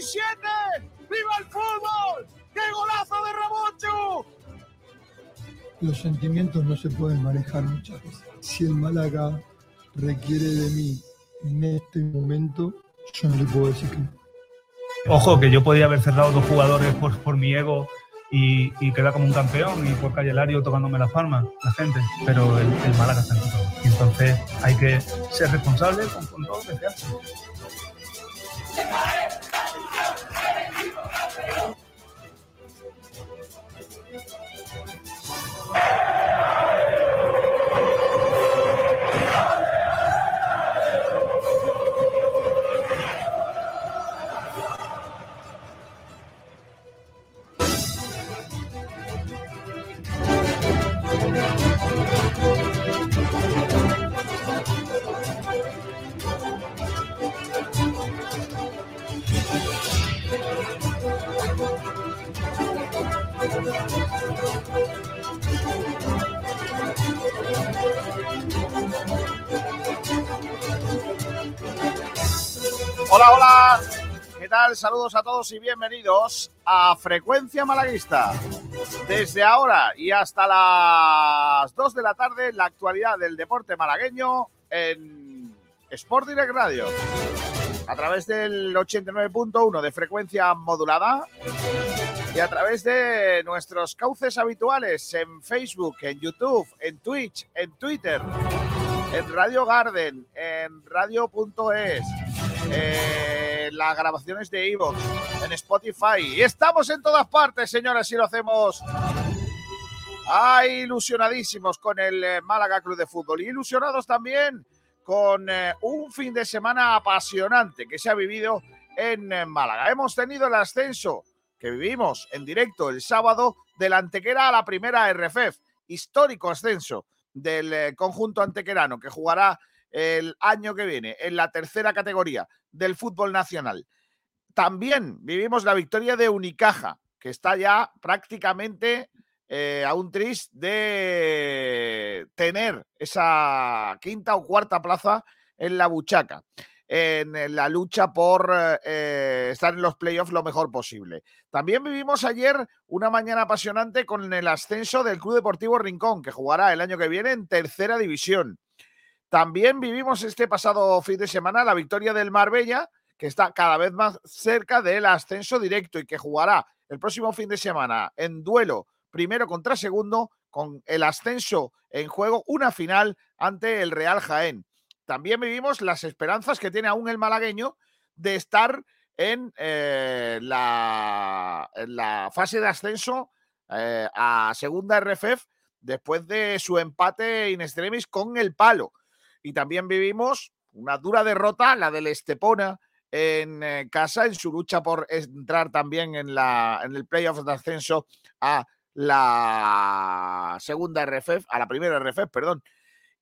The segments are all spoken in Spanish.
97! ¡Viva el fútbol! ¡Qué golazo de Ramocho! Los sentimientos no se pueden manejar muchas veces. Si el Málaga requiere de mí en este momento, yo no le puedo decir que no. Ojo, que yo podía haber cerrado dos jugadores por, por mi ego y, y quedar como un campeón y por Calle Lario tocándome las palmas, la gente, pero el, el Málaga está en todo. Y entonces hay que ser responsable con, con todo lo que se hace. Saludos a todos y bienvenidos a Frecuencia Malaguista. Desde ahora y hasta las 2 de la tarde, la actualidad del deporte malagueño en Sport Direct Radio. A través del 89.1 de frecuencia modulada y a través de nuestros cauces habituales en Facebook, en YouTube, en Twitch, en Twitter, en Radio Garden, en radio.es, eh, las grabaciones de Evox, en Spotify. Y estamos en todas partes, señores, y lo hacemos. Ay, ilusionadísimos con el eh, Málaga Club de Fútbol y ilusionados también con eh, un fin de semana apasionante que se ha vivido en eh, Málaga. Hemos tenido el ascenso que vivimos en directo el sábado de la Antequera a la primera RFF. Histórico ascenso del eh, conjunto antequerano que jugará el año que viene en la tercera categoría del fútbol nacional. También vivimos la victoria de Unicaja, que está ya prácticamente eh, a un tris de tener esa quinta o cuarta plaza en la buchaca, en la lucha por eh, estar en los playoffs lo mejor posible. También vivimos ayer una mañana apasionante con el ascenso del Club Deportivo Rincón, que jugará el año que viene en tercera división. También vivimos este pasado fin de semana la victoria del Marbella, que está cada vez más cerca del ascenso directo y que jugará el próximo fin de semana en duelo primero contra segundo, con el ascenso en juego, una final ante el Real Jaén. También vivimos las esperanzas que tiene aún el malagueño de estar en, eh, la, fase de ascenso eh, a segunda RFF después de su empate in extremis con el palo. Y también vivimos una dura derrota, la del Estepona en eh, casa, en su lucha por entrar también en, la, en el playoff de ascenso a la segunda RFF, a la primera RFF, perdón.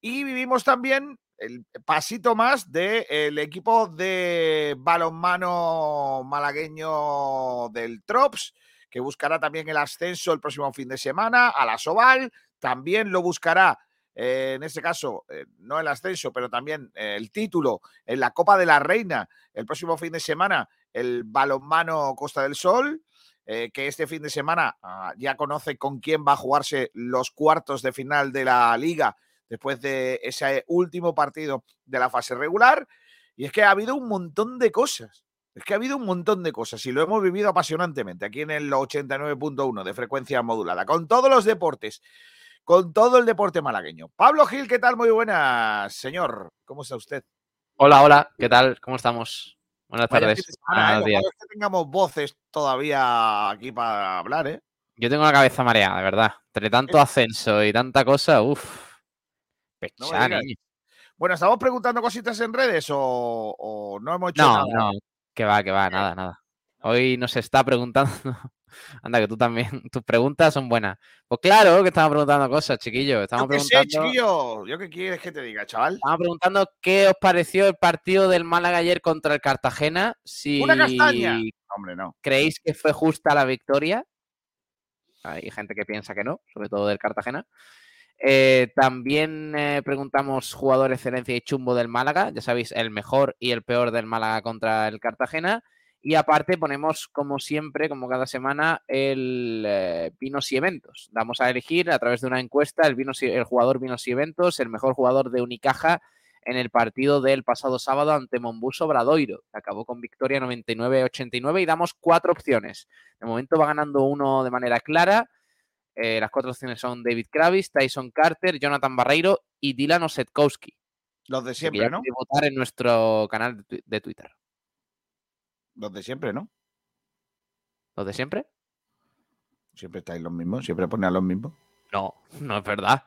Y vivimos también el pasito más del equipo de balonmano malagueño del Trops, que buscará también el ascenso el próximo fin de semana a la Soval. También lo buscará, eh, en este caso, eh, no el ascenso, pero también eh, el título en la Copa de la Reina el próximo fin de semana, el balonmano Costa del Sol que este fin de semana uh, ya conoce con quién va a jugarse los cuartos de final de la liga después de ese último partido de la fase regular. Y es que ha habido un montón de cosas. Es que ha habido un montón de cosas y lo hemos vivido apasionantemente aquí en el 89.1 de frecuencia modulada, con todos los deportes, con todo el deporte malagueño. Pablo Gil, ¿qué tal? Muy buenas, señor. ¿Cómo está usted? Hola, hola, ¿qué tal? ¿Cómo estamos? Buenas Vaya tardes. semana, Buenos ¿eh? días. Que tengamos voces todavía aquí para hablar, ¿eh? Yo tengo la cabeza mareada, de verdad. Entre tanto ascenso y tanta cosa, uff. No Pechá. Bueno, ¿estamos preguntando cositas en redes o, o no hemos hecho No, nada? no, que va, que va, nada, nada. Hoy nos está preguntando. Anda, que tú también, tus preguntas son buenas. Pues claro que estamos preguntando cosas, chiquillos. Estamos Yo qué sé, chiquillo. ¿Yo qué quieres que te diga, chaval? estamos preguntando qué os pareció el partido del Málaga ayer contra el Cartagena. Si ¡Una castaña! Hombre, no. creéis que fue justa la victoria. Hay gente que piensa que no, sobre todo del Cartagena. Eh, también eh, preguntamos jugador excelencia y chumbo del Málaga. Ya sabéis, el mejor y el peor del Málaga contra el Cartagena. Y aparte ponemos, como siempre, como cada semana, el eh, Vinos y Eventos. Vamos a elegir a través de una encuesta el, Vinos el jugador Vinos y Eventos, el mejor jugador de Unicaja en el partido del pasado sábado ante Mombuso Bradoiro. Acabó con victoria 99-89 y damos cuatro opciones. De momento va ganando uno de manera clara. Eh, las cuatro opciones son David Kravis, Tyson Carter, Jonathan Barreiro y Dylan Osetkowski. Los de siempre, ya ¿no? votar en nuestro canal de twi- de Twitter. Los de siempre, ¿no? ¿Los de siempre? Siempre estáis los mismos, siempre ponen a los mismos. No, no es verdad.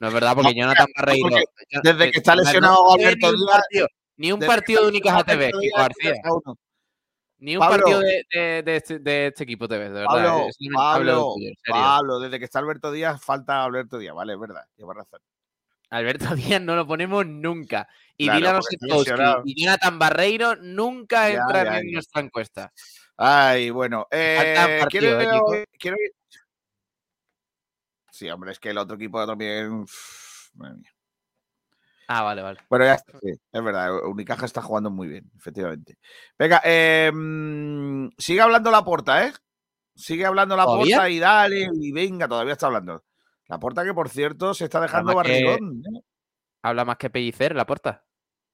No es verdad, porque Jonathan Barreiro. porque desde eh, que está lesionado no ni un partido, ni un Desde que partido de Unicaja está TV, Alberto Kiko García. Ni un Pablo. partido de, de- de este, de este equipo TV, de verdad. Pablo, es Pablo, tuyo, desde que está Alberto Díaz, falta Alberto Díaz, vale, es verdad, lleva razón. Alberto Díaz no lo ponemos nunca. Y Claro, Dylan y Jonathan Barreiro nunca Ya, entran ya, en ya. nuestra encuesta. Ay, bueno, eh, partido, quiero, ¿eh, Kiko? quiero Sí, hombre, es que el otro equipo también. madre mía. Ah, vale, vale. Bueno, ya está, sí, es verdad, Unicaja está jugando muy bien, efectivamente. Venga, eh, mm, sigue hablando la porta, ¿eh? Sigue hablando la ¿Todavía? porta y dale, y venga, todavía está hablando. La porta que, por cierto, se está dejando que- barrigón. ¿eh? Habla más que Pellicer la puerta.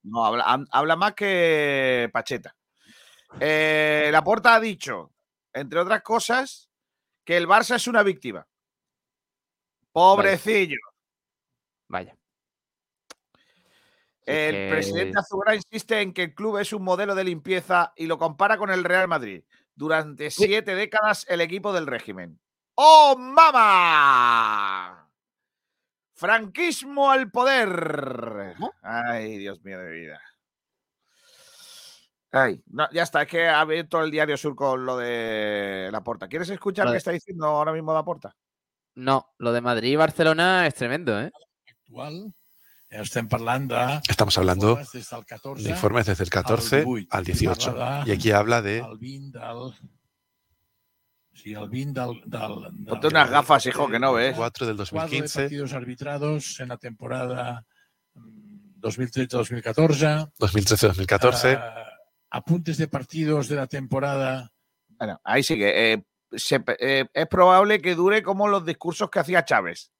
No, habla, habla más que Pacheta. Eh, la porta ha dicho, entre otras cosas, que el Barça es una víctima. Pobrecillo. Vaya. El que- presidente Azulgrana insiste en que el club es un modelo de limpieza y lo compara con el Real Madrid. Durante siete décadas, el equipo del régimen. ¡Oh, mamá! Franquismo al poder. Ay, Dios mío de vida. Ay, no, ya está, es que ha abierto el diario Sur con lo de la porta. ¿Quieres escuchar Lo qué está diciendo ahora mismo la porta? No, lo de Madrid y Barcelona es tremendo, ¿eh? actual. Estem parlant de... Estamos hablando informes des del 14 de informes desde el 14 18. al 18. Parla de- Y aquí habla de al 20 del... Sí, el 20 del... del, del Ponte unas gafas, hijo, que no ves. 4 del Cuadro de 2015, partidos arbitrados en la temporada mm, 2013-2014. 2013-2014. ah, apuntes de partidos de la temporada. Bueno, ahí sigue. Eh, se- eh, es probable que dure como los discursos que hacía Chávez.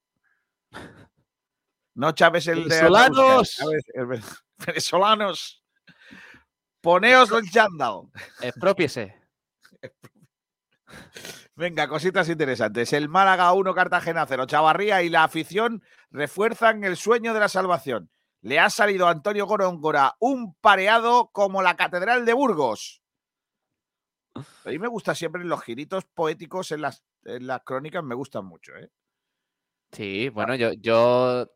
No Chávez el de ¡Venezolanos! Andalucía, Chávez, el ve- venezolanos. Poneos el chándal. Expropiese. Venga, cositas interesantes. El Málaga 1, Cartagena 0. Chavarría y la afición refuerzan el sueño de la salvación. Le ha salido a Antonio Gorongora un pareado como la Catedral de Burgos. A mí me gusta siempre los giritos poéticos en las, en las crónicas, me gustan mucho. ¿eh? Sí, bueno, yo, yo,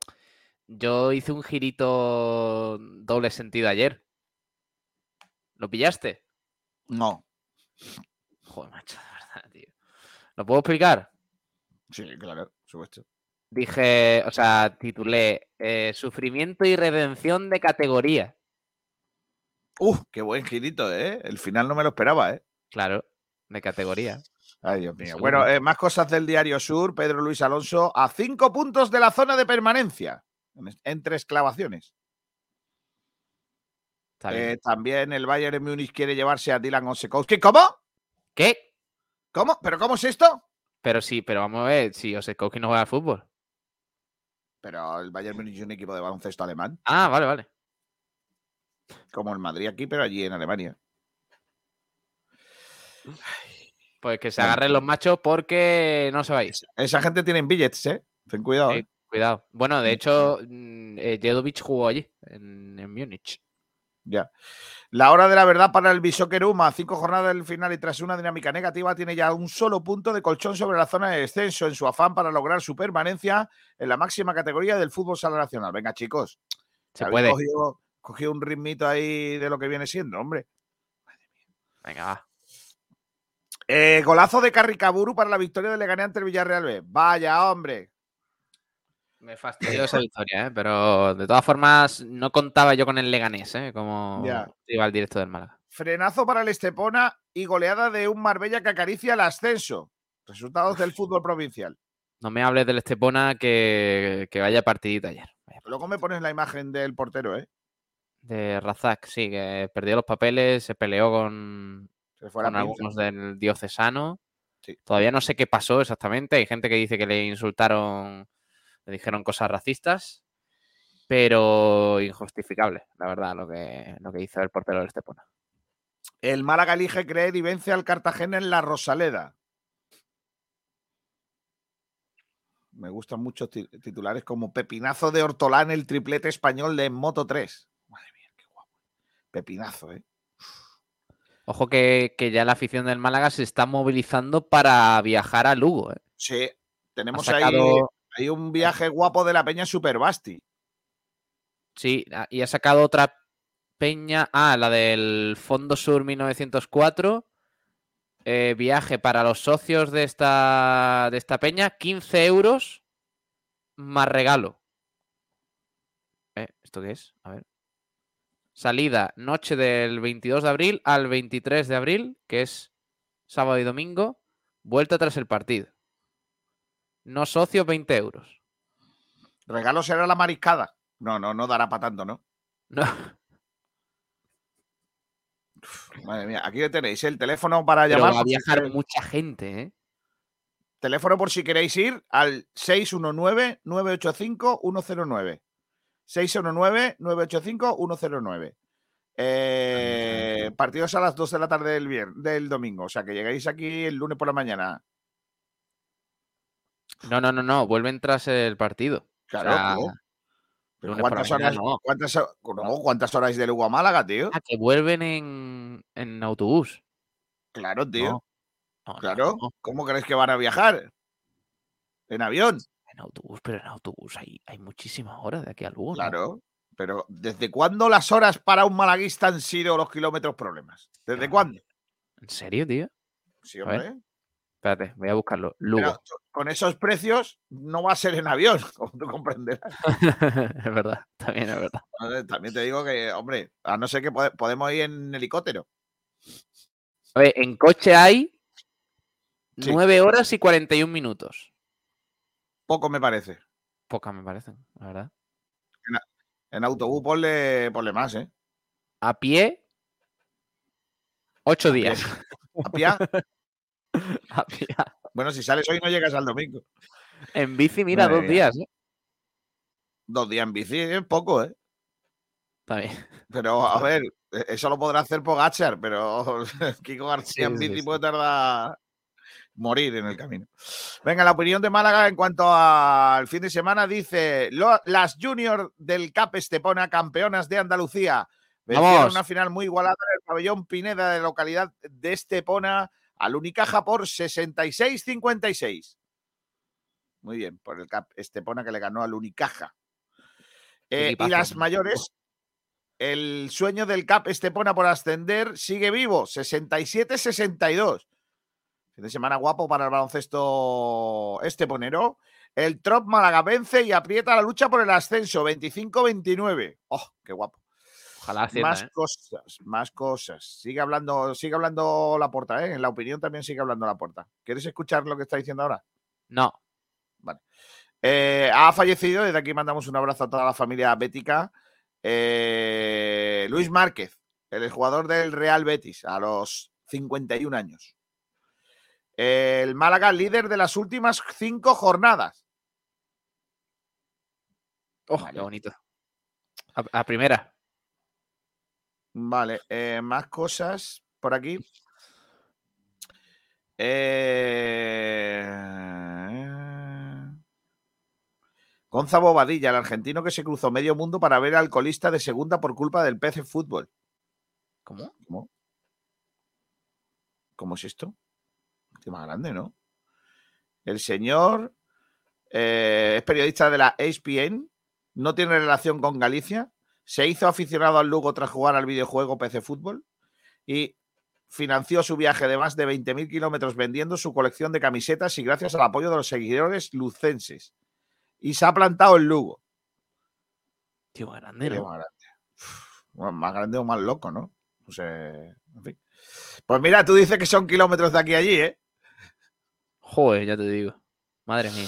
yo hice un girito doble sentido ayer. ¿Lo pillaste? No, Joder, macho, de verdad, tío. ¿Lo puedo explicar? sí, claro, por supuesto. Dije, o sea, titulé eh, Sufrimiento y redención de categoría. Uf, qué buen girito, ¿eh? El final no me lo esperaba, ¿eh? Claro, de categoría. Ay, Dios mío. Bueno, eh, más cosas del Diario Sur. Pedro Luis Alonso a cinco puntos de la zona de permanencia. En- Entre bien. Eh, también el Bayern de Múnich quiere llevarse a Dylan Osekowski. ¿Cómo? ¿Qué? ¿Cómo? ¿Pero cómo es esto? Pero sí, pero vamos a ver, si Osekowski no juega al fútbol. Pero el Bayern Múnich es un equipo de baloncesto alemán, Ah, vale, vale. como el Madrid aquí, pero allí en Alemania. Pues que se agarren los machos porque no se va a ir. Esa gente tiene billets, ¿eh? Ten cuidado. Sí, ¿eh? Cuidado. Bueno, de hecho, mm, eh, Jedovic jugó allí, en, en Múnich. Ya. La hora de la verdad para el Bishoker Uma. Cinco jornadas del final y tras una dinámica negativa tiene ya un solo punto de colchón sobre la zona de descenso en su afán para lograr su permanencia en la máxima categoría del fútbol sala nacional. Venga, chicos. Se puede. Cogido, cogido un ritmito ahí de lo que viene siendo, hombre. Venga, va. Eh, golazo de Carricaburu para la victoria de Leganés ante el Villarreal B. Vaya, hombre. Me fastidió esa victoria, ¿eh? pero de todas formas no contaba yo con el Leganés, ¿eh? como Ya. rival directo del Málaga. Frenazo para el Estepona y goleada de un Marbella que acaricia el ascenso. Resultados del fútbol provincial. No me hables del Estepona que, que vaya partidito ayer. Luego me pones la imagen del portero, ¿eh? De Razak, sí, que perdió los papeles, se peleó con, Se fue con algunos del diocesano. Sí. Todavía no sé qué pasó exactamente. Hay gente que dice que le insultaron, le dijeron cosas racistas, pero injustificable, la verdad, lo que, lo que hizo el portero del Estepona. El Málaga elige creer y vence al Cartagena en la Rosaleda. Me gustan mucho ti- titulares como Pepinazo de Hortolán, el triplete español de Moto 3. Madre mía, qué guapo. Pepinazo, ¿eh? Ojo que, que ya la afición del Málaga se está movilizando para viajar a Lugo. ¿eh? Sí, tenemos sacado- ahí un viaje guapo de la Peña Superbasti. Sí, ah, y ha sacado otra peña. Ah, la del Fondo Sur 1904. eh, viaje para los socios de esta, de esta peña, 15 euros más regalo. Eh, ¿Esto qué es? A ver. Salida, noche del 22 de abril al 23 de abril, que es sábado y domingo. Vuelta tras el partido. No socios, 20 euros. Regalo será la mariscada. No, no, no dará para tanto, ¿no? No. Madre mía, aquí tenéis el teléfono para Pero llamar. va a si viajar queréis- mucha gente, ¿eh? Teléfono por si queréis ir al 619-985-109. 619-985-109. Eh, partidos a las 2 de la tarde del, del domingo. O sea que llegáis aquí el lunes por la mañana. No, no, no, no. Vuelven tras el partido. Claro, sea. Pero ¿Cuántas horas, no. cuántas, ho- no, ¿Cuántas horas de Lugo a Málaga, tío? Ah, que vuelven en, en autobús. Claro, tío. Claro. ¿Cómo crees que van a viajar? En avión. En autobús, pero en autobús hay, hay muchísimas horas de aquí a Lugo. Claro. Pero ¿desde cuándo las horas para un malaguista han sido los kilómetros problemas? ¿Desde Claro. cuándo? ¿En serio, tío? Sí, hombre. Espérate, voy a buscarlo. Pero Lugo. con esos precios no va a ser en avión, como tú comprenderás. es verdad, también es verdad. También te digo que, hombre, a no ser que pode- podemos ir en helicóptero. A ver, en coche hay Sí. 9 horas y 41 minutos. Poco me parece. Pocas me parecen, la verdad. En autobús ponle, ponle más, ¿eh? A pie, 8 A pie. días. A pie. A pie. Bueno, si sales hoy no llegas al domingo. En bici, mira, Madre dos mía. días. ¿eh? Dos días en bici es poco, ¿eh? Está bien. Pero, a ver, e- eso lo podrá hacer Pogachar, pero Kiko García Sí, en bici sí. puede tardar morir en el camino. Venga, la opinión de Málaga en cuanto al fin de semana dice "Lo- las juniors del CAP Estepona, campeonas de Andalucía, vencieron una final muy igualada en el pabellón Pineda de localidad de Estepona al Unicaja por 66-56. Muy bien, por el CAP Estepona que le ganó al Unicaja. Eh, y las mayores, el sueño del CAP Estepona por ascender sigue vivo, 67-62. Fin de semana guapo para el baloncesto esteponero. El Trop Málaga vence y aprieta la lucha por el ascenso, 25-29. ¡Oh, qué guapo! Ojalá Más ¿eh? cosas, más cosas. Sigue hablando, sigue hablando la puerta, ¿eh? En la opinión también sigue hablando la puerta. ¿Quieres escuchar lo que está diciendo ahora? No. Eh, ha fallecido, desde aquí mandamos un abrazo a toda la familia bética. eh, Luis Márquez, el jugador del Real Betis, a los 51 años. El Málaga, líder de las últimas cinco jornadas. Oh, Vale. qué bonito. A, a primera. Vale, eh, más cosas por aquí. Eh... Gonza Bobadilla, el argentino que se cruzó medio mundo para ver al colista de segunda por culpa del PC Fútbol. ¿Cómo? ¿Cómo? ¿Cómo es esto? Qué más grande, ¿no? El señor eh, es periodista de la ESPN, no tiene relación con Galicia, se hizo aficionado al Lugo tras jugar al videojuego PC Fútbol y financió su viaje de más de 20.000 kilómetros vendiendo su colección de camisetas y gracias al apoyo de los seguidores lucenses. Y se ha plantado el Lugo. Tío, grande, más grande. Uf, bueno, más grande o más loco, ¿no? No sé. En fin. Pues mira, tú dices que son kilómetros de aquí a allí, ¿eh? Joder, ya te digo. Madre mía.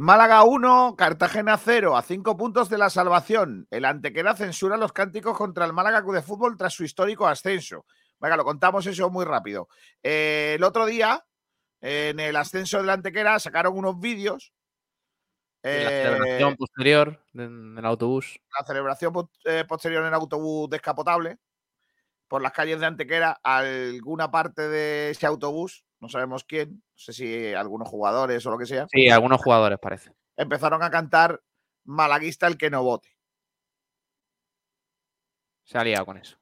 Málaga 1, Cartagena 0, a 5 puntos de la salvación. El Antequera censura los cánticos contra el Málaga Club de Fútbol tras su histórico ascenso. Venga, lo contamos eso muy rápido. Eh, el otro día, en el ascenso de la Antequera, sacaron unos vídeos. La eh, celebración posterior en el autobús. la celebración eh, posterior en autobús descapotable por las calles de Antequera, alguna parte de ese autobús, no sabemos quién, no sé si algunos jugadores o lo que sea, Sí, algunos jugadores parece. empezaron a cantar Malaguista el que no vote. Se ha liado con eso.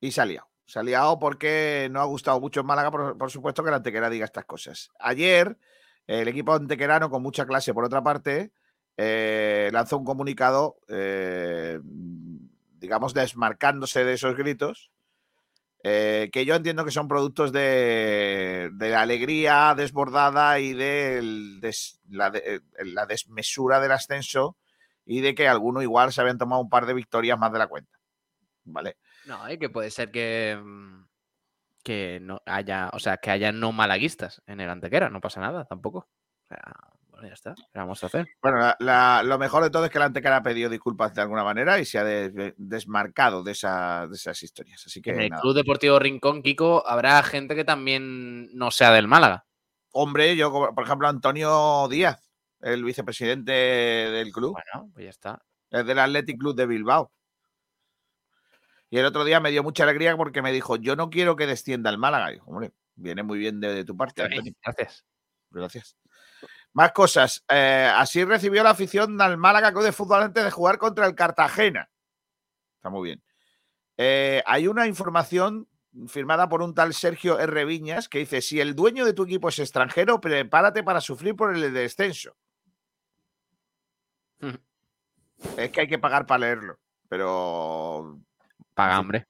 Y se ha liado. Se ha liado porque no ha gustado mucho en Málaga, por, por supuesto, que el Antequera diga estas cosas. Ayer, el equipo antequerano, con mucha clase, por otra parte, eh, lanzó un comunicado, eh, digamos, desmarcándose de esos gritos, eh, que yo entiendo que son productos de, de la alegría desbordada y de la, de- la desmesura del ascenso y de que alguno igual se habían tomado un par de victorias más de la cuenta. ¿Vale? No, y que puede ser que, mm, que no haya, o sea, que haya no malaguistas en el Antequera, no pasa nada tampoco. O sea, ya está. ¿Qué vamos a hacer? Bueno, la- la- lo mejor de todo es que la Antequera ha pedido disculpas de alguna manera y se ha des- desmarcado de, esa- de esas historias. Así que En el nada. Club Deportivo Rincón, Kiko, habrá gente que también no sea del Málaga. Hombre, yo, por ejemplo, Antonio Díaz, el vicepresidente del club, Bueno, pues ya está. es del Athletic Club de Bilbao. Y el otro día me dio mucha alegría porque me dijo, yo no quiero que descienda el Málaga. Y hombre, viene muy bien de, de tu parte. Gracias. Gracias. Más cosas. Eh, así recibió la afición al Málaga de Fútbol antes de jugar contra el Cartagena. Está muy bien. Eh, hay una información firmada por un tal Sergio R. Viñas que dice: si el dueño de tu equipo es extranjero, prepárate para sufrir por el descenso. Es que hay que pagar para leerlo. Pero Paga hambre.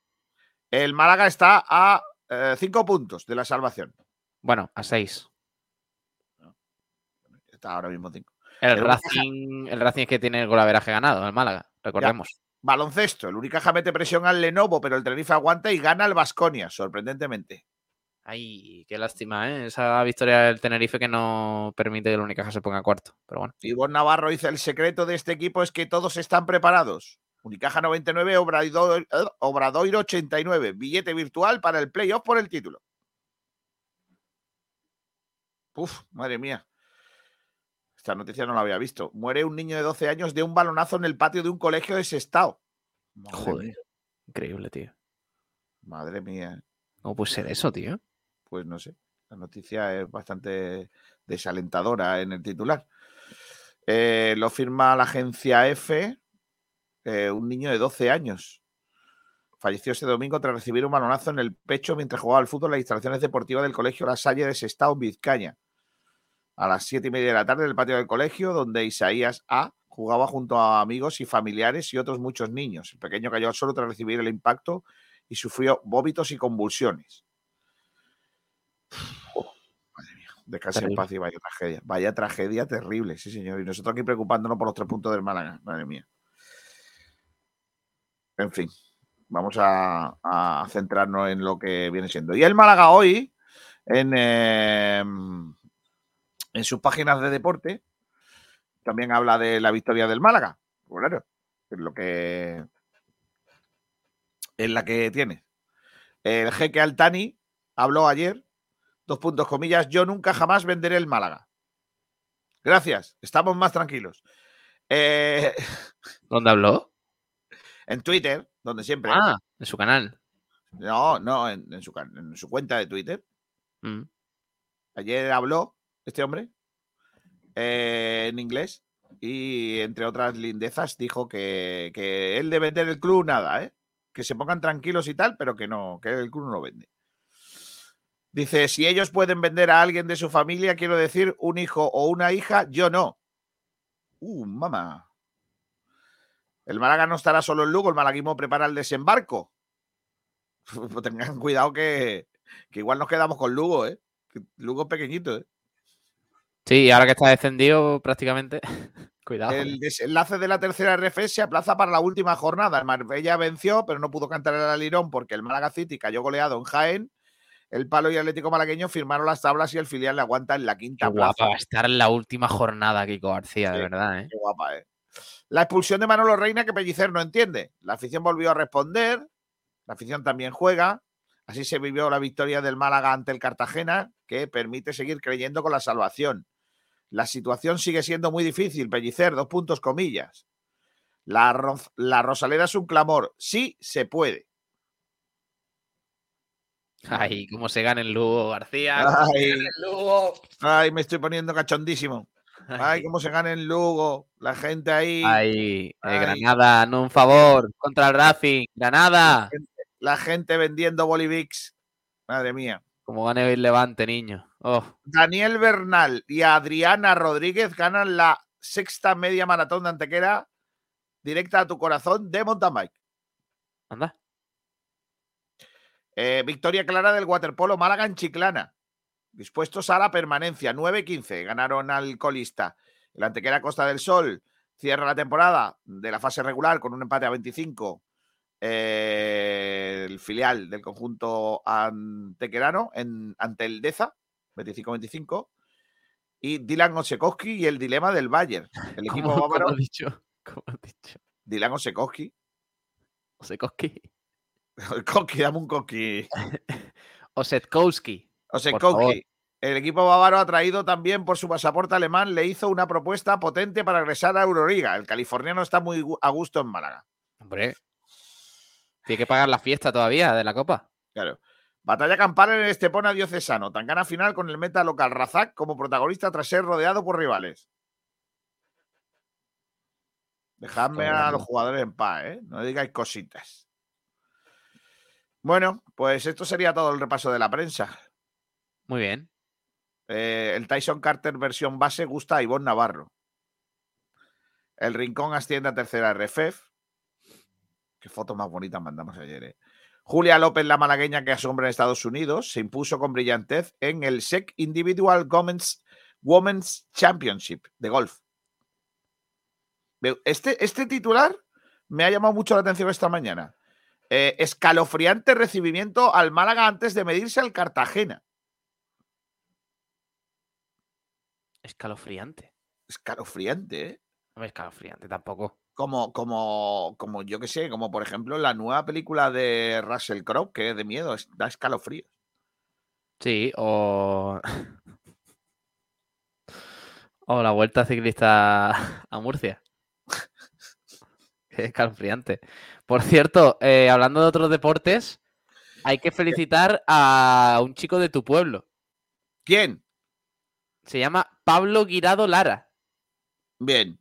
el Málaga está a eh, cinco puntos de la salvación. Bueno, a seis. Está ahora mismo cinco. El El Racing, el Racing es que tiene el golaveraje ganado, el Málaga, recordemos. Baloncesto. El Unicaja mete presión al Lenovo, pero el Tenerife aguanta y gana al Vasconia, sorprendentemente. Ay, qué lástima, ¿eh? Esa victoria del Tenerife que no permite que el Unicaja se ponga cuarto. Pero bueno, Ivonne Navarro dice: el secreto de este equipo es que todos están preparados. Unicaja 99, Obradoiro, eh, Obradoiro 89. Billete virtual para el playoff por el título. Uf, madre mía. Esta noticia no la había visto. Muere un niño de 12 años de un balonazo en el patio de un colegio de Sestao. Madre Joder. mía, increíble, tío. Madre mía. ¿Cómo puede ser eso, tío? Pues no sé. La noticia es bastante desalentadora en el titular. Eh, lo firma la agencia F, eh, un niño de 12 años. Falleció ese domingo tras recibir un balonazo en el pecho mientras jugaba al fútbol en las instalaciones deportivas del colegio La Salle de Sestao, en Vizcaña. A las siete y media de la tarde en el patio del colegio, donde Isaías A jugaba junto a amigos y familiares y otros muchos niños. El pequeño cayó al suelo tras recibir el impacto y sufrió vómitos y convulsiones. Madre mía, descanse en paz y vaya tragedia. Vaya tragedia terrible, sí, señor. Y nosotros aquí preocupándonos por los tres puntos del Málaga. Madre mía. En fin, vamos a, a centrarnos en lo que viene siendo. Y el Málaga hoy, en, eh, en sus páginas de deporte, también habla de la victoria del Málaga. Pues Claro, es lo que es la que tiene. El jeque Altani habló ayer, dos puntos comillas, yo nunca jamás venderé el Málaga. Gracias, estamos más tranquilos. Eh, ¿Dónde habló? en Twitter, donde siempre. Ah, en su canal. No, no, en, en su, en su cuenta de Twitter. Mm. Ayer habló este hombre eh, en inglés y entre otras lindezas dijo que, que él de vender el club nada, ¿eh? que se pongan tranquilos y tal, pero que no, que el club no lo vende. Dice, si ellos pueden vender a alguien de su familia, quiero decir, un hijo o una hija, yo no. Uh, mamá. El Málaga no estará solo en Lugo, el malaguismo prepara el desembarco. Pues tengan cuidado que, que igual nos quedamos con Lugo, ¿eh? Lugo pequeñito, ¿eh? Sí, ahora que está descendido prácticamente. Cuidado. El desenlace de la tercera RF se aplaza para la última jornada. El Marbella venció, pero no pudo cantar el alirón porque el Málaga City cayó goleado en Jaén. El Palo y Atlético Malagueño firmaron las tablas y el filial le aguanta en la Qué quinta guapa plaza. va a estar en la última jornada, Kiko García, de verdad, ¿eh? Qué guapa, ¿eh? La expulsión de Manolo Reina que Pellicer no entiende. La afición volvió a responder. La afición también juega. Así se vivió la victoria del Málaga ante el Cartagena, que permite seguir creyendo con la salvación. La situación sigue siendo muy difícil, Pellicer, dos puntos comillas. La, Ro- la Rosaleda es un clamor. Sí, se puede. Ay, cómo se gana el Lugo, García. Ay, el Lugo. ay, me estoy poniendo cachondísimo. Ay, cómo se gana en Lugo. La gente ahí. Ay, eh, Ay. Granada, no un favor contra el Racing. Granada. La gente vendiendo Bolivix. Madre mía. Como gane el Levante, niño. Oh, Daniel Bernal y Adriana Rodríguez ganan la sexta media maratón de Antequera directa a tu corazón de mountain bike. anda. Eh, victoria clara del waterpolo Málaga en Chiclana. Dispuestos a la permanencia. 9-15. Ganaron al colista. El Antequera Costa del Sol cierra la temporada de la fase regular con un empate a 25. Eh, el filial del conjunto antequerano en, ante el Deza, 25-25. Y Dylan Osekowski y el dilema del Bayern. El equipo ¿Cómo, bávaro. cómo has dicho? ¿Cómo has dicho? Dylan Osekowski. Osekowski. Koski, dame un Koski. Osetkowski. Osekowski. El equipo bávaro ha traído también por su pasaporte alemán, le hizo una propuesta potente para regresar a Euroliga. El californiano está muy a gusto en Málaga. Hombre. Tiene que pagar la fiesta todavía de la Copa. Claro. Batalla campal en el Estepona diocesano. Tangana final con el meta local Razak como protagonista tras ser rodeado por rivales. Dejadme a los jugadores en paz, ¿eh? No digáis cositas. Bueno, pues esto sería todo el repaso de la prensa. Muy bien. Eh, el Tyson Carter versión base gusta a Ivonne Navarro. El Rincón asciende a tercera RFF. Qué foto más bonita mandamos ayer. eh. Julia López, la malagueña que asombra en Estados Unidos, se impuso con brillantez en el SEC Individual Women's, Women's Championship de golf. Este, este titular me ha llamado mucho la atención esta mañana. Eh, escalofriante recibimiento al Málaga antes de medirse al Cartagena. Escalofriante. Escalofriante, ¿eh? No es escalofriante tampoco. Como, como, como yo que sé, como por ejemplo la nueva película de Russell Crowe, que es de miedo, es- da escalofrío. Sí, o. o la vuelta ciclista a Murcia. Qué escalofriante. Por cierto, eh, hablando de otros deportes, hay que felicitar a un chico de tu pueblo. ¿Quién? Se llama Pablo Guirado Lara. Bien.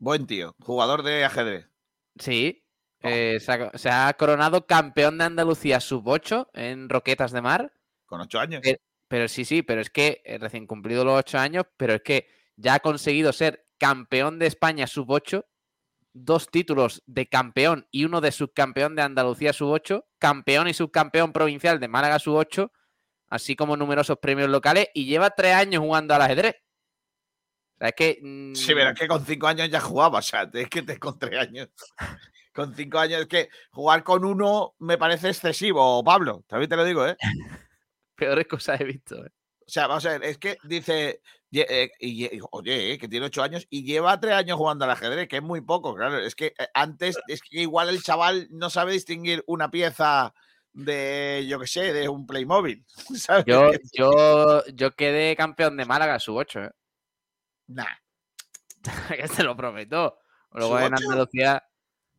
Buen tío. Jugador de ajedrez. Sí. eh, se, ha, se ha coronado campeón de Andalucía sub-8 en Roquetas de Mar. Con ocho años. Pero sí, sí, pero es que eh, recién cumplido los ocho años, pero es que ya ha conseguido ser campeón de España sub-8, dos títulos de campeón y uno de subcampeón de Andalucía sub-8, campeón y subcampeón provincial de Málaga sub-8, así como numerosos premios locales y lleva tres años jugando al ajedrez. Es que... mm, Sí, pero es que con cinco años ya jugaba. O sea, es que te con tres años. Con cinco años es que jugar con uno me parece excesivo, Pablo. También te lo digo, ¿eh? Peores cosas he visto. ¿eh? O sea, vamos a ver, es que dice, eh, y oye, eh, que tiene ocho años y lleva tres años jugando al ajedrez, que es muy poco, claro. Es que eh, antes, es que igual el chaval no sabe distinguir una pieza de, yo qué sé, de un Playmobil. ¿sabes? Yo, yo, yo quedé campeón de Málaga sub-8, ¿eh? Nah. que te lo prometo. Luego en. Andalucía...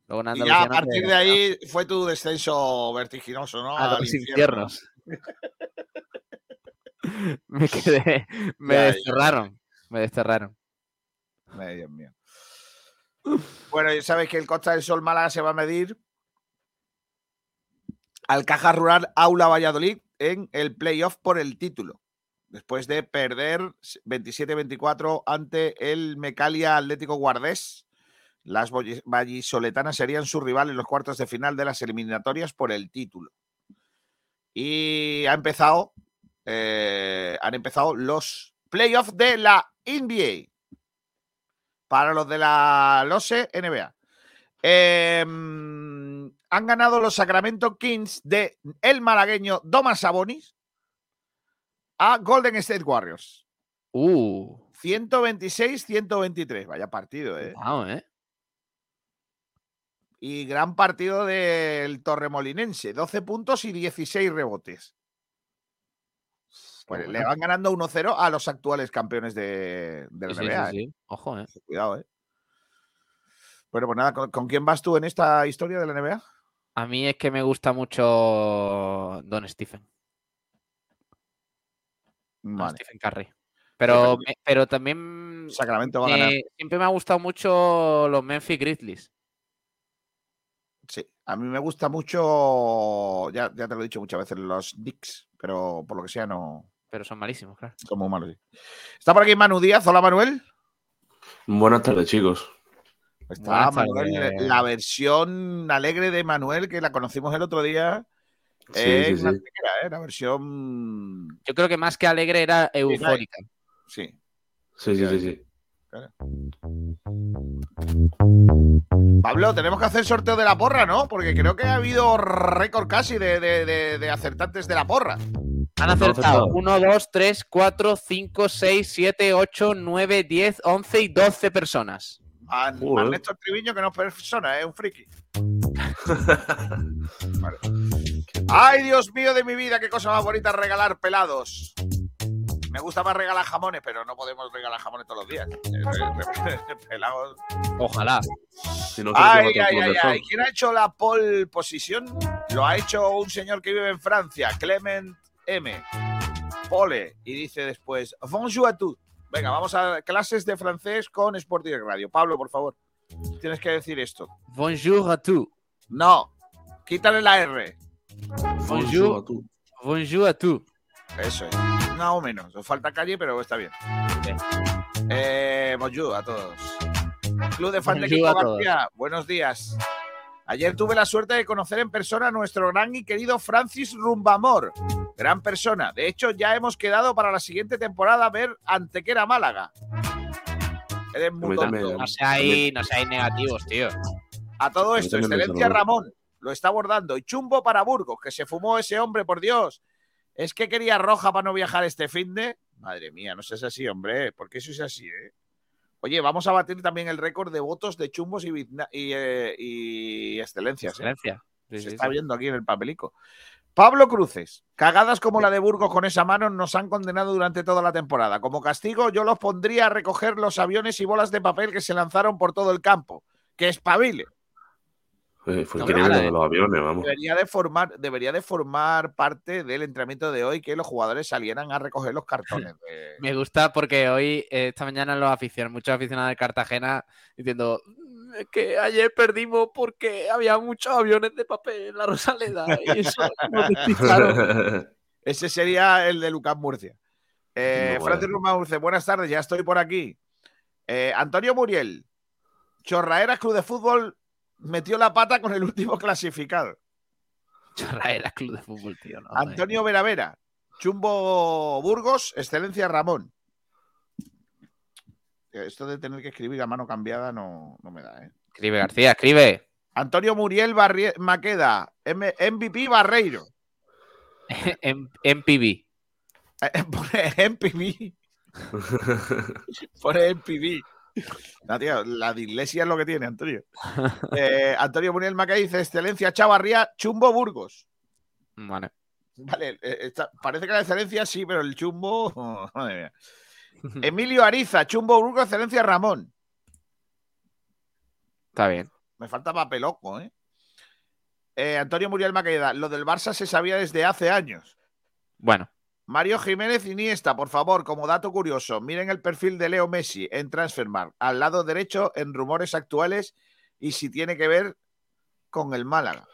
Luego en Y Andalucía ya a partir de ahí fue tu descenso vertiginoso, ¿no? a Al los infierno. infiernos. me quedé, me Ya, ya. desterraron, me desterraron. Ay, Dios mío. Bueno, ya sabéis que el Costa del Sol Málaga se va a medir al Caja Rural Aula Valladolid en el playoff por el título. Después de perder 27-24 ante el Mecalia Atlético Guardés, las vallisoletanas serían su rival en los cuartos de final de las eliminatorias por el título. Y ha empezado, eh, han empezado los playoffs de la NBA para los de la LOSE NBA. Em, han ganado los Sacramento Kings de el malagueño Domas Sabonis a Golden State Warriors. Uh, 126-123. Vaya partido, ¿eh? ¿eh? Y gran partido del Torremolinense. 12 puntos y 16 rebotes. Pues le van ganando 1-0 a los actuales campeones de, de la Sí, NBA. sí, ¿eh? Ojo, eh. Cuidado, ¿eh? Bueno, pues nada, ¿con, con quién vas tú en esta historia de la NBA? A mí es que me gusta mucho Don Stephen. Stephen Curry. Pero, me- pero también Sacramento va a ganar. siempre me ha gustado mucho los Memphis Grizzlies. Sí, a mí me gusta mucho, ya, ya te lo he dicho muchas veces, los Knicks, pero por lo que sea no Pero son malísimos, claro. son muy malos. sí. Está por aquí Manu Díaz. Hola, Manuel. Buenas tardes, chicos. Está Manuel, la versión alegre de Manuel, que la conocimos el otro día. Sí, es sí, una sí. tequera, ¿eh? La versión. Yo creo que más que alegre era eufórica. Sí. Sí, sí, sí, sí. Pablo, tenemos que hacer sorteo de la porra, ¿no? Porque creo que ha habido récord casi de, de- de- de acertantes de la porra. Han acertado. 1, 2, 3, 4, 5, 6, 7, 8, 9, 10, 11 y 12 personas. A. Néstor Triviño, que no es persona, es un friki. Vale. Ay, Dios mío de mi vida, qué cosa más bonita regalar pelados. Me gusta más regalar jamones, pero no podemos regalar jamones todos los días. Pelados. Ojalá. Si no, creo que Ay, ay, ay, ay. ¿Quién ha hecho la pole position? Lo ha hecho un señor que vive en Francia, Clement M. Pole. Y dice después, Bonjour à tous. Venga, vamos a clases de francés con Sport Direct Radio. Pablo, por favor, tienes que decir esto. Bonjour à tous. No, quítale la R. Bonjour. a tú. Bonjour à tous. Eso es. Más o menos. Os falta calle, pero está bien. Eh, bonjour a todos. Club de fan de Kiko. García. Buenos días. Ayer tuve la suerte de conocer en persona a nuestro gran y querido Francis Rumbamor. Gran persona. De hecho, ya hemos quedado para la siguiente temporada a ver Antequera Málaga. Eres muy tonto. No seáis, no seáis negativos, tío. A todo esto, excelencia. Ramón lo está abordando. Y chumbo para Burgos, que se fumó ese hombre, por Dios. ¿Es que quería roja para no viajar este fin de? Madre mía, no seas así, hombre. ¿Por qué eso es así, eh? Oye, vamos a batir también el récord de votos de chumbos y, y, eh, y excelencias. ¿eh? Excelencia. Sí, Se sí, está sí. viendo aquí en el papelico. Pablo Cruces, cagadas como la de Burgos con esa mano nos han condenado durante toda la temporada. Como castigo, yo los pondría a recoger los aviones y bolas de papel que se lanzaron por todo el campo. Que espabile. Fue No, increíble lo de los aviones, vamos. Debería de, formar, debería de formar parte del entrenamiento de hoy que los jugadores salieran a recoger los cartones. de- Me gusta porque hoy, eh, esta mañana, los aficionados, muchos aficionados de Cartagena diciendo "Mm, es que ayer perdimos porque había muchos aviones de papel en la Rosaleda y eso nos despistaron". Ese sería el de Lucas Murcia. Eh, No, Francis bueno. Dice, buenas tardes, ya estoy por aquí. Eh, Antonio Muriel, Chorraeras Club de Fútbol metió la pata con el último clasificado. Chorraera Club de Fútbol, tío. no. Antonio Veravera, Chumbo Burgos, Excelencia Ramón. Esto de tener que escribir a mano cambiada no, no me da, ¿eh? Escribe, García, escribe. Antonio Muriel Barrie- Maqueda, M- MVP Barreiro. en, en PB. Eh, Pone MPV. Pone MPV. No, tío, la dislexia es lo que tiene, Antonio. Eh, Antonio Muriel Maqueda dice: Excelencia Chavarría, Chumbo Burgos. Vale. Vale, eh, parece que la excelencia sí, pero el chumbo. madre mía. Emilio Ariza, Chumbo Burgos, Excelencia Ramón. Está bien. Me falta papeloco, ¿eh? Eh, Antonio Muriel Maqueda, lo del Barça se sabía desde hace años. Bueno, Mario Jiménez Iniesta, por favor, como dato curioso, miren el perfil de Leo Messi en Transfermarkt, al lado derecho en rumores actuales y si tiene que ver con el Málaga.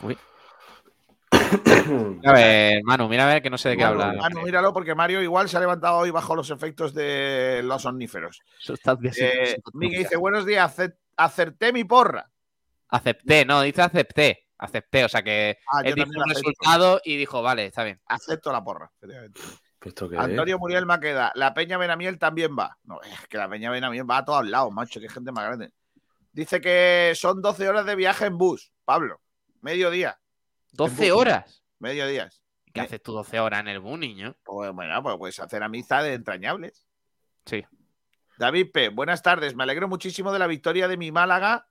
a ver, Manu, mira a ver que no sé de qué Manu, habla. Manu, míralo porque Mario igual se ha levantado hoy bajo los efectos de los omníferos. Sustancias Eh. Miguel dice, buenos días, acerté mi porra. Acepté, no, dice acepté. Acepté, o sea que Ah, él dijo un resultado y dijo, vale, está bien. Acepto la porra. efectivamente. ¿Esto qué Antonio Muriel Maqueda, la Peña Benamiel también va. No, es que la Peña Benamiel va a todos lados, macho, que gente más grande. Dice que son 12 horas de viaje en bus, Pablo. Mediodía, 12 horas. mediodías. ¿Qué haces tú 12 horas en el bus, niño? Pues bueno, pues puedes hacer amistades entrañables. Sí. David P., buenas tardes. Me alegro muchísimo de la victoria de mi Málaga.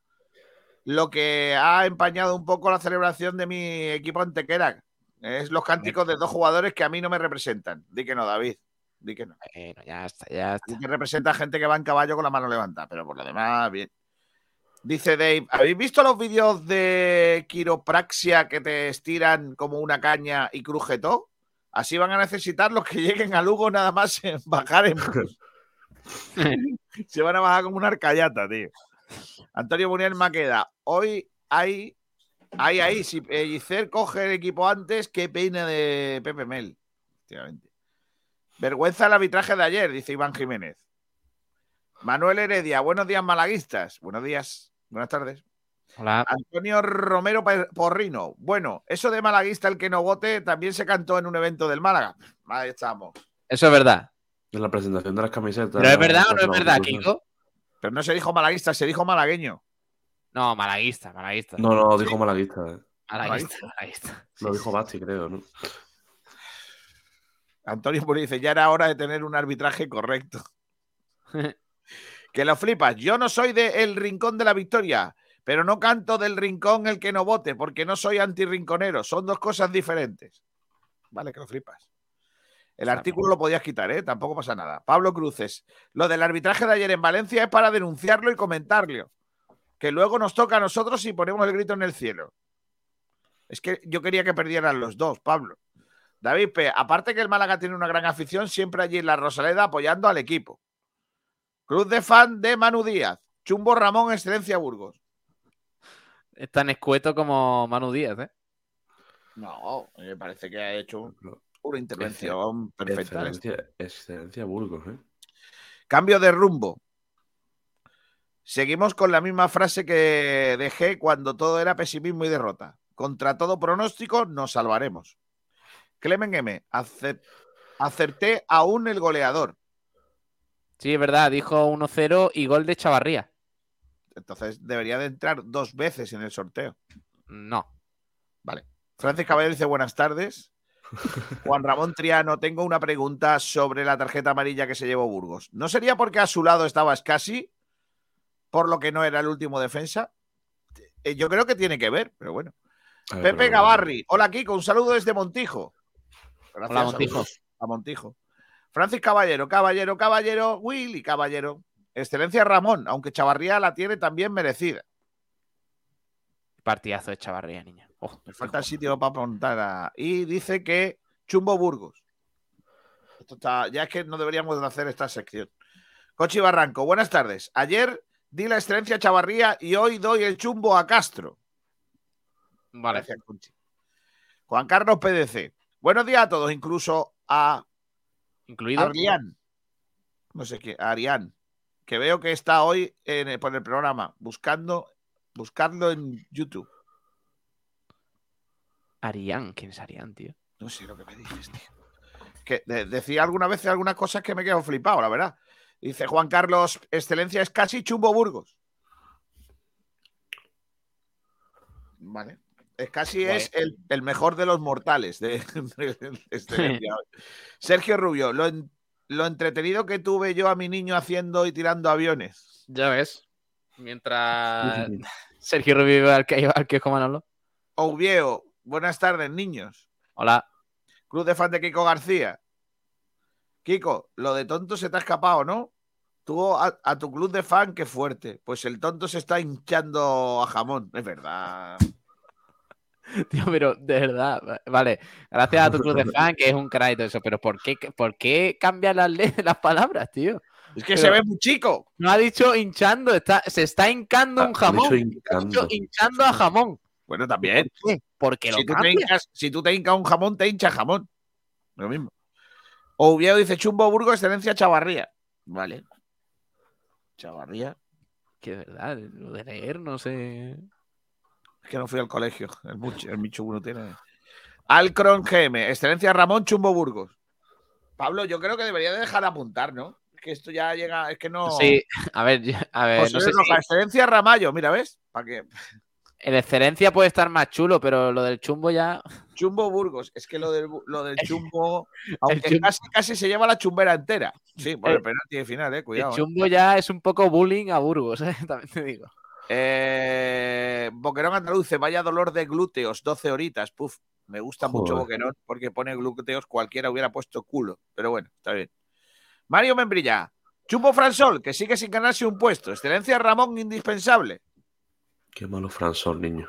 Lo que ha empañado un poco la celebración de mi equipo antequera. Es los cánticos de dos jugadores que a mí no me representan. Di que no, David. Di que no. Bueno, ya está, ya está. Di que representa gente que va en caballo con la mano levantada, pero por lo demás, bien. Dice Dave, ¿habéis visto los vídeos de quiropraxia que te estiran como una caña y cruje todo? Así van a necesitar los que lleguen a Lugo nada más en bajar en. Se van a bajar como una arcayata, tío. Antonio Munier Maqueda, hoy hay, hay ahí, si Pellicer coge el equipo antes, qué pena de Pepe Mel. Efectivamente. Vergüenza el arbitraje de ayer, dice Iván Jiménez. Manuel Heredia, buenos días malaguistas. Buenos días, buenas tardes. Hola. Antonio Romero Porrino. Bueno, eso de malaguista el que no vote también se cantó en un evento del Málaga. Ahí estamos. Eso es verdad. En la presentación de las camisetas. ¿Pero es verdad o no es la verdad, conclusión. Kiko? Pero no se dijo malaguista, se dijo malagueño. No, malaguista, malaguista. No, no, dijo malaguista. eh. Malaguista, malaguista. Lo dijo Basti, creo, ¿no? Antonio Puri dice, ya era hora de tener un arbitraje correcto. que lo flipas. Yo no soy de El Rincón de la Victoria, pero no canto del rincón el que no vote, porque no soy antirrinconero. Son dos cosas diferentes. Vale, que lo flipas. El artículo lo podías quitar, ¿eh? Tampoco pasa nada. Pablo Cruces, lo del arbitraje de ayer en Valencia es para denunciarlo y comentarlo. Que luego nos toca a nosotros y ponemos el grito en el cielo. Es que yo quería que perdieran los dos, Pablo. David P., aparte que el Málaga tiene una gran afición, siempre allí en la Rosaleda apoyando al equipo. Cruz de fan de Manu Díaz. Chumbo Ramón, Excelencia Burgos. Es tan escueto como Manu Díaz, ¿eh? No, me parece que ha hecho No. Una intervención perfecta. Excelencia, excelencia Burgos, ¿eh? Cambio de rumbo. Seguimos con la misma frase que dejé cuando todo era pesimismo y derrota. Contra todo pronóstico, nos salvaremos. Clemen M. ace- Acerté aún el goleador. Sí, es verdad, dijo 1-0 y gol de Chavarría. Entonces debería de entrar dos veces en el sorteo. No. Vale. Francis Caballero dice buenas tardes. Juan Ramón Triano, tengo una pregunta sobre la tarjeta amarilla que se llevó Burgos. ¿No sería porque a su lado estaba Scassi? Por lo que no era el último defensa. Eh, Yo creo que tiene que ver, pero bueno. A ver, Pepe pero- Gavarri. Hola, Kiko. Un saludo desde Montijo. Gracias, Hola, Montijo. saludos A Montijo. Francis Caballero, Caballero, Caballero, Willy Caballero. Excelencia Ramón, aunque Chavarría la tiene también merecida. Partidazo de Chavarría, niña. Oh, Me falta el sitio para apuntar a... Y dice que Chumbo Burgos. Esto está... Ya es que no deberíamos de hacer esta sección. Cochi Barranco, buenas tardes. Ayer di la excelencia a Chavarría y hoy doy el chumbo a Castro. Vale. Gracias, Conchi. Juan Carlos PDC. Buenos días a todos, incluso a Incluido. Arián. No sé qué, a Arián. Que veo que está hoy en el- por el programa, buscando, buscando en YouTube. Arián, ¿quién es Arián, tío? No sé lo que me dices, tío. Que de- decía alguna vez algunas cosas que me quedo flipado, la verdad. Dice Juan Carlos, excelencia es casi Chumbo Burgos. Vale. Es casi es el, el mejor de los mortales de, de excelencia. Sergio Rubio, lo, en- lo entretenido que tuve yo a mi niño haciendo y tirando aviones. Ya ves. Mientras Sergio revive al que al que Manolo. Ouviejo, buenas tardes, niños. Hola. Club de fan de Kiko García. Kiko, lo de tonto se te ha escapado, ¿no? Tú a, a tu club de fan, qué fuerte. Pues el tonto se está hinchando a jamón. Es verdad. Tío, pero de verdad, va- vale. Gracias a tu club de fan, que es un crack y todo eso, pero ¿por qué, por qué cambian las, las palabras, tío? Es que Pero- se ve muy chico. No ha dicho hinchando, está, se está hincando Ha- un jamón. dicho Ha dicho hinchando a jamón. Bueno, también. ¿Por qué? Porque lo Si tú, te hincas, si tú te hincas un jamón, te hincha jamón. Lo mismo. Ouviejo dice Chumbo Burgo, excelencia Chavarría. Vale. Chavarría. Que de verdad, lo de leer, no sé. Es que no fui al colegio. El, mucho, el Michu uno tiene. Alcron GM, excelencia Ramón Chumbo Burgos. Pablo, yo creo que debería de dejar de apuntar, ¿no? Es que esto ya llega, es que no. Sí, a ver, a ver, José no sé Roja, si excelencia Ramallo, mira, ¿ves? Para que el excelencia puede estar más chulo, pero lo del chumbo ya. Chumbo Burgos, es que lo del, lo del chumbo, aunque chumbo- casi, casi se lleva la chumbera entera. Sí, por el El- penalti de final, eh, El cuidado. eh. chumbo ya es un poco bullying a Burgos, ¿eh? también te digo. Eh, Boquerón Andaluce, vaya dolor de glúteos, 12 horitas. Puf, me gusta mucho. Boquerón porque pone glúteos, cualquiera hubiera puesto culo. Pero bueno, está bien. Mario Membrilla, Chumbo Fransol, que sigue sin ganarse un puesto. Excelencia Ramón, indispensable. Qué malo Fransol, niño.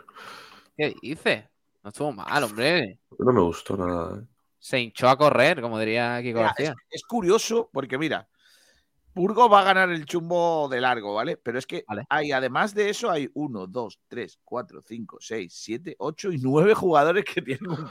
¿Qué dice? No estuvo mal, hombre. No me gustó nada. ¿eh? Se hinchó a correr, como diría Kiko Mira, García. es, es curioso porque, mira, Burgos va a ganar el chumbo de largo, ¿vale? Pero es que Vale. hay, además de eso, hay uno, dos, tres, cuatro, cinco, seis, siete, ocho y nueve jugadores que tienen un-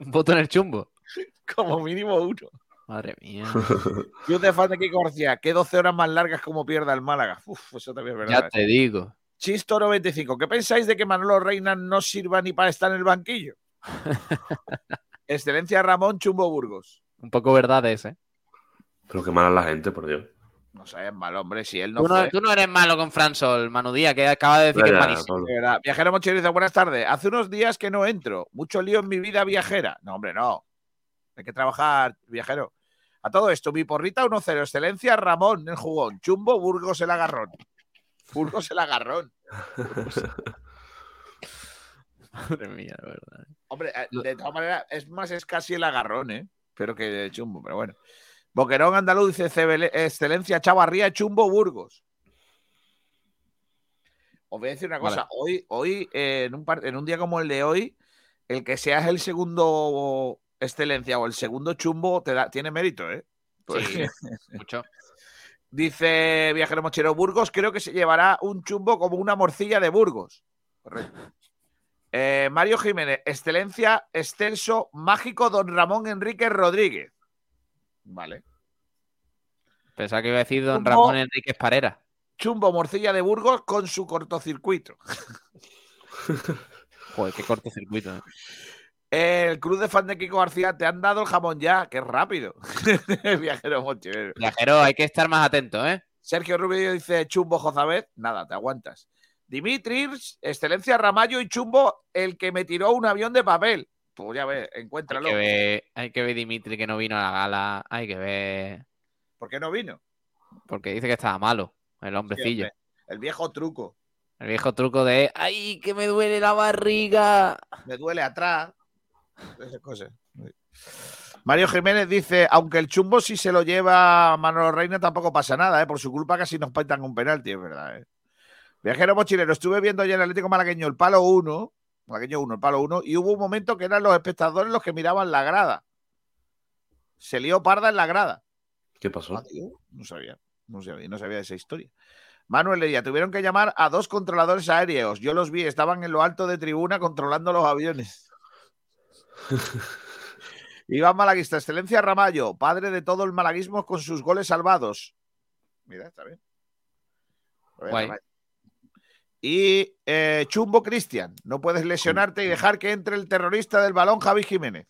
Un voto en el chumbo. como mínimo uno. Madre mía. Yo fan de Kiko García, que 12 horas más largas como pierda el Málaga. Uf, eso también es verdad. ya te digo. Chisto 95, ¿qué pensáis de que Manolo Reina no sirva ni para estar en el banquillo? Excelencia Ramón Chumbo Burgos. Un poco verdad es, ¿eh? Pero qué mala la gente, por Dios. No seas mal, hombre, si él no tú, no, fue. tú no eres malo con Fran Sol, Manu Díaz, que acaba de decir que es malísimo. De verdad. Viajero Mochilero dice, buenas tardes. Hace unos días que no entro. Mucho lío en mi vida viajera. No, hombre, no. Hay que trabajar, viajero. A todo esto, mi porrita 1-0. Excelencia, Ramón, el jugón. Chumbo, Burgos, el agarrón. Burgos, el agarrón. Madre mía, de verdad. Hombre, eh, de todas maneras, es más, es casi el agarrón, ¿eh? Pero que chumbo, pero bueno. Boquerón Andaluz dice, "Cebele- Excelencia, Chavarría, Chumbo, Burgos. Os voy a decir una cosa. Vale. Hoy, hoy eh, en, un par- en un día como el de hoy, el que seas el segundo Excelencia o el segundo Chumbo te da, tiene mérito, ¿eh? Porque- Mucho. Dice Viajero Mochero Burgos, creo que se llevará un chumbo como una morcilla de Burgos. Correcto. Eh, Mario Jiménez, excelencia, excelso, mágico, don Ramón Enrique Rodríguez. Vale. Pensaba que iba a decir don Chumbo. Ramón Enríquez Parera. Chumbo, morcilla de Burgos con su cortocircuito. Joder, qué cortocircuito. ¿eh? El club de fan de Kiko García te han dado el jamón ya, qué rápido. Viajero Mochero. Viajero, hay que estar más atento, ¿eh? Sergio Rubio dice Chumbo Jozabed. Nada, te aguantas. Dimitris, Excelencia Ramallo y Chumbo, el que me tiró un avión de papel. Pues ya ves, Hay encuéntralo. que, ver, hay que ver Dimitri que no vino a la gala. Hay que ver. ¿Por qué no vino? Porque dice que estaba malo, el hombrecillo. El viejo truco. El viejo truco de ¡ay, que me duele la barriga! Me duele atrás. Esas cosas. Mario Jiménez dice, aunque el chumbo si se lo lleva Manolo Reina tampoco pasa nada, ¿eh? por su culpa casi nos paitan un penalti, es verdad. ¿eh? Viajero mochilero, estuve viendo ayer el Atlético Malagueño el palo 1, Malagueño 1, el palo 1, y hubo un momento que eran los espectadores los que miraban la grada. Se lió parda en la grada. ¿Qué pasó? Ah, No sabía, no sabía, no sabía de esa historia. Manuel Lería, tuvieron que llamar a dos controladores aéreos. Yo los vi, estaban en lo alto de tribuna controlando los aviones. Iván Malaguista, excelencia Ramallo, padre de todo el malaguismo con sus goles salvados. Mira, está bien. Guay. Y eh, Chumbo Cristian, no puedes lesionarte y dejar que entre el terrorista del balón Javi Jiménez.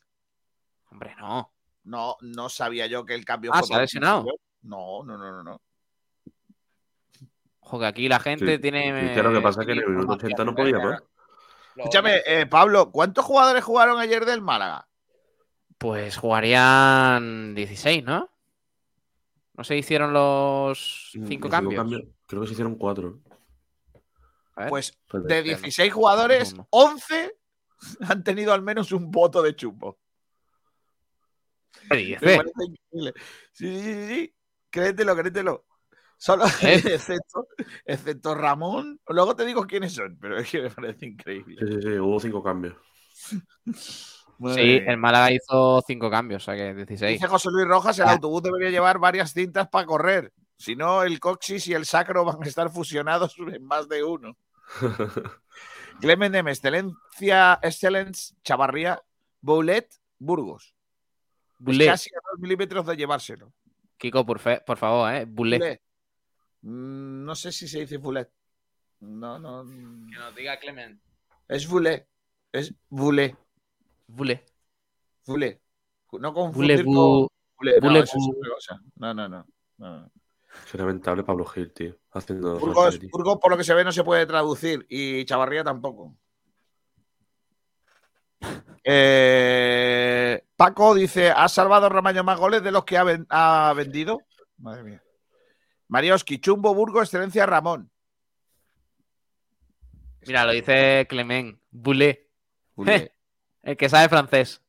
Hombre, no. No, no sabía yo que el cambio Ah, fue ¿se ha por- lesionado? No, no, no, no, no. Ojo, que aquí la gente Sí, tiene. sí, que lo que pasa es que en el minuto información. 80 no podía más. Escúchame, eh, Pablo, ¿cuántos jugadores jugaron ayer del Málaga? Pues jugarían 16, ¿no? ¿No se hicieron los Mm, cinco cambios? Creo que se hicieron cuatro. A ver. Pues de 16 jugadores, Uno. 11 han tenido al menos un voto de chumbo. ¿Qué dices? Sí, sí, sí, sí. Créetelo, créetelo. Solo, ¿Eh? excepto, excepto Ramón. Luego te digo quiénes son, pero es que me parece increíble. Sí, sí, sí, hubo cinco cambios. Madre Sí, mía. el Málaga hizo cinco cambios, o sea que 16. Dice José Luis Rojas, el Ah. autobús debería llevar varias cintas para correr. Si no, el coxis y el sacro van a estar fusionados en más de uno. Clemen M, Excelencia, Excellence, Chavarría, Boulet, Burgos. Casi a dos milímetros de llevárselo. Kiko, por, fe- por favor, ¿eh? Boulet. Mm, No sé si se dice Boulet. No, no. Que nos diga Clement. Es Boulet. Es Boulet. Bulé. Boulet. No confundir con. Boulet. No, Boulet, eso es bu- otra cosa. No, no, no. no. Qué lamentable Pablo Gil, tío. Haciendo. Burgos. Burgos, por lo que se ve, no se puede traducir. Y Chavarría tampoco. Eh, Paco dice: ¿Ha salvado Ramaño más goles de los que ha, ven- ha vendido? Madre mía. Marioski, Chumbo, Burgos, Excelencia, Ramón. Mira, lo dice Clement. Boulet. El que sabe francés.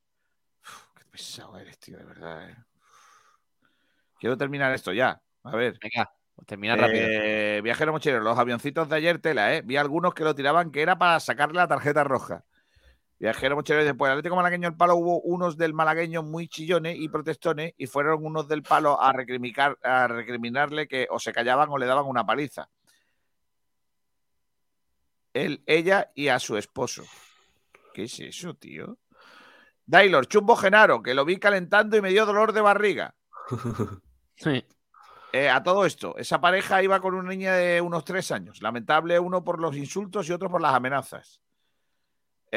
qué pesado eres, tío, de verdad. eh. Quiero terminar esto ya. A ver. Venga, pues termina rápido. Eh, viajero mochilero, los avioncitos de ayer, tela, ¿eh? Vi algunos que lo tiraban que era para sacarle la tarjeta roja. Viajero mochilero, después del Atlético Malagueño el palo hubo unos del malagueño muy chillones y protestones y fueron unos del palo a, recriminar, a recriminarle que o se callaban o le daban una paliza. Él, ella y a su esposo. ¿Qué es eso, tío? Dailor, Chumbo Genaro, que lo vi calentando y me dio dolor de barriga. Sí. Eh, a todo esto, esa pareja iba con una niña de unos tres años. Lamentable uno por los insultos y otro por las amenazas.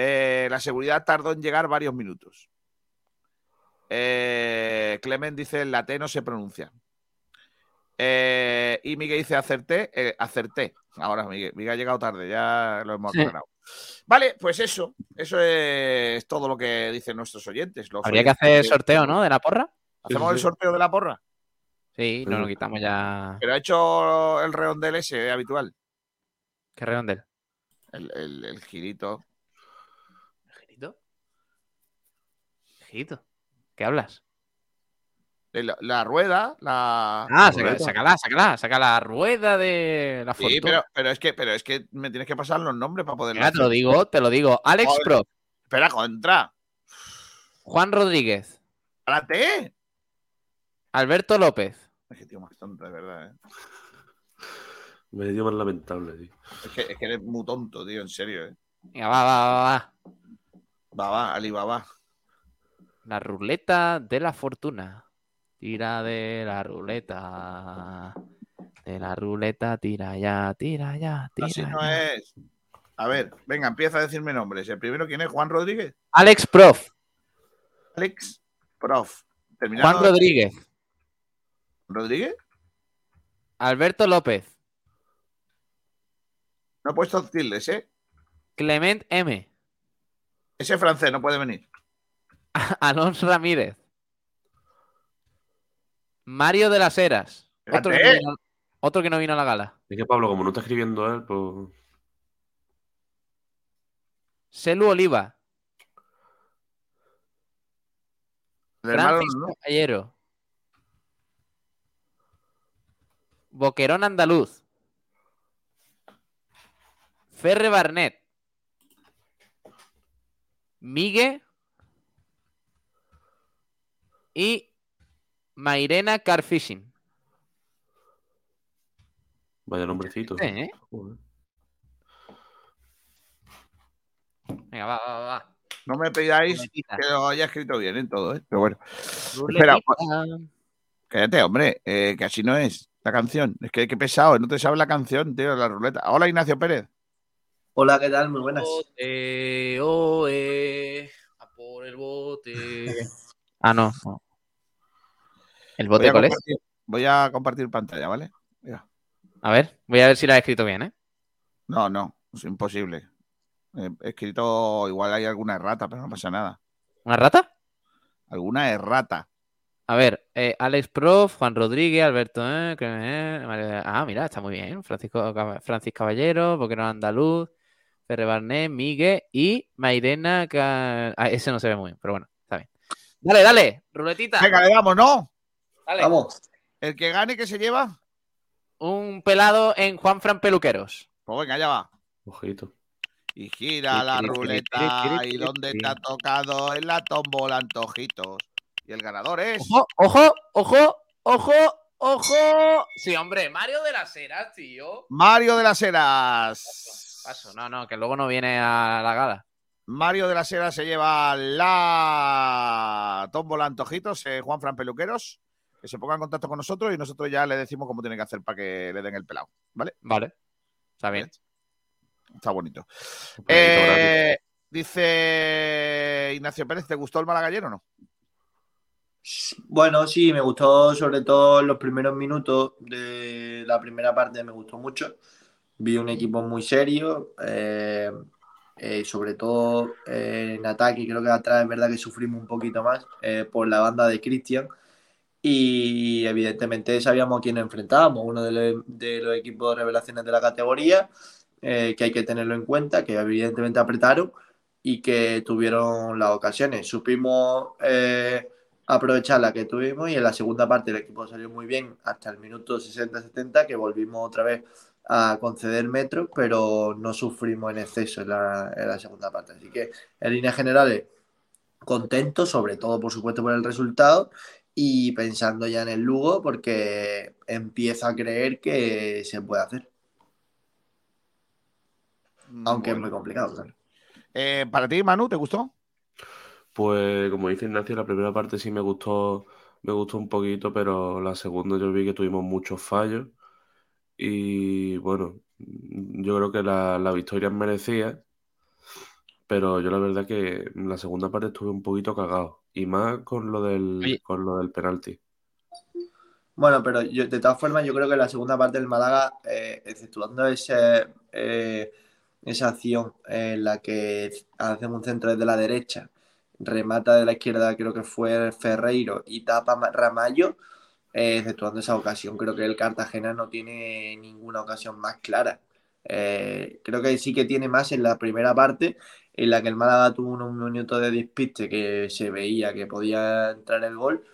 Eh, la seguridad tardó en llegar varios minutos. Eh, Clement dice la T no se pronuncia. Eh, y Miguel dice acerté, eh, acerté. Ahora Miguel, Miguel ha llegado tarde, ya lo hemos Sí. aclarado. Vale, pues eso, eso es todo lo que dicen nuestros oyentes. Los Habría que hacer que- sorteo, ¿no? De la porra. ¿Hacemos Sí, el sorteo de la porra? Sí, no lo quitamos ya. Pero ha hecho el redondel ese habitual. ¿Qué redondel? El, el, el. ¿Girito? ¿Qué hablas? El- la rueda, la. Ah, la saca- rueda. sácala, sácala, saca la rueda de la fortuna. Sí, pero, pero es que, pero es que me tienes que pasar los nombres para poder. Venga, te lo digo, te lo digo. Alex Joder. Pro, Espera, contra. Juan Rodríguez, ¡Párate! Alberto López, Es que tío más tonto, de verdad. ¿eh? Me dio más lamentable, tío. Es, que, es que eres muy tonto, tío, en serio. ¿eh? Venga, va, va, va, va. Va, va, Alibaba. La ruleta de la fortuna. Tira de la ruleta. De la ruleta, tira ya, tira ya, tira Así no ya. es. A ver, venga, empieza a decirme nombres. El primero, ¿quién es? Juan Rodríguez. Alex Prof, Alex Prof. Juan Rodríguez, ¿Rodríguez? Alberto López, No he puesto tildes, ¿eh? Clement M, Ese francés no puede venir. Alonso Ramírez, Mario de las Heras, otro que, no vino, otro que no vino a la gala. Es que Pablo, como no está escribiendo él, pues. Selu Oliva, Francis ¿no? Caballero, Boquerón Andaluz, Ferre Barnet, Migue y Mairena Carfishing. Vaya nombrecito. ¿Eh? Venga, va, va, va. No me pidáis Ruletita. que lo haya escrito bien en todo, ¿eh? Pero bueno. Espera, Ruletita. Cállate, hombre, eh, que así no es la canción. Es que qué pesado, no te sabes la canción, tío, la ruleta. Hola, Ignacio Pérez. Hola, ¿qué tal? Muy buenas. Bote, oe, a por el bote. Ah, no. no. ¿El bote cuál es? voy a compartir pantalla, ¿vale? Mira. A ver, voy a ver si lo he escrito bien, ¿eh? No, no, es imposible. He escrito, igual hay alguna errata, pero no pasa nada. ¿Una rata? Alguna errata. A ver, eh, Alex Prof, Juan Rodríguez, Alberto, eh, que- eh, ah, mira, está muy bien. Francisco Francis Caballero, Boquerón Andaluz, Ferre Barnet, Miguel y Mairena. Ah, ese no se ve muy bien, pero bueno, está bien. Dale, dale, ruletita. Venga, le damos, ¿no? Dale. Vamos. El que gane, que se lleva? Un pelado en Juan Fran Peluqueros. Pues venga, ya va. Ojito. Y gira la ruleta. ¿Y dónde te ha tocado? En la tómbola, antojitos. Y el ganador es. Ojo, ojo, ojo, ojo, ojo. Sí, hombre, Mario de las Heras, tío. Mario de las Heras. Paso, no, no, que luego no viene a la gala. Mario de las Heras se lleva la tómbola antojitos, eh, Juan Fran Peluqueros. Que se ponga en contacto con nosotros y nosotros ya le decimos cómo tiene que hacer para que le den el pelado. ¿Vale? Vale. Está bien. Está bonito. Eh, dice Ignacio Pérez, ¿te gustó el Malagallero o no? Bueno, sí, me gustó sobre todo los primeros minutos de la primera parte, me gustó mucho. Vi un equipo muy serio, eh, eh, sobre todo eh, en ataque, creo que atrás es verdad que sufrimos un poquito más eh, por la banda de Cristian. Y evidentemente sabíamos a quién enfrentábamos, uno de, los- de los equipos de revelaciones de la categoría. eh, que hay que tenerlo en cuenta, que evidentemente apretaron y que tuvieron las ocasiones. Supimos eh, aprovechar la que tuvimos y en la segunda parte el equipo salió muy bien hasta el minuto 60-70, que volvimos otra vez a conceder metros, pero no sufrimos en exceso en la, en la segunda parte. Así que en líneas generales, contento, sobre todo por supuesto por el resultado y pensando ya en el Lugo porque empiezo a creer que se puede hacer. Aunque es muy complicado, claro. Eh, para ti, Manu, ¿te gustó? Pues como dice Ignacio, la primera parte sí me gustó, me gustó un poquito, pero la segunda yo vi que tuvimos muchos fallos. Y bueno, yo creo que la, la victoria es merecida, pero yo la verdad que en la segunda parte estuve un poquito cagado. Y más con lo del, Oye. con lo del penalti. Bueno, pero yo, de todas formas, yo creo que la segunda parte del Málaga, eh, exceptuando ese, eh, esa acción en la que hacemos un centro desde la derecha, remata de la izquierda, creo que fue Ferreiro y tapa Ma- Ramallo, eh, exceptuando esa ocasión, creo que el Cartagena no tiene ninguna ocasión más clara. Eh, creo que sí que tiene más en la primera parte, en la que el Málaga tuvo unos minutos de despiste que se veía que podía entrar el gol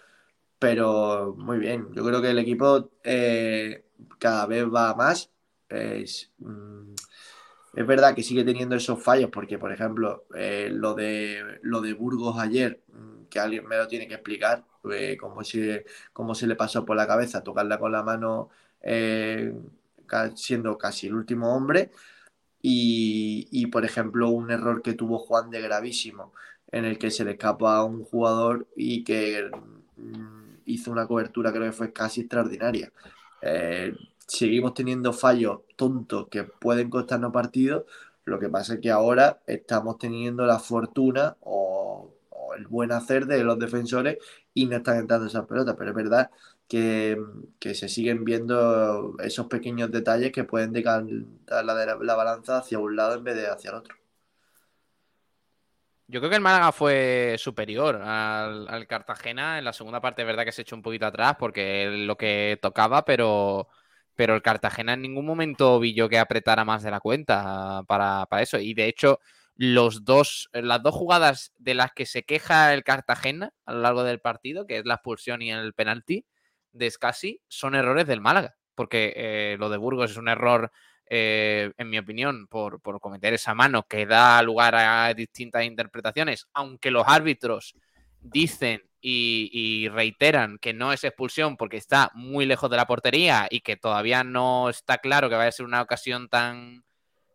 pero muy bien. Yo creo que el equipo eh, cada vez va más. Es, mm, es verdad que sigue teniendo esos fallos, porque, por ejemplo, eh, lo de lo de Burgos ayer, mm, que alguien me lo tiene que explicar, eh, cómo, se, cómo se le pasó por la cabeza tocarla con la mano siendo casi el último hombre. Y, por ejemplo, un error que tuvo Juan de gravísimo, en el que se le escapa a un jugador y que mm, hizo una cobertura, creo que fue casi extraordinaria. Eh, seguimos teniendo fallos tontos que pueden costarnos partidos. Lo que pasa es que ahora estamos teniendo la fortuna o, o el buen hacer de los defensores y no están entrando esas pelotas. Pero es verdad que, se siguen viendo esos pequeños detalles que pueden decantar la, balanza hacia un lado en vez de hacia el otro. Yo creo que el Málaga fue superior al, Cartagena. En la segunda parte verdad que se echó un poquito atrás porque lo que tocaba, pero, pero el Cartagena en ningún momento vi yo que apretara más de la cuenta para, para eso. Y de hecho, los dos, las dos jugadas de las que se queja el Cartagena a lo largo del partido, que es la expulsión y el penalti de Scassi, son errores del Málaga. Porque eh, lo de Burgos es un error eh, en mi opinión, por, por, cometer esa mano que da lugar a distintas interpretaciones, aunque los árbitros dicen y, reiteran que no es expulsión porque está muy lejos de la portería y que todavía no está claro que vaya a ser una ocasión tan,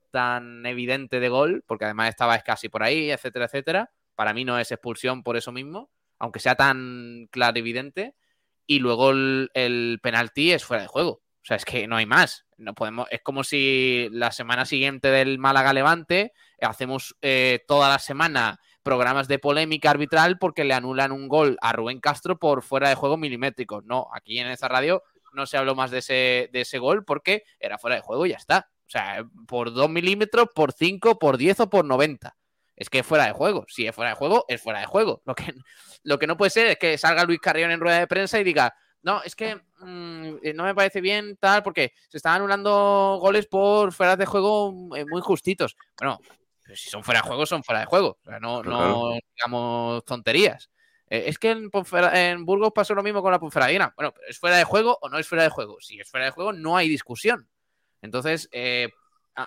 tan evidente de gol, porque además estaba casi por ahí, etcétera, etcétera. Para mí no es expulsión por eso mismo, aunque sea tan claro evidente. Y luego el, penalti es fuera de juego. O sea, es que no hay más. No podemos, es como si la semana siguiente del Málaga Levante hacemos eh, toda la semana programas de polémica arbitral porque le anulan un gol a Rubén Castro por fuera de juego milimétrico. No, aquí en esta radio no se habló más de ese, de ese gol porque era fuera de juego y ya está. O sea, por 2 milímetros, por 5, por 10 o por 90. Es que es fuera de juego. Si es fuera de juego, es fuera de juego. Lo que, lo que no puede ser es que salga Luis Carrión en rueda de prensa y diga, no, es que mmm, no me parece bien tal, porque se están anulando goles por fuera de juego eh, muy justitos. Bueno, si son fuera de juego, son fuera de juego. O sea, no, no digamos tonterías. Eh, es que en, en, Burgos pasó lo mismo con la Ponferradina. Bueno, ¿es fuera de juego o no es fuera de juego? Si es fuera de juego, no hay discusión. Entonces, eh,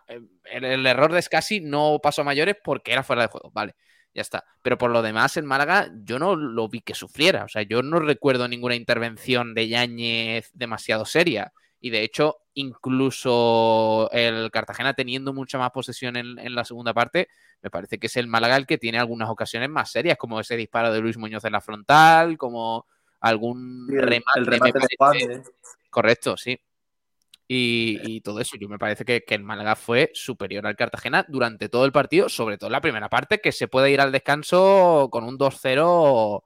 el, el, error de Scassi no pasó a mayores porque era fuera de juego. Vale ya está. Pero por lo demás, en Málaga yo no lo vi que sufriera. O sea, yo no recuerdo ninguna intervención de Yáñez demasiado seria. Y de hecho, incluso el Cartagena teniendo mucha más posesión en, en, la segunda parte, me parece que es el Málaga el que tiene algunas ocasiones más serias, como ese disparo de Luis Muñoz en la frontal, como algún sí, el, remate. El remate ¿eh? Correcto, sí. Y, y, todo eso. Yo me parece que, que, el Málaga fue superior al Cartagena durante todo el partido, sobre todo en la primera parte, que se puede ir al descanso con un 2-0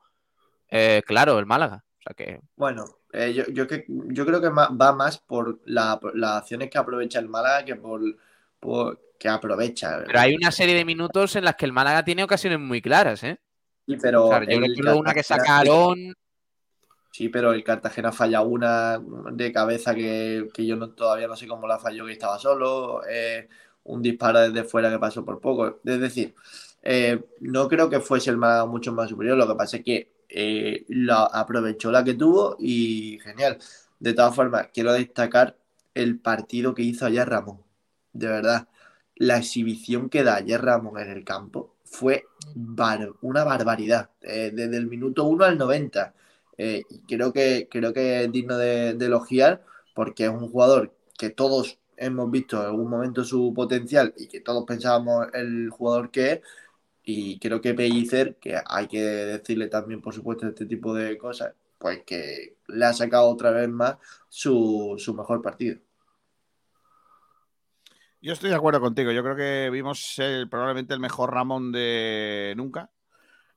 eh, claro, el Málaga. O sea que... Bueno, eh, yo, yo, que, yo creo que va más por las la acciones que aprovecha el Málaga que por, por que aprovecha. Pero hay una serie de minutos en las que el Málaga tiene ocasiones muy claras, ¿eh? Sí, pero. O sea, yo recuerdo una que saca Aarón. Sí, pero el Cartagena falla una de cabeza que, yo todavía no sé cómo la falló, que estaba solo. Eh, un disparo desde fuera que pasó por poco. Es decir, eh, no creo que fuese el Málaga mucho más superior, lo que pasa es que eh, la, aprovechó la que tuvo y genial. De todas formas, quiero destacar el partido que hizo ayer Ramón. De verdad, la exhibición que da ayer Ramón en el campo fue una barbaridad. Desde el minuto 1 al 90. Y creo que, creo que es digno de, de elogiar porque es un jugador que todos hemos visto en algún momento su potencial y que todos pensábamos el jugador que es. Y creo que Pellicer, que hay que decirle también, por supuesto, este tipo de cosas, pues que le ha sacado otra vez más su, mejor partido. Yo estoy de acuerdo contigo. Yo creo que vimos probablemente el mejor Ramón de nunca.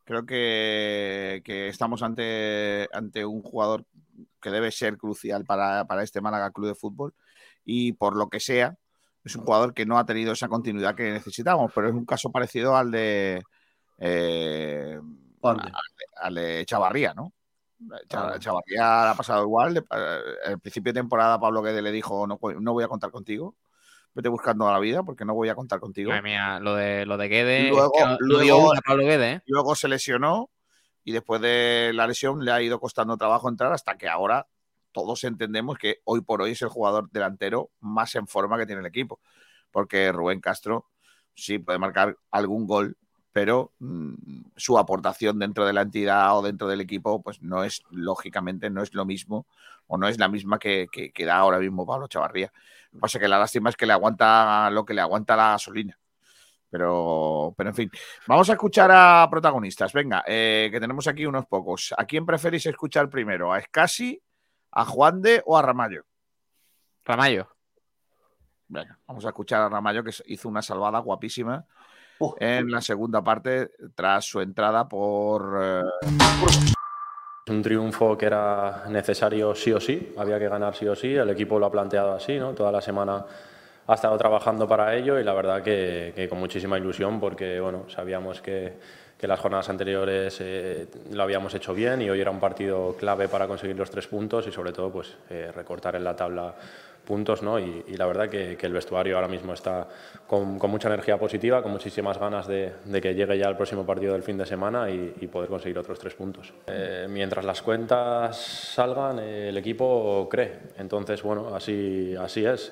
Creo que, estamos ante, ante un jugador que debe ser crucial para, para este Málaga Club de Fútbol y por lo que sea, es un jugador que no ha tenido esa continuidad que necesitamos, pero es un caso parecido al de, eh, al, de Chavarría, ¿no? Chavarría ha pasado igual. Al principio de temporada Pablo Guede le dijo no, no voy a contar contigo. Vete buscando a la vida porque no voy a contar contigo. mía, lo de, lo de Guede. Luego, ¿eh? luego se lesionó y después de la lesión le ha ido costando trabajo entrar hasta que ahora todos entendemos que hoy por hoy es el jugador delantero más en forma que tiene el equipo. Porque Rubén Castro sí puede marcar algún gol, pero mm, su aportación dentro de la entidad o dentro del equipo, pues no es, lógicamente, no es lo mismo o no es la misma que, da ahora mismo Pablo Chavarría. Lo que pasa es que la lástima es que le aguanta lo que le aguanta la gasolina. Pero, pero en fin, vamos a escuchar a protagonistas. Venga, eh, que tenemos aquí unos pocos. ¿A quién preferís escuchar primero? ¿A Escasi ¿A Juan de o a Ramallo? Ramallo. Bueno, vamos a escuchar a Ramallo que hizo una salvada guapísima en la segunda parte tras su entrada por... Eh, un triunfo que era necesario sí o sí, había que ganar sí o sí, el equipo lo ha planteado así, ¿no? Toda la semana ha estado trabajando para ello y la verdad que, que con muchísima ilusión porque, bueno, sabíamos que que las jornadas anteriores eh, lo habíamos hecho bien y hoy era un partido clave para conseguir los tres puntos y sobre todo pues eh, recortar en la tabla puntos, ¿no? Y, la verdad que, el vestuario ahora mismo está con, mucha energía positiva, con muchísimas ganas de, que llegue ya el próximo partido del fin de semana y, poder conseguir otros tres puntos. Eh, mientras las cuentas salgan, el equipo cree. Entonces, bueno, así, así es.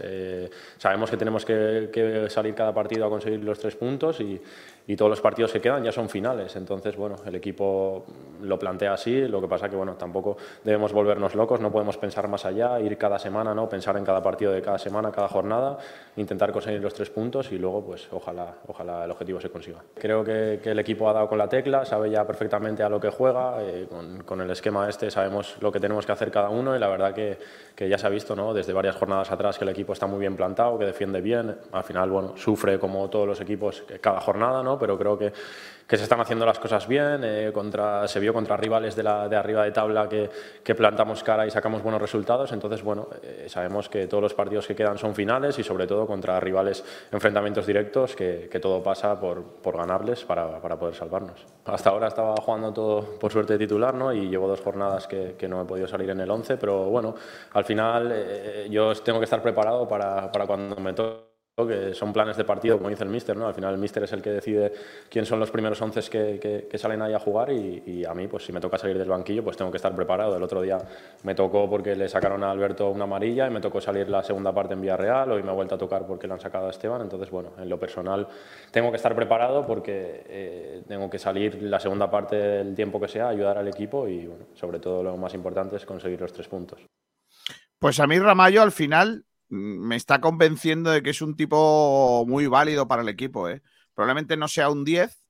sabemos que tenemos que, que salir cada partido a conseguir los tres puntos y, y todos los partidos que quedan ya son finales. Entonces, bueno, el equipo lo plantea así, lo que pasa que, bueno, tampoco debemos volvernos locos, no podemos pensar más allá, ir cada semana, ¿no? Pensar en cada partido de cada semana, cada jornada, intentar conseguir los tres puntos y luego, pues, ojalá, ojalá el objetivo se consiga. Creo que, el equipo ha dado con la tecla, sabe ya perfectamente a lo que juega, eh, con, el esquema este sabemos lo que tenemos que hacer cada uno y la verdad que, que ya se ha visto, ¿no? Desde varias jornadas atrás que el equipo está muy bien plantado, que defiende bien, al final, bueno, sufre como todos los equipos cada jornada, ¿no? Pero creo que, que se están haciendo las cosas bien. Eh, contra, se vio contra rivales de, la, de arriba de tabla que, que, plantamos cara y sacamos buenos resultados. Entonces, bueno, eh, sabemos que todos los partidos que quedan son finales y sobre todo contra rivales, enfrentamientos directos, que, que todo pasa por, por ganarles para, para, poder salvarnos. Hasta ahora estaba jugando todo por suerte titular ¿no? y llevo dos jornadas que, que no he podido salir en el 11, pero bueno, al final eh, yo tengo que estar preparado para, para cuando me toque que son planes de partido, como dice el míster, ¿no? Al final el míster es el que decide quién son los primeros once que, salen ahí a jugar y, a mí, pues si me toca salir del banquillo, pues tengo que estar preparado. El otro día me tocó porque le sacaron a Alberto una amarilla y me tocó salir la segunda parte en Villarreal, hoy me ha vuelto a tocar porque le han sacado a Esteban, entonces bueno, en lo personal tengo que estar preparado porque eh, tengo que salir la segunda parte del tiempo que sea, ayudar al equipo y sobre todo lo más importante es conseguir los tres puntos. Pues a mí Ramallo al final me está convenciendo de que es un tipo muy válido para el equipo. ¿eh? Probablemente no sea un 10,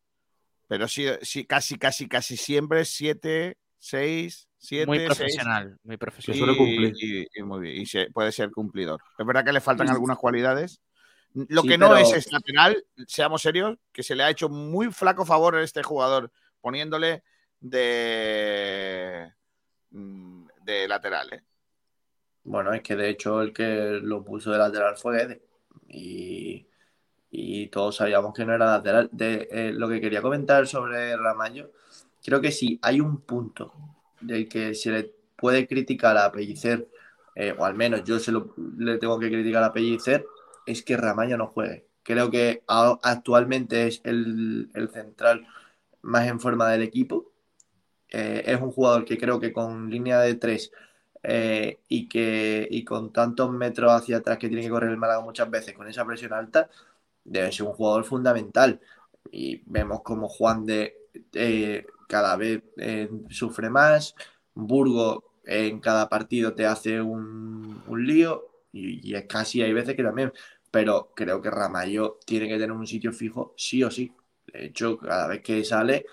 pero sí, sí casi, casi, casi siempre 7, 6, 7. Muy profesional, muy profesional. Y, y, puede ser cumplidor. Es verdad que le faltan algunas cualidades. Lo que no es es lateral, seamos serios, que se le ha hecho muy flaco favor a este jugador poniéndole de, mm, de lateral. ¿eh? Bueno, es que de hecho el que lo puso de lateral fue Ede. Y, todos sabíamos que no era lateral. De, eh, lo que quería comentar sobre Ramallo, creo que sí, hay un punto del que se le puede criticar a Pellicer, eh, o al menos yo se lo, le tengo que criticar a Pellicer, es que Ramallo no juegue. creo que actualmente es el, el central más en forma del equipo. Eh, es un jugador que creo que con línea de tres eh, y que y con tantos metros hacia atrás que tiene que correr el Málaga muchas veces con esa presión alta, debe ser un jugador fundamental. Y vemos como Juan de eh, cada vez eh, sufre más, Burgo en cada partido te hace un, un lío y, es casi hay veces que también, pero creo que Ramallo tiene que tener un sitio fijo sí o sí. De hecho, cada vez que sale,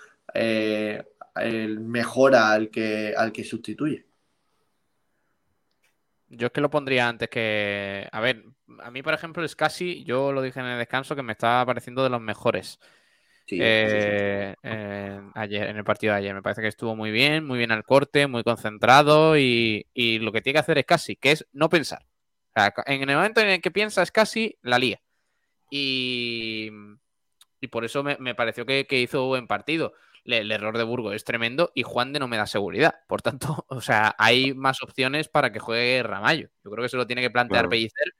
mejora al que, al que sustituye. Yo es que lo pondría antes que. A ver, a mí, por ejemplo, es casi, yo lo dije en el descanso, que me estaba pareciendo de los mejores. Sí, eh, eh, ayer, en el partido de ayer. Me parece que estuvo muy bien, muy bien al corte, muy concentrado y, y lo que tiene que hacer es casi, que es no pensar. O sea, en el momento en el que piensas casi, la lía. Y, y por eso me, me pareció que, que hizo buen partido. Le- el error de Burgos es tremendo y Juan de no me da seguridad. Por tanto, o sea, hay más opciones para que juegue Ramallo. Yo creo que se lo tiene que plantear Claro. Pellicer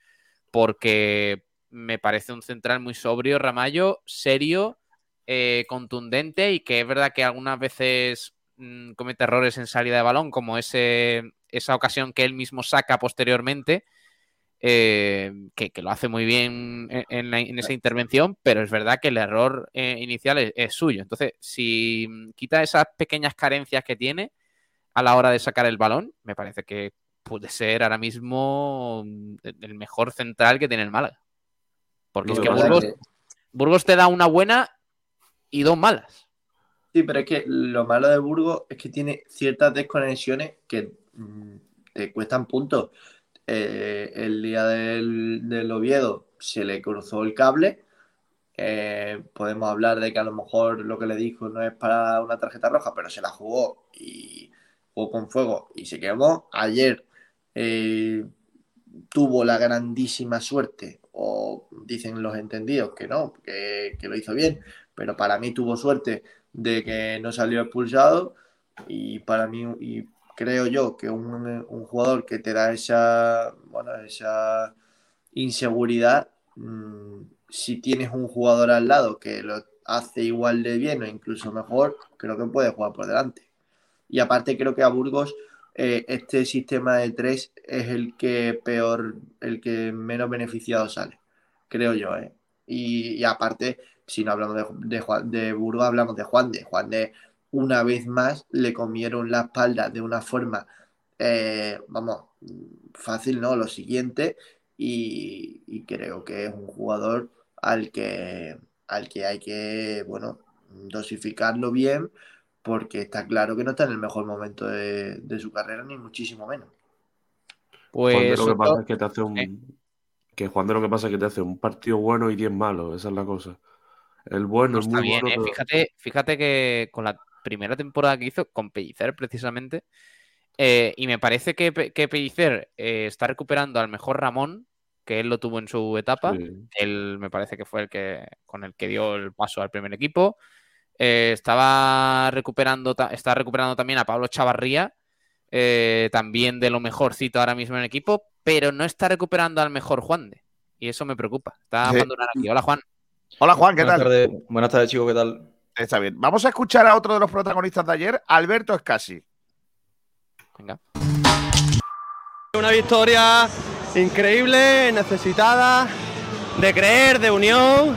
porque me parece un central muy sobrio, Ramallo, serio, eh, contundente y que es verdad que algunas veces mm, comete errores en salida de balón, como ese, esa ocasión que él mismo saca posteriormente, eh, que, que lo hace muy bien en, en la- en esa intervención, pero es verdad que el error eh, inicial es, es suyo. Entonces, si mm, quita esas pequeñas carencias que tiene a la hora de sacar el balón, me parece que puede ser ahora mismo mm, el mejor central que tiene el Málaga. Porque es Burgos, que- Burgos te da una buena y dos malas. Sí, pero es que lo malo de Burgos es que tiene ciertas desconexiones que mm, te cuestan puntos. Eh, el día del, Oviedo se le cruzó el cable. Podemos hablar de que a lo mejor lo que le dijo no es para una tarjeta roja, pero se la jugó y jugó con fuego y se quemó. Ayer eh, tuvo la grandísima suerte, o dicen los entendidos que no, que, que lo hizo bien, pero para mí tuvo suerte de que no salió expulsado y para mí y creo yo que un, jugador que te da esa bueno esa inseguridad mmm, si tienes un jugador al lado que lo hace igual de bien o incluso mejor creo que puede jugar por delante y aparte creo que a Burgos eh, este sistema de tres es el que peor el que menos beneficiado sale creo yo ¿eh? y, aparte si no hablamos de, de Burgos, hablamos de Juan de. Juan de, una vez más, le comieron la espalda de una forma, eh, vamos, fácil, ¿no? Lo siguiente, y, y, creo que es un jugador al que, al que hay que, bueno, dosificarlo bien, porque está claro que no está en el mejor momento de, de su carrera, ni muchísimo menos. Pues Juan de lo que pasa es que te hace un. ¿eh? Que Juan de lo que pasa es que te hace un partido bueno y 10 malos, esa es la cosa. El bueno no es está muy bien, bueno. ¿eh? pero- fíjate, fíjate que con la primera temporada que hizo, con Pellicer precisamente, eh, y me parece que, Pe- que Pellicer eh, está recuperando al mejor Ramón, que él lo tuvo en su etapa. Sí. Él me parece que fue el que con el que dio el paso al primer equipo. Eh, estaba recuperando, está recuperando también a Pablo Chavarría, eh, también de lo mejorcito ahora mismo en el equipo, pero no está recuperando al mejor Juan de. Y eso me preocupa. Está Sí. Aquí. Hola, Juan. Hola Juan, ¿qué Buenas tal? buenas tardes, chicos, ¿qué tal? Está bien. Vamos a escuchar a otro de los protagonistas de ayer, Alberto Escasi. Venga. Una victoria increíble, necesitada, de creer, de unión.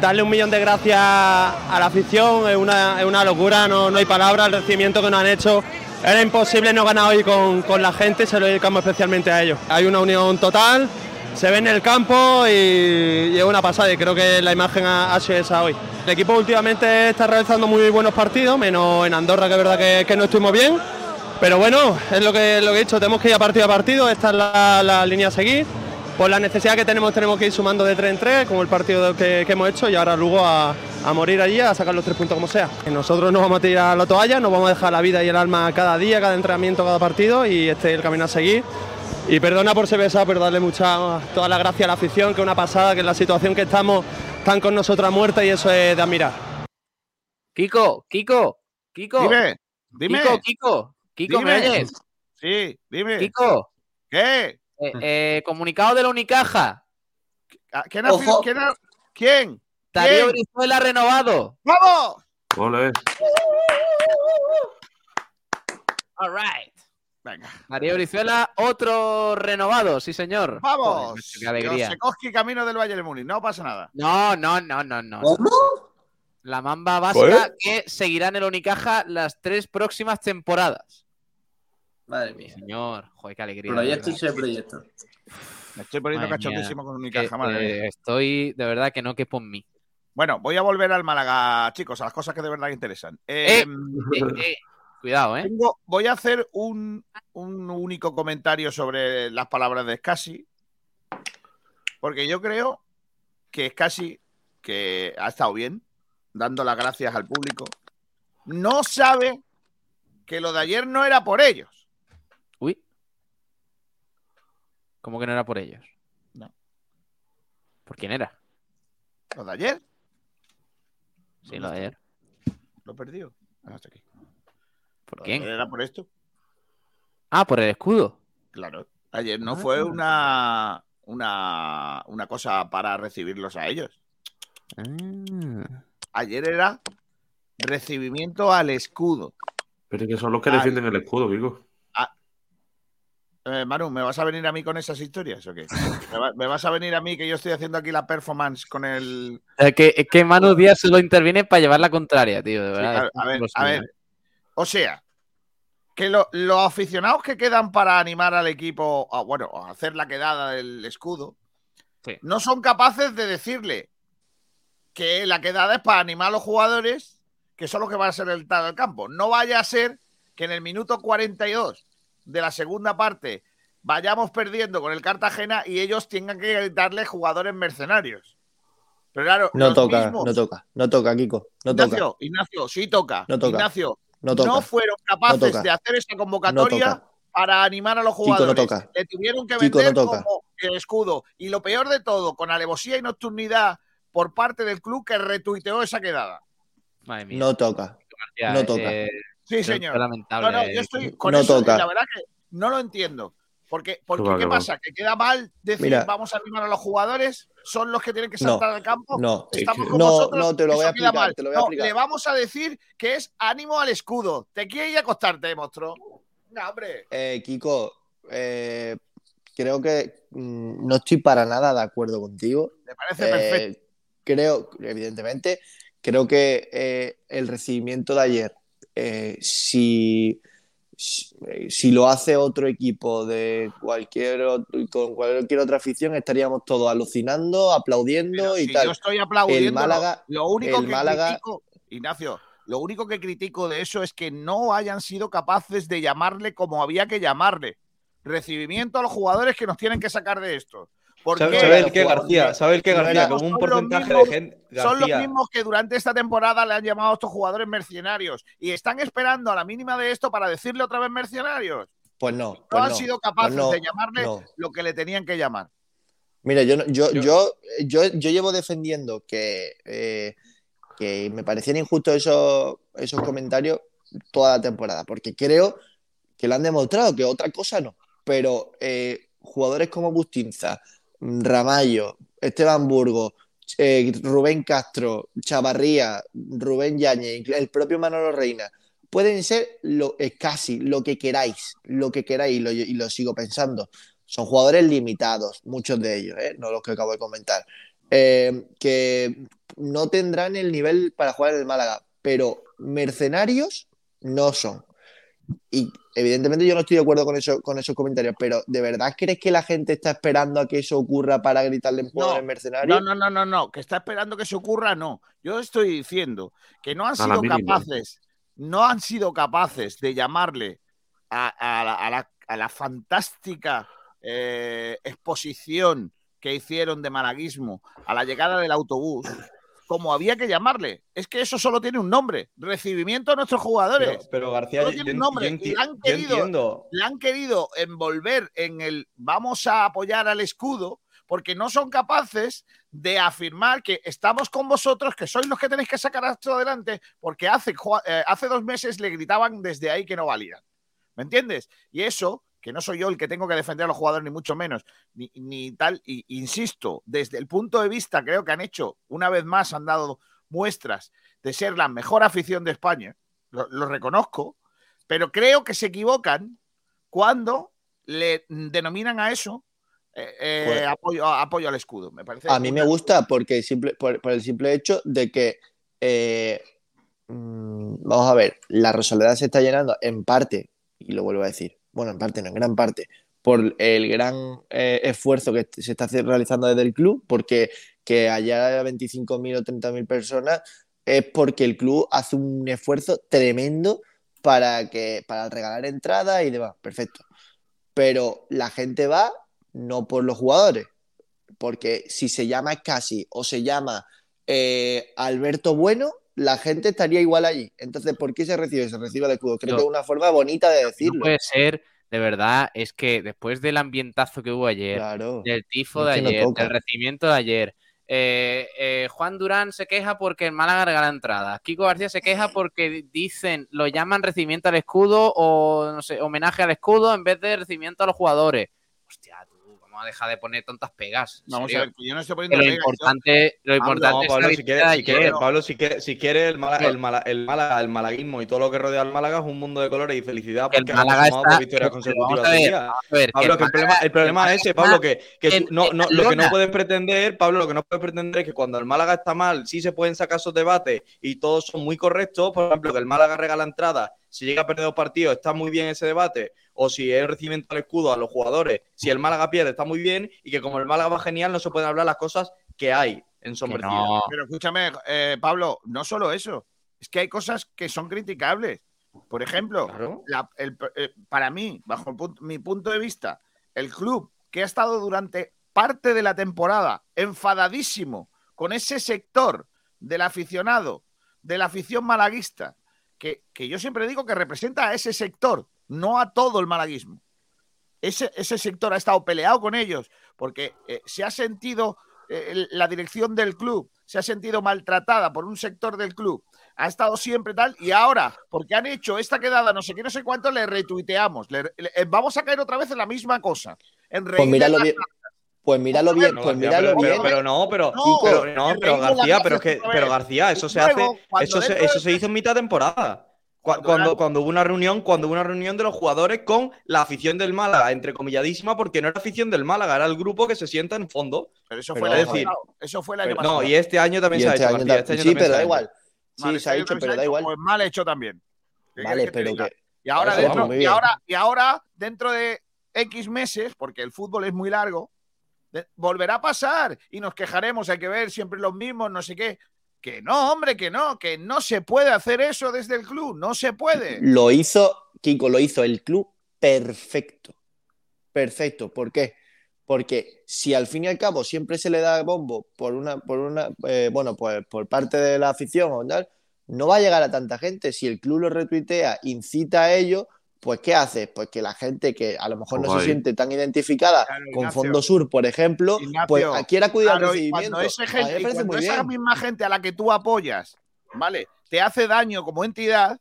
Darle un millón de gracias a la afición es una, es una locura, no, no hay palabras, el recibimiento que nos han hecho. Era imposible no ganar hoy con, con la gente, se lo dedicamos especialmente a ellos. Hay una unión total, se ve en el campo y, es una pasada y creo que la imagen ha, sido esa hoy. El equipo últimamente está realizando muy buenos partidos, menos en Andorra que es verdad que, no estuvimos bien. Pero bueno, es lo que, lo que he dicho, tenemos que ir a partido a partido, esta es la, línea a seguir. Por la necesidad que tenemos, tenemos que ir sumando de 3 en 3, como el partido que, que hemos hecho, y ahora luego a, a morir allí, a sacar los tres puntos como sea. Nosotros no vamos a tirar la toalla, nos vamos a dejar la vida y el alma cada día, cada entrenamiento, cada partido, y este es el camino a seguir. Y perdona por ser pesado, pero darle mucha, toda la gracia a la afición, que es una pasada, que en la situación que estamos están con nosotros a muerte y eso es de admirar. Kiko, Kiko, Kiko. Dime, dime. Kiko, Kiko, Kiko, ¿me Dime. oyes? Sí, dime. Kiko, ¿Qué? eh, eh, comunicado de la Unicaja. Ah, ¿Quién? ha fir- ¿Quién? ha- ¿Quién? Darío. Brizuela renovado. ¡Vamos! Ole. All right. Venga, Darío Brizuela, otro renovado, sí, señor. Vamos. qué alegría. Camino del Bayern de Múnich. No pasa nada. No, no, no, no, no. ¿Cómo? La mamba básica que seguirá en el Unicaja las tres próximas temporadas. Madre mía. Señor, joder, qué alegría. Proyecto y proyecto. Me estoy poniendo Madre cachondísimo con Que- Unicaja. madre mía. eh, estoy de verdad que no quepo en mí. Bueno, voy a volver al Málaga, chicos, a las cosas que de verdad interesan. Eh, Eh, eh, eh, Cuidado, ¿eh? tengo- voy a hacer un, un único comentario sobre las palabras de Scassi, porque yo creo que Scassi, que ha estado bien, dando las gracias al público, no sabe que lo de ayer no era por ellos. Uy. ¿Cómo que no era por ellos? No. ¿Por quién era? Lo de ayer Sí, lo de ayer. lo he perdido. Ah, aquí. ¿Por quién? Era por esto. Ah, por el escudo. Claro. Ayer no Ah. fue una, una, una cosa para recibirlos a ellos. Ah. Ayer era recibimiento al escudo. Pero es que son los que Ah. defienden el escudo, Vigo. Eh, Manu, ¿me vas a venir a mí con esas historias o qué? ¿Me, va- me vas a venir a mí que yo estoy haciendo aquí la performance con el... Es que, es que Manu Díaz solo interviene para llevar la contraria, tío, de Sí, verdad. a, a ver, a ver. O sea, que lo- los aficionados que quedan para animar al equipo, a, bueno, a hacer la quedada del escudo, Sí. no son capaces de decirle que la quedada es para animar a los jugadores, que son los que van a ser el tal del campo. No vaya a ser que en el minuto 42 de la segunda parte vayamos perdiendo con el Cartagena y ellos tengan que darle jugadores mercenarios. Pero claro, No toca, mismos- no toca, no toca, Kiko. No toca, Ignacio, Ignacio, sí toca. No toca. Ignacio, no toca. no fueron capaces No de hacer esa convocatoria para animar a los jugadores. toca. Le tuvieron que Kiko, vender no toca. como el escudo. Y lo peor de todo, con alevosía y nocturnidad por parte del club que retuiteó esa quedada. Madre mía. No toca. No toca. eh, Sí, señor. lamentable. No, no, yo estoy con No eso. toca. La verdad que no lo entiendo. Porque, porque va, ¿qué pasa? ¿Que queda mal decir Mira. vamos a animar a los jugadores? ¿Son los que tienen que No, saltar al campo? No, Estamos con No, vosotros, no, te lo voy a explicar, mal. te lo voy a No, explicar. Le vamos a decir que es ánimo al escudo. ¿Te quieres ir a acostarte, monstruo? No, hombre. Eh, Kiko, eh, creo que mm, no estoy para nada de acuerdo contigo. Me parece Eh, perfecto. creo, evidentemente, creo que eh, el recibimiento de ayer, eh, si, si, lo hace otro equipo de cualquier ot- con cualquier otra afición, estaríamos todos alucinando, aplaudiendo Pero y si tal. yo estoy aplaudiendo. El Málaga- lo único el que Málaga- critico, Ignacio, lo único que critico de eso es que no hayan sido capaces de llamarle como había que llamarle. Recibimiento a los jugadores que nos tienen que sacar de esto. ¿Por ¿Sabe, qué? sabe el García? ¿Sabe el García? era- Con un son los porcentaje mismos- de gente. Son los García, mismos que durante esta temporada le han llamado a estos jugadores mercenarios y están esperando a la mínima de esto para decirle otra vez mercenarios. Pues no, No pues han no, sido pues capaces no, de llamarle no. lo que le tenían que llamar. Mira, yo, Yo- yo, yo, yo llevo defendiendo que, eh, que me parecían injustos esos, esos comentarios toda la temporada, porque creo que lo han demostrado, que otra cosa no. Pero eh, jugadores como Bustinza, Ramallo, Esteban Burgo, eh, Rubén Castro, Chavarría, Rubén Yañez, el propio Manolo Reina, pueden ser lo, casi lo que queráis, lo que queráis, y lo, y lo sigo pensando. Son jugadores limitados, muchos de ellos, ¿eh? no los que acabo de comentar, eh, que no tendrán el nivel para jugar en el Málaga, pero mercenarios no son. Y evidentemente yo no estoy de acuerdo con, eso, con esos comentarios, pero ¿de verdad crees que la gente está esperando a que eso ocurra para gritarle en jugadores mercenarios? No, no, no, no, no, que está esperando que se ocurra, no. Yo estoy diciendo que no han A sido capaces, no han sido capaces de llamarle a, a la, a la- a la fantástica eh, exposición que hicieron de malaguismo a la llegada del autobús, como había que llamarle. Es que eso solo tiene un nombre, recibimiento a nuestros jugadores. Pero, pero García, Solo yo, tiene un yo nombre, han yo querido- entiendo. le han querido envolver en el vamos a apoyar al escudo porque no son capaces de afirmar que estamos con vosotros, que sois los que tenéis que sacar esto adelante, porque hace, eh, hace dos meses le gritaban desde ahí que no valían. ¿Me entiendes? Y eso que no soy yo el que tengo que defender a los jugadores, ni mucho menos, ni, ni tal, y insisto, desde el punto de vista, creo que han hecho, una vez más, han dado muestras de ser la mejor afición de España, lo, lo reconozco, pero creo que se equivocan cuando le denominan a eso eh, eh, Pues- apoyo, apoyo al escudo. Me parece A mí me gusta porque simple, por, por el simple hecho de que, eh, mm, vamos a ver, la Rosaleda se está llenando en parte, y lo vuelvo a decir, bueno, en parte, no en gran parte, por el gran eh, esfuerzo que se está realizando desde el club, porque que haya 25.000 o 30.000 personas es porque el club hace un esfuerzo tremendo para, que, para regalar entradas y demás, perfecto. Pero la gente va no por los jugadores, porque si se llama Casi o se llama eh, Alberto Bueno, la gente estaría igual allí. Entonces, ¿por qué se recibe? Se recibe el escudo. Creo que es una forma bonita de No decirlo. puede ser, de verdad, es que después del ambientazo que hubo ayer, Claro. del tifo de no ayer, del recibimiento de ayer, eh, eh, Juan Durán se queja porque el Málaga regala entradas. Kiko García se queja porque dicen, lo llaman recibimiento al escudo o no sé, homenaje al escudo en vez de recibimiento a los jugadores. Hostia, tú, vamos a dejar de poner tantas pegas. Vamos a ver, que yo no estoy poniendo lo pegas, yo- importante, lo importante No, es Pablo, la si victoria quiere, de si quiere-. Pablo, si quiere, si quiere el, Mala- el, Mala- el Málaga, el malaguismo y todo lo que rodea al Málaga es un mundo de colores y felicidad El porque hemos Málaga sumado está- dos victorias consecutivas a ver, a Pablo, el que el problema, el problema Málaga es ese, Pablo, que, que en- tú- no, lo que no puedes pretender, Pablo, lo que no puedes pretender es que cuando el Málaga está mal, sí se pueden sacar esos debates y todos son muy correctos. Por ejemplo, que el Málaga regala entrada, si llega a perder dos partidos, está muy bien ese debate. O si es recibimiento al escudo a los jugadores, si el Málaga pierde, está muy bien. Y que como el Málaga va genial, no se pueden hablar las cosas que hay en Sombrercilla. Pero escúchame, eh, Pablo, no solo eso, es que hay cosas que son criticables. Por ejemplo, la- el- eh, para mí, bajo el punto- mi punto de vista, el club que ha estado durante parte de la temporada enfadadísimo con ese sector del aficionado, de la afición malaguista, que, que yo siempre digo que representa a ese sector, no a todo el malaguismo. Ese, ese sector ha estado peleado con ellos porque eh, se ha sentido eh, la dirección del club, se ha sentido maltratada por un sector del club, ha estado siempre tal y ahora, porque han hecho esta quedada no sé qué, no sé cuánto, le retuiteamos. Le- le- eh, vamos a caer otra vez en la misma cosa. En Pues míralo bien. Pues míralo bien, No, pues García, míralo pero, bien. pero- pero no, pero, No, pero, no, García, pero es que, pero. García, eso se hace, eso se, eso se hizo en mitad de temporada. Cu- Cuando, cuando, hubo una reunión, cuando hubo una reunión de los jugadores con la afición del Málaga, entrecomilladísima, porque no era afición del Málaga, era el grupo que se sienta en fondo. Pero eso fue el año vamos a ver. pasado. Eso fue el año Pero- pasado. no, y este año también se ha este hecho, año García, este año sí, también pero da igual. Sí, se ha hecho, pero da igual. Pues mal hecho también. ¿Qué Vale, pero que. Y ahora, dentro, y, ahora, y ahora, dentro de X meses, porque el fútbol es muy largo, volverá a pasar y nos quejaremos, hay que ver siempre los mismos, no sé qué. Que no, hombre, que no, que no se puede hacer eso desde el club, no se puede. Lo hizo, Kiko, lo hizo el club perfecto. Perfecto. ¿Por qué? Porque si al fin y al cabo siempre se le da bombo por una, por una, eh, bueno, pues por parte de la afición o tal, no va a llegar a tanta gente. Si el club lo retuitea, incita a ello, pues ¿qué hace? Pues que la gente que a lo mejor no se siente tan identificada Claro, con Ignacio. Fondo Sur, por ejemplo, Ignacio, pues quiere acudir al Claro, recibimiento. cuando, ese A mí gente- me cuando muy esa bien. misma gente a la que tú apoyas, ¿vale? Te hace daño como entidad,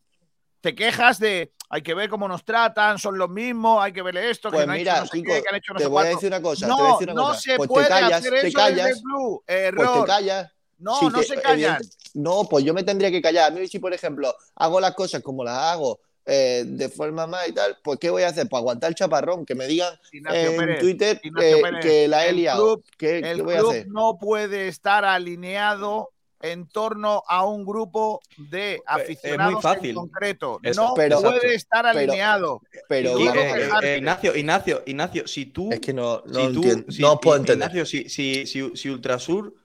te quejas de hay que ver cómo nos tratan, son los mismos, hay que ver esto, que Pues no mira, no sé Kiko, qué, que han hecho no te voy a cuánto. decir una cosa, te No, voy a decir una no cosa. se Pues te puede callas, hacer te eso desde callas, el club. Pues te callas. No, Sí, no se callan. evidente- No, pues yo me tendría que callar. A mí, si por ejemplo hago las cosas como las hago eh, de forma más y tal, pues ¿qué voy a hacer? Pues aguantar el chaparrón, que me digan en Pérez, Twitter eh, que la he el liado. club- ¿Qué, El qué voy a club hacer? no puede estar alineado en torno a un grupo de aficionados fácil. en concreto. Eso, no pero- puede estar pero- alineado. Pero a Eh, eh, eh, Ignacio, Ignacio, Ignacio, si tú. Es que no, no si tú- entiendo. si- no puedo entender. Ignacio, si, si, si, si Ultrasur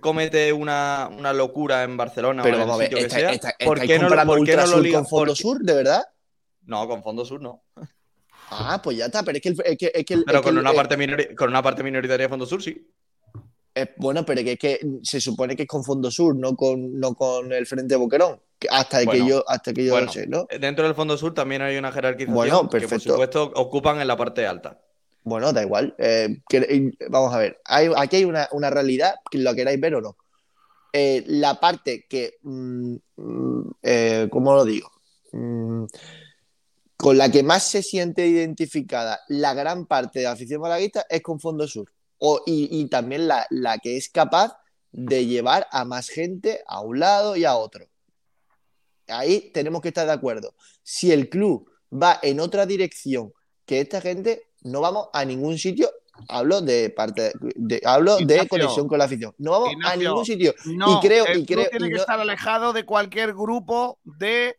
comete una, una locura en Barcelona Pero o en el ver, sitio que sea, ¿por ¿estáis qué no, lo- comparando por qué no lo Ultrasur liga? con Fondo Sur, de verdad? No, con Fondo Sur no. Ah, pues ya está, pero es que el, es que, es que el- Pero es que con el- una, eh, parte minori- con una parte minoritaria de Fondo Sur, sí. eh, bueno, pero que es que se supone que es con Fondo Sur, no con, no con el Frente Boquerón. que hasta Bueno, que yo, hasta que yo bueno, lo sé, ¿no? Dentro del Fondo Sur también hay una jerarquización Bueno, que, por perfecto. supuesto, ocupan en la parte alta. Bueno, da igual. Eh, eh, vamos a ver. Aquí hay una, realidad, que lo queráis ver o no. Eh, la parte que, mm, mm, ¿cómo lo digo? Mm, con la que más se siente identificada la gran parte de la afición malaguista es con Fondo Sur. O, y, y también la, la que es capaz de llevar a más gente a un lado y a otro. Ahí tenemos que estar de acuerdo. Si el club va en otra dirección que esta gente, no vamos a ningún sitio. Hablo de parte de, hablo de conexión con la afición. No vamos a ningún sitio. No, y creo, el y club creo, tiene y que no- estar alejado de cualquier grupo de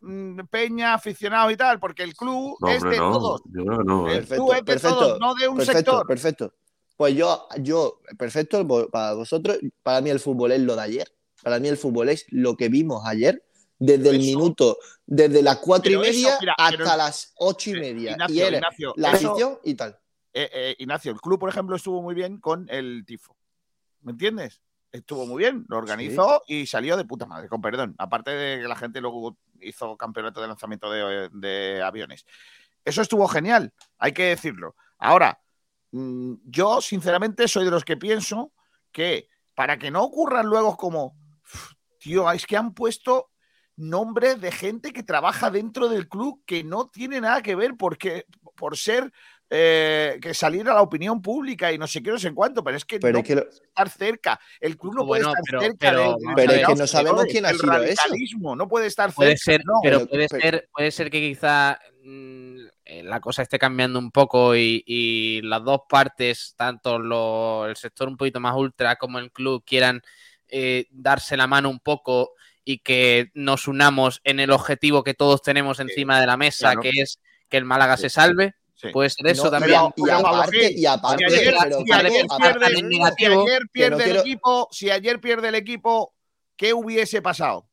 mm, peña, aficionados y tal, porque el club No, es hombre, de no. todos. Yo creo que no. ¿eh? El club es de todos, no de un perfecto, sector. Perfecto. Pues yo, yo, perfecto, vo- para vosotros, para mí el fútbol es lo de ayer. Para mí el fútbol es lo que vimos ayer, desde el minuto, desde las cuatro y eso, media mira, hasta pero- las ocho y media. Ignacio, y Ignacio, la afición y tal. Eh, eh, Ignacio, el club, por ejemplo, estuvo muy bien con el tifo. ¿Me entiendes? Estuvo muy bien, lo organizó y salió de puta madre, con perdón. Aparte de que la gente luego hizo campeonato de lanzamiento de, de aviones. Eso estuvo genial, hay que decirlo. Ahora, mm, yo sinceramente soy de los que pienso que para que no ocurran luego como, "Uf, tío, es que han puesto nombres de gente que trabaja dentro del club que no tiene nada que ver porque por ser eh, que salir a la opinión pública y no sé qué, no sé cuánto, pero es que Pero no es que lo- puede estar cerca. El club no Bueno, puede estar pero- cerca pero- del- vamos del- Pero es que no sabemos quién ha el sido eso. no puede estar Puede cerca. ser, no. pero, Pero- puede, pero- ser, puede ser que quizá mm, eh, la cosa esté cambiando un poco y, y las dos partes, tanto lo- el sector un poquito más ultra como el club, quieran eh, darse la mano un poco y que nos unamos en el objetivo que todos tenemos encima de la mesa, claro. que es que el Málaga se salve. Sí. Puede ser eso No, también. y, aparte, y aparte, Si ayer, pero si Paco, ayer aparte- pierde, en si negativo, ayer que pierde no el quiero- equipo, si ayer pierde el equipo, ¿qué hubiese pasado?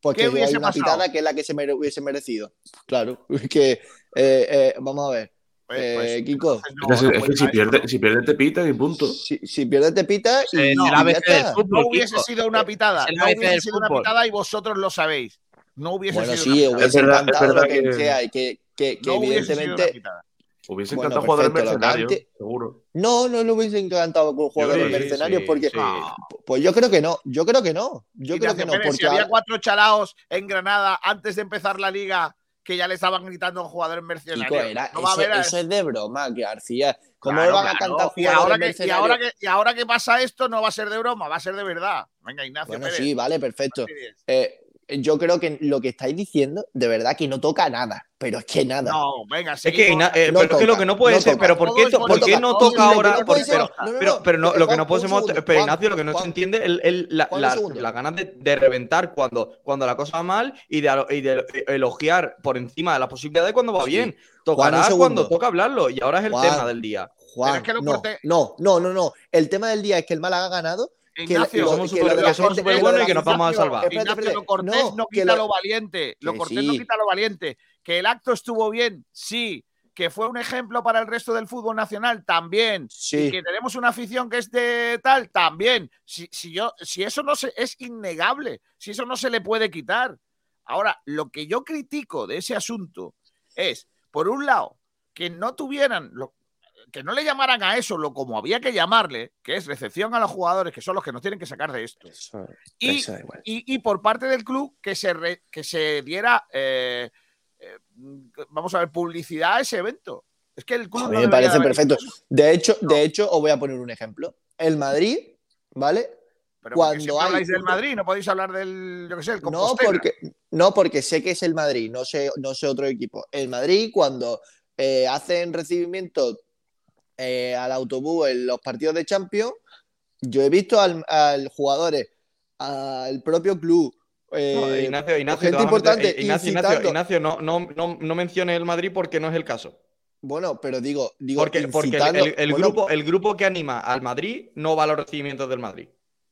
Porque ¿Qué hay hubiese una pasado? pitada que es la que se mere- hubiese merecido. Claro, que eh, eh, vamos a ver. Pues- Eh, pues, Kiko, no, si- es que si, pierde, si pierde te pitan y punto. si, si pierdes te pita y, Eh, el del fútbol. No hubiese Kiko. sido una pitada, el no hubiese sido una pitada y vosotros lo sabéis. No hubiese Bueno, sido sí, una pitada. hubiese Es verdad- es encantado verdad lo que, que- sea y que, que, que No hubiese sido una evidentemente. pitada. Hubiese Bueno, encantado jugadores perfecto, lo que mercenarios, seguro. No, no le hubiese encantado con jugadores sí, mercenarios sí, porque. sí. Pues yo creo que no, yo creo que no. Yo creo que no, porque si había cuatro chalaos en Granada antes de empezar la liga que ya le estaban gritando a jugadores mercenarios. Kiko, era- No va a eso, haber a- eso es de broma, que García. ¿Cómo Claro, le van a claro. cantar y ahora, que, y, ahora que, y ahora que pasa esto, no va a ser de broma, va a ser de verdad. Venga, Ignacio Bueno, Pérez. sí, vale, perfecto. Eh, yo creo que lo que estáis diciendo, de verdad que no toca nada, pero es que nada. No, venga, Es que, seguimos. Ina- eh, No pero es que toca, lo que no puede no ser, toca. pero ¿por qué, es por no es toca ahora? no Por- puede ser, pero, no, no, pero, no, pero no, lo que no podemos, pero Juan, Ignacio, lo que no se entiende es el- la- las ganas de, de reventar cuando, cuando la cosa va mal y de, y de elogiar por encima de las posibilidades cuando va Sí. bien. Tocará cuando toca hablarlo y ahora es el Juan. tema del día. Juan, es que no, corté- no, no, no, no. El tema del día es que el Málaga ha ganado. Que Ignacio, somos que somos súper lo buenos y que nos vamos a Ignacio, salvar. Ignacio, lo cortés no, quita lo- lo valiente. Lo cortés sí. no quita lo valiente. Que el acto estuvo bien, sí. Que fue un ejemplo para el resto del fútbol nacional, también. Y Sí, que tenemos una afición que es de tal, también. Si, si yo, si eso no se, es innegable, si eso no se le puede quitar. Ahora, lo que yo critico de ese asunto es, por un lado, que no tuvieran, lo- que no le llamaran a eso lo como había que llamarle, que es recepción a los jugadores, que son los que nos tienen que sacar de esto. eso, Y, eso y, y por parte del club que se, re- que se diera, eh, eh, vamos a ver, publicidad a ese evento. Es que el club A no mí me parece perfecto. De hecho, de hecho, os voy a poner un ejemplo. El Madrid, ¿vale? Pero Cuando hay habláis del Madrid, no podéis hablar del, yo qué sé, el No porque, no, porque sé que es el Madrid, no sé, no sé otro equipo. El Madrid, cuando eh, hacen recibimiento eh, al autobús en los partidos de Champions, yo he visto al, al jugadores, al propio club, eh, No, Ignacio, Ignacio, gente meter- importante eh, Ignacio, Ignacio, Ignacio, no, no, no, no menciones el Madrid porque no es el caso. bueno, pero digo, digo Porque, porque el, incitando- el- el bueno, grupo, el grupo que anima al Madrid no va a los recibimientos del Madrid.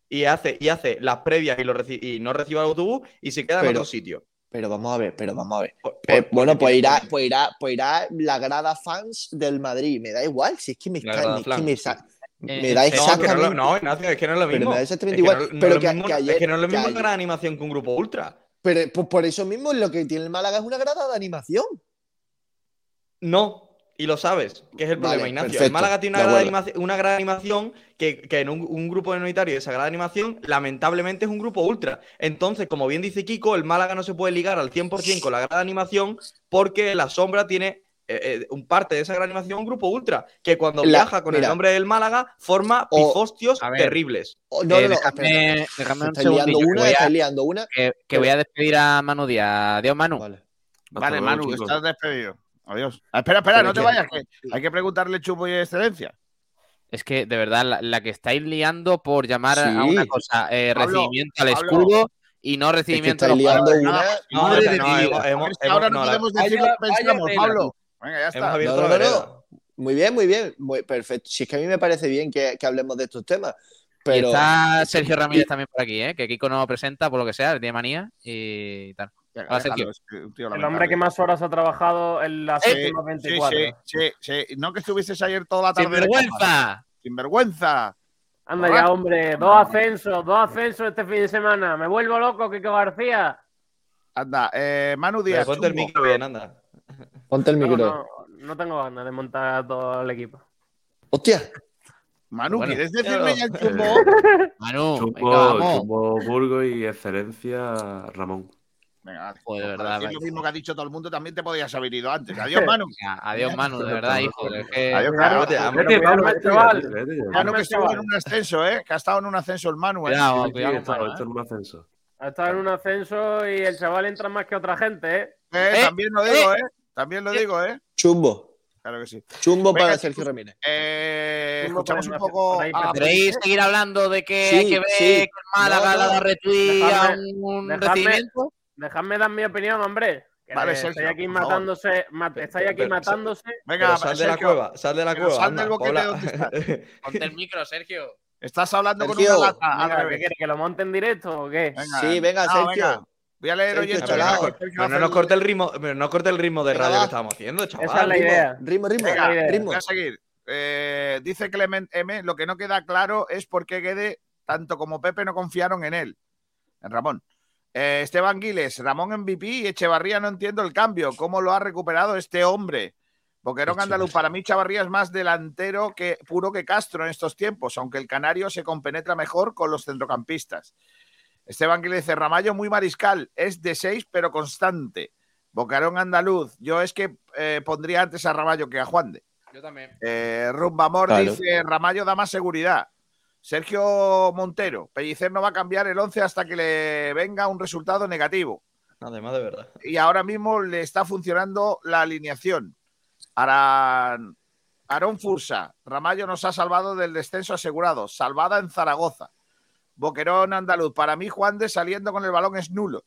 Y hace, y hace las previas y, lo reci- y no recibe el autobús y se queda en otro sitio. Pero vamos a ver, pero vamos a ver. Eh, bueno, pues irá, pues irá, pues irá la grada fans del Madrid. Me da igual, si es que me, está- es que me, sa- Eh, me da no, No, que no, exactamente. lo- no, Ignacio, es que no es lo Pero mismo. me da exactamente Es que igual. no- no pero es lo que, mismo- que es que no es lo que mismo una gran animación que un grupo ultra. pero pues por eso mismo lo que tiene el Málaga es una grada de animación. No. Y lo sabes, que es el Vale, problema, Ignacio. perfecto, el Málaga tiene una gran, animación, una gran animación que, que en un, un grupo minoritario de esa gran animación, lamentablemente es un grupo ultra. Entonces, como bien dice Kiko, el Málaga no se puede ligar al 100% con la gran animación porque la sombra tiene eh, eh, un parte de esa gran animación un grupo ultra, que cuando La- viaja con mira. el nombre del Málaga forma O- pifostios ver. terribles. Oh, no, Eh, no, no, déjame- déjame un liando que una, voy a- estáis liando una. Que, que voy a despedir a Manu Díaz. Adiós, Manu. Vale. Manu, estás despedido. Adiós. Ah, espera, espera, Pero no te que- vayas, que hay que preguntarle Chupo y Excelencia. Es que, de verdad, la, la que estáis liando por llamar Sí. a una cosa eh, Pablo, recibimiento al Pablo. escudo y no Es que recibimiento a estáis los liando jugadores. una. Nada, No, Madre no, de no, mi vida. hemos- hemos- Es que ahora no podemos decir lo que pensamos. Pablo. Venga, ya está. abierto No, no, no. Muy bien, muy bien. Muy perfecto. Si es que a mí me parece bien que, que hablemos de estos temas. Y Pero está Sergio Ramírez también por aquí, ¿eh? que Kiko no presenta por lo que sea, tiene manía y tal. Venga, que tío El hombre que más horas ha trabajado en las Sí, últimas sí, 24. sí, sí, sí. No que estuvieses ayer toda la tarde. ¡Sin de copas. vergüenza! Sin vergüenza. Anda ya, hombre. Dos ascensos, dos ascensos este fin de semana. Me vuelvo loco, Kiko García. Anda, eh, Manu Pero Díaz. ponte el micro bien, anda. ponte el micro. no, no tengo ganas de montar todo el equipo. Hostia. Manu, Bueno, ¿quieres decirme ya el chumbo? Manu, venga, Chumbo, vamos. Chumbo Burgo y excelencia Ramón. Venga. Joder, de verdad. decir lo mismo que ha dicho todo el mundo, también te podías haber ido antes. Adiós, Manu. Adiós, Manu, de verdad, hijo. que- Adiós, te. Vete, vete, ya. Manu, que estuvo en un ascenso, ¿eh? Que ha estado en un ascenso el Manu. ¿eh? Cuidado, Sí, cuidado con está- Manu, está ¿eh? en un ascenso. Ha estado en un ascenso y el chaval entra más que otra gente, ¿eh? Eh, Eh, también lo digo, ¿eh? También lo digo, ¿eh? Chumbo. Claro que sí. Chumbo Venga, para. Sergio Ramírez. Eh, Chumbo escuchamos un poco Ignacio, a por ahí, ¿Queréis seguir hablando de que Sí, hay que ver sí. que el Málaga No, ha no. retweet a un dejadme- recibimiento? Dejadme dar mi opinión, hombre. Que Vale, estáis aquí matándose, ma- estáis aquí Pero- matándose. Venga, Pero sal de la cueva, sal de la cueva. sal del boquete Paula. donde estás. Ponte el micro, Sergio. Estás hablando con una lata. Venga, ¿qué quieres? ¿Que lo monte en directo o qué? Venga, Sí, venga, no, Sergio. venga. Voy a leer chalao. Sergio Pero no nos corte el ritmo, pero no corte el ritmo de Venga, radio que estábamos haciendo, chaval. Esa es la Ritmo, idea. Ritmo, ritmo. Venga, idea. ritmo. Voy a seguir. Eh, dice Clement M. Lo que no queda claro es por qué Guede, tanto como Pepe, no confiaron en él. En Ramón. Eh, Esteban Giles, Ramón MVP y Echevarría no entiendo el cambio. ¿Cómo lo ha recuperado este hombre? Boquerón Andaluz, para mí Chavarría es más delantero que puro que Castro en estos tiempos, aunque el canario se compenetra mejor con los centrocampistas. Esteban Giles dice, Ramallo muy mariscal, es de seis pero constante. Bocarón Andaluz, yo es que eh, pondría antes a Ramallo que a Juan de. Yo también. Eh, Rumbamor Claro. dice, Ramallo da más seguridad. Sergio Montero, Pellicer no va a cambiar el 11 hasta que le venga un resultado negativo. Además, de verdad. Y ahora mismo le está funcionando la alineación. Aran, Aarón Fursa, Ramallo nos ha salvado del descenso asegurado. Salvada en Zaragoza. Boquerón Andaluz, para mí Juan de saliendo con el balón es nulo.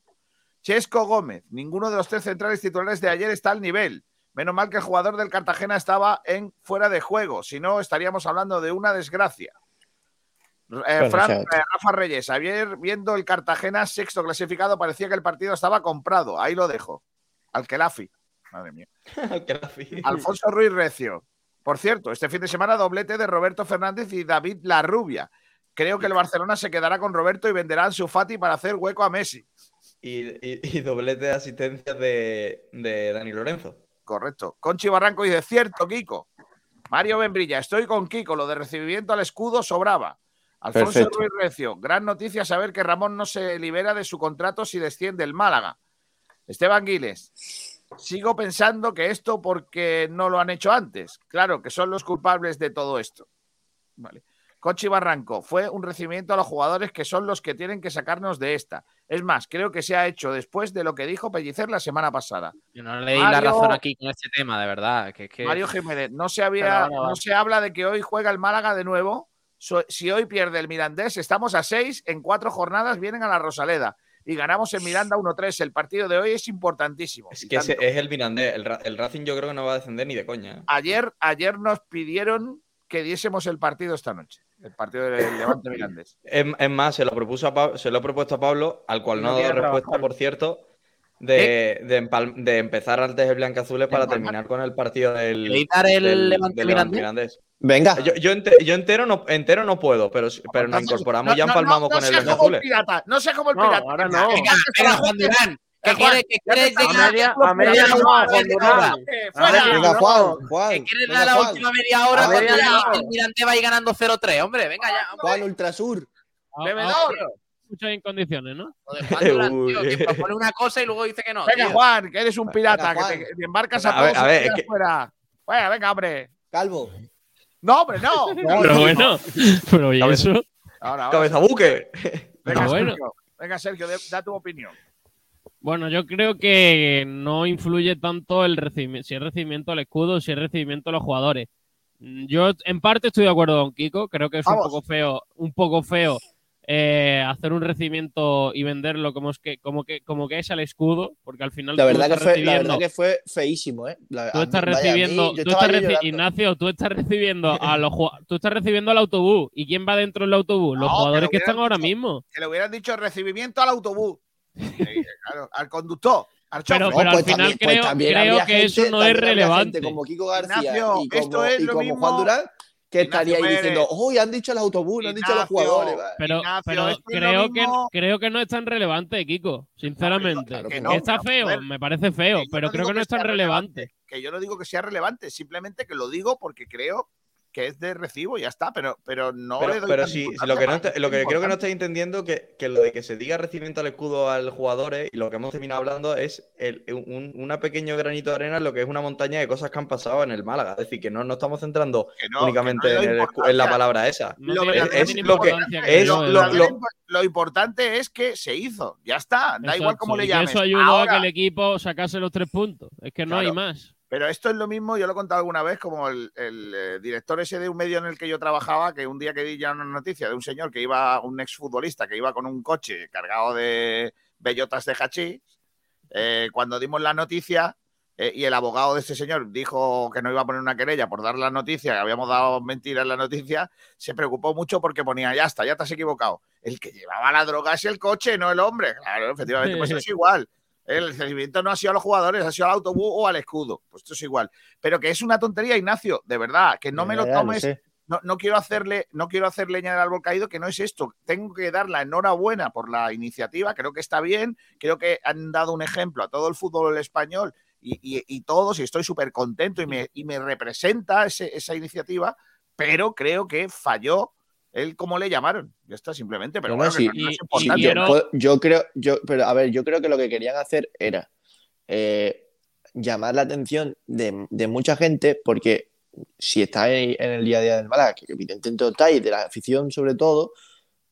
Chesco Gómez, ninguno de los tres centrales titulares de ayer está al nivel. Menos mal que el jugador del Cartagena estaba en fuera de juego, si no estaríamos hablando de una desgracia. Eh, Fran- eh, Rafa Reyes, ayer viendo el Cartagena sexto clasificado parecía que el partido estaba comprado. Ahí lo dejo. Al Kelafi. Madre mía. Alfonso Ruiz Recio. Por cierto, este fin de semana doblete de Roberto Fernández y David Larrubia. Creo que el Barcelona se quedará con Roberto y venderá a Ansu Fati para hacer hueco a Messi. Y, y- y doblete de asistencias de, de Dani Lorenzo. Correcto. Conchi Barranco dice, cierto, Kiko. Mario Benbrilla, estoy con Kiko, lo de recibimiento al escudo sobraba. Alfonso Perfecto. Ruiz Recio, gran noticia saber que Ramón no se libera de su contrato si desciende el Málaga. Esteban Giles, sigo pensando que esto porque no lo han hecho antes. Claro, que son los culpables de todo esto. Vale. Conchi Barranco, fue un recibimiento a los jugadores que son los que tienen que sacarnos de esta. Es más, creo que se ha hecho después de lo que dijo Pellicer la semana pasada. Yo no le di la razón aquí con este tema, de verdad. Que, es que... Mario Jiménez, no se había, no se habla de que hoy juega el Málaga de nuevo. So- si hoy pierde el Mirandés, estamos a seis, en cuatro jornadas vienen a la Rosaleda y ganamos en Miranda 1-3. El partido de hoy es importantísimo. Es que es el Mirandés. El, Ra- el Racing yo creo que no va a descender ni de coña. ¿eh? ayer, ayer nos pidieron que diésemos el partido esta noche, el partido del Levante Mirandés. Es, es más, se lo, propuso a se lo he propuesto a Pablo, al cual no, No ha dado respuesta, trabajar. por cierto, de, de, empal- de empezar antes el Blancazules para empalmar. terminar con el partido del, ¿Queréis dar el del- Levante Mirandés? Venga. Yo, yo, ente- yo entero, no, entero no puedo, pero, pero nos incorporamos no- ya empalmamos no- no con el como Blancazules. pirata, no seas como el No, pirata. ahora no. Venga, venga, Juan Durán. ¿Qué quiere, que quiere A llegar media, a media. Que quiere venga, dar la última media hora cuando el Mirante va a ir ganando 0-3, hombre, venga ya. Juan Ultrasur. Bebedor. Muchas en condiciones, ¿no? Joder, Juan Durán, tío, que propone una cosa y luego dice que no. Venga, tío. Juan, que eres un pirata, Venga, que te, te embarcas a a todos a ver, y es tiras que- fuera. Venga, venga, hombre. Calvo. No, hombre, no. Pero bueno, pero ¿y Cabeza- eso? Ahora, ahora. Cabeza buque. Venga, bueno. Sergio. Venga, Sergio, de- da tu opinión. Bueno, yo creo que no influye tanto el recibimiento, si es recibimiento al escudo, si es recibimiento a los jugadores. Mm, Yo en parte estoy de acuerdo con Kiko, creo que es un poco feo, un poco feo eh, hacer un recibimiento y venderlo como es que, como que, como que es al escudo, porque al final La verdad, que fue, la recibiendo- verdad que fue feísimo, ¿eh? La- Tú estás mí, recibiendo, yo tú estaba estás ahí reci- llorando. Ignacio, tú estás recibiendo a los ju- tú estás recibiendo al autobús. ¿Y quién va dentro del autobús? Los No, jugadores que están ahora mismo. Que le hubieran dicho recibimiento al autobús. Claro, al conductor, al chofer. Pero, No, pero pues al final también- pues creo, creo que gente- eso no es relevante. gente como Kiko García Ignacio, y como, esto es y lo como mismo- Juan Durán que Ignacio estaría ahí Pérez. diciendo, uy, han dicho el autobús, no han dicho los jugadores. va". Pero, Ignacio, creo, que, creo que no es tan relevante, Kiko, sinceramente. claro que no, Está feo, me parece feo, pero no creo que no que es tan relevante. Que yo no digo que sea relevante, simplemente que lo digo porque creo que es de recibo y ya está, pero, pero no le Pero, doy pero tanta si, si importancia lo que, no está- lo que creo que no estáis entendiendo que, que lo de que se diga recibimiento al escudo al jugadores y lo que hemos terminado hablando es el, un una pequeño granito de arena en lo que es una montaña de cosas que han pasado en el Málaga. Es decir, que no nos estamos centrando no, únicamente no le en, el la palabra esa. No Lo lo importante es que se hizo, ya está, da igual cómo le y llames. Eso ayudó Ahora, a que el equipo sacase los tres puntos. Es que no hay más. Pero esto es lo mismo, yo lo he contado alguna vez, como el, el, eh, director ese de un medio en el que yo trabajaba, que un día que di ya una noticia de un señor que iba, un exfutbolista que iba con un coche cargado de bellotas de hachís, eh, cuando dimos la noticia eh, y el abogado de ese señor dijo que no iba a poner una querella por dar la noticia, que habíamos dado mentiras en la noticia, se preocupó mucho porque ponía, ya está, ya te has equivocado. El que llevaba la droga es el coche, no el hombre. Claro, efectivamente, pues es igual. El recibimiento no ha sido a los jugadores, ha sido al autobús o al escudo. Pues esto es igual. Pero que es una tontería, Ignacio, de verdad, que no me lo tomes. No, no quiero hacerle, no quiero hacer leña del árbol caído, que no es esto. Tengo que dar la enhorabuena por la iniciativa, creo que está bien, creo que han dado un ejemplo a todo el fútbol español y, y- y todos, y estoy súper contento y me, y me representa ese- esa iniciativa, pero creo que falló el cómo le llamaron. Ya está, simplemente, pero No, no, bueno, que sí, no- no es y- y importante. Yo, quiero- puedo- yo creo, yo, pero a ver, yo creo que lo que querían hacer era eh, llamar la atención de, de mucha gente, porque si estáis en el día a día del Málaga, que evidentemente estáis, de la afición sobre todo,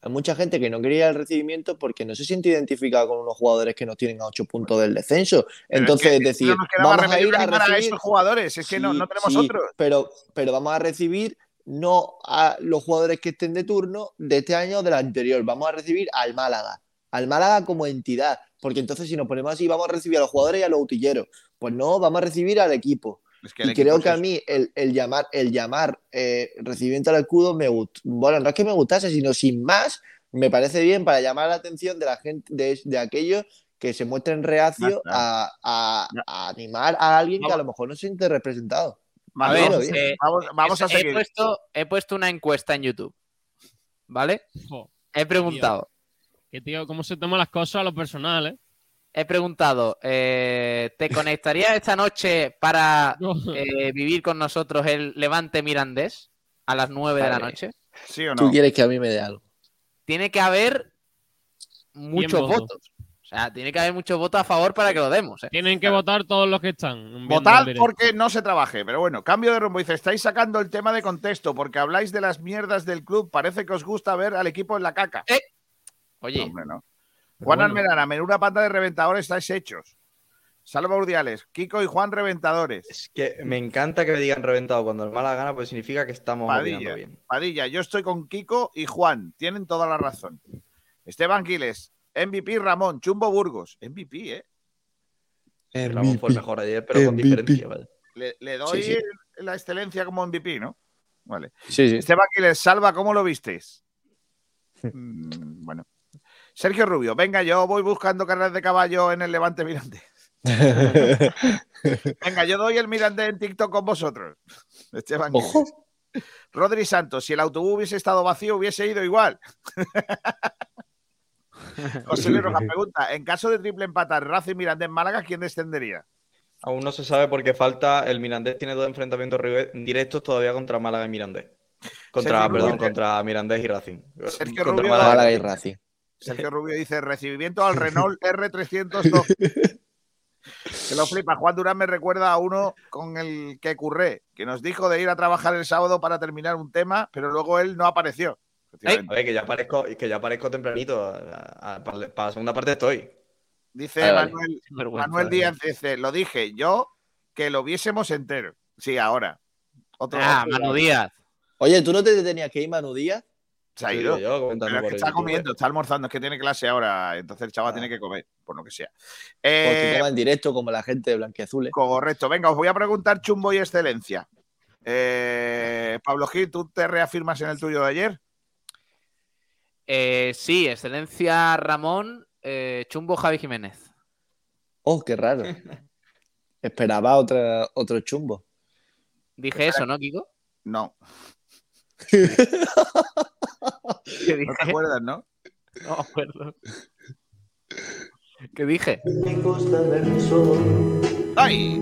hay mucha gente que no quería el recibimiento porque no se siente identificada con unos jugadores que nos tienen a 8 puntos del descenso. Pero Entonces, que es decir, no vamos a ir que a animar a recibir esos jugadores, es que no, Sí, no tenemos sí, otros. Pero, pero vamos a recibir no a los jugadores que estén de turno de este año o del anterior. Vamos a recibir al Málaga. Al Málaga como entidad. Porque entonces, si nos ponemos así, vamos a recibir a los jugadores y a los utilleros. Pues no, vamos a recibir al equipo. Es que el y creo es que a mí el, el llamar, el llamar eh, recibimiento al escudo me gusta. Bueno, no es que me gustase, sino sin más, me parece bien para llamar la atención de la gente, de, de aquellos que se muestren reacios a, a- a animar a alguien que a lo mejor no se siente representado. A Vale, ver, vamos, eh, vamos- vamos a he seguir. Puesto, he puesto una encuesta en YouTube. ¿Vale? He preguntado. que tío, cómo se toman las cosas a lo personal, ¿eh? He preguntado, eh, ¿te conectarías esta noche para eh, vivir con nosotros el Levante Mirandés a las 9 de la noche? ¿Sí o Tú quieres que a mí me dé algo. Tiene que haber muchos votos. votos. O sea, tiene que haber muchos votos a favor para que lo demos. ¿eh? Tienen que votar todos los que están. directo. porque no se trabaje. Pero bueno, cambio de rumbo. Dice, estáis sacando el tema de contexto porque habláis de las mierdas del club. Parece que os gusta ver al equipo en la caca. Oye, No, hombre, no. Pero Juan bueno. Almerana, menuda panda de reventadores estáis hechos. Salva Urdiales, Kiko y Juan reventadores. Es que me encanta que me digan reventado cuando el Málaga gana, pues significa que estamos Padilla, bien. Padilla, yo estoy con Kiko y Juan. Tienen toda la razón. Esteban Quiles, MVP Ramón, Chumbo Burgos. MVP, ¿eh? Ramón fue el mejor ayer, pero con diferencia. ¿vale? Le, le doy Sí, sí. la excelencia como MVP, ¿no? Vale. Sí, sí. Esteban Quiles, Salva, ¿cómo lo visteis? Mm, bueno. Sergio Rubio, venga, yo voy buscando carreras de caballo en el Levante Mirandés. Venga, yo doy el Mirandés en TikTok con vosotros. Esteban Quiles. Ojo. Rodri Santos, si el autobús hubiese estado vacío, hubiese ido igual. José Luis Rojas pregunta: en caso de triple empatar Racing Mirandés Málaga, ¿quién descendería? Aún no se sabe porque falta. El Mirandés tiene dos enfrentamientos directos todavía contra Málaga y Mirandés. Contra, Sergio perdón, Rubio. contra Mirandés y Racing. Sergio Contra Rubio- Málaga Málaga y Racing. Sergio Rubio dice: recibimiento al Renault R302. Que lo flipa. Juan Durán me recuerda a uno con el que curré, que nos dijo de ir a trabajar el sábado para terminar un tema, pero luego él no apareció. A ver, que ya aparezco, que ya aparezco tempranito. a- a- para, la segunda parte estoy. Dice. Manuel, Manuel eh. Díaz, dice, lo dije yo, que lo viésemos entero. Sí, ahora. Otro, Ah, otro- Manu Díaz. Oye, ¿tú no te tenías que ir, Manu Díaz? Se ha ido. yo comentando Pero es por que está YouTube. comiendo, está almorzando, es que tiene clase ahora, entonces el chaval tiene que comer, por lo que sea. Porque Eh, toma en directo como la gente de Blanquiazules. correcto, venga, os voy a preguntar chumbo y excelencia. Eh, Pablo Gil, ¿tú te reafirmas en el tuyo de ayer? Eh, sí, excelencia Ramón, eh, Chumbo Javi Jiménez. Oh, qué raro. Esperaba otra, otro chumbo. Dije eso, ¿no, Kiko? No. ¿Qué ¿No te acuerdas, no? No me acuerdo. ¿Qué dije? ¡Ay!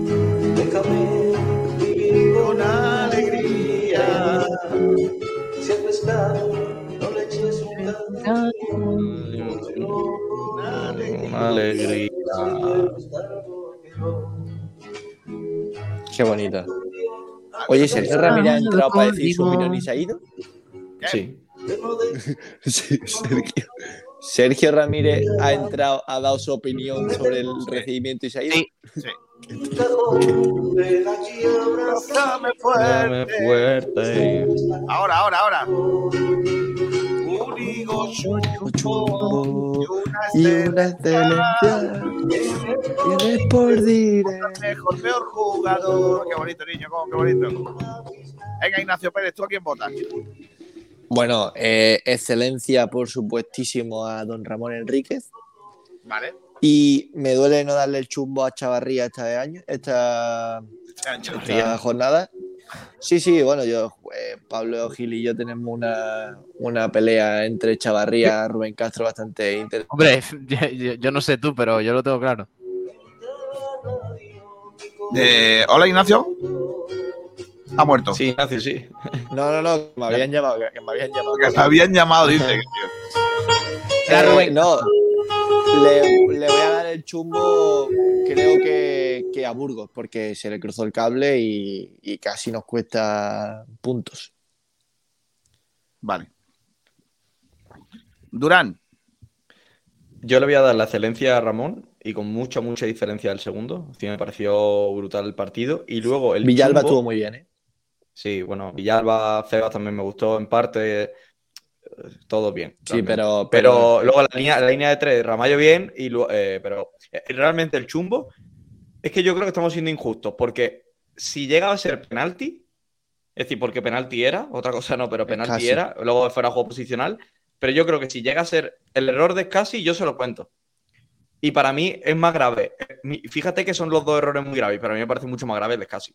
con alegría. Si el Una alegría. Qué bonito. Oye, ¿Sergio Ramírez ha entrado para decir su opinión y se ha ido? Sí. Sí, Sergio. Sergio Ramírez ha entrado, ha dado su opinión sobre el recibimiento y se ha ido. Abrázame Dame fuerte. Ahora, ahora, ahora. Higo chumbo Y una excelencia tienes por dire. mejor, peor jugador. Qué bonito, niño, cómo, qué bonito. Venga, Ignacio Pérez, ¿tú a quién votas? Bueno, eh, excelencia, por supuestísimo, a don Ramón Enríquez. Vale. Y me duele no darle el chumbo a Chavarría esta año, esta, esta jornada. Sí, sí, bueno, yo, eh, Pablo Gil y yo tenemos una, una pelea entre Chavarría y Rubén Castro bastante interesante. Hombre, yo, no sé tú, pero yo lo tengo claro. Eh, Hola, Ignacio. Ha muerto. Sí, Ignacio, sí. No, no, no, que me habían llamado, que me habían llamado. Que me habían llamado, dice. Eh, no, le, le voy a dar el chumbo, creo que, que a Burgos, porque se le cruzó el cable y, y casi nos cuesta puntos. Vale. Durán. Yo le voy a dar la excelencia a Ramón y con mucha, mucha diferencia del segundo. Sí, me pareció brutal el partido. Y luego el Villalba chumbo- estuvo muy bien, ¿eh? Sí, bueno, Villalba, Cebas también me gustó en parte. Todo bien. Sí, pero- Pero pero- luego la línea, la línea de tres, Ramallo bien, y eh, pero eh, realmente el chumbo es que yo creo que estamos siendo injustos, porque si llega a ser penalti, es decir, porque penalti era, otra cosa no, pero penalti Casi. era, luego fuera juego posicional, pero yo creo que si llega a ser el error de Scassi, yo se lo cuento. Y para mí es más grave. Fíjate que son los dos errores muy graves, pero a mí me parece mucho más grave el de Scassi.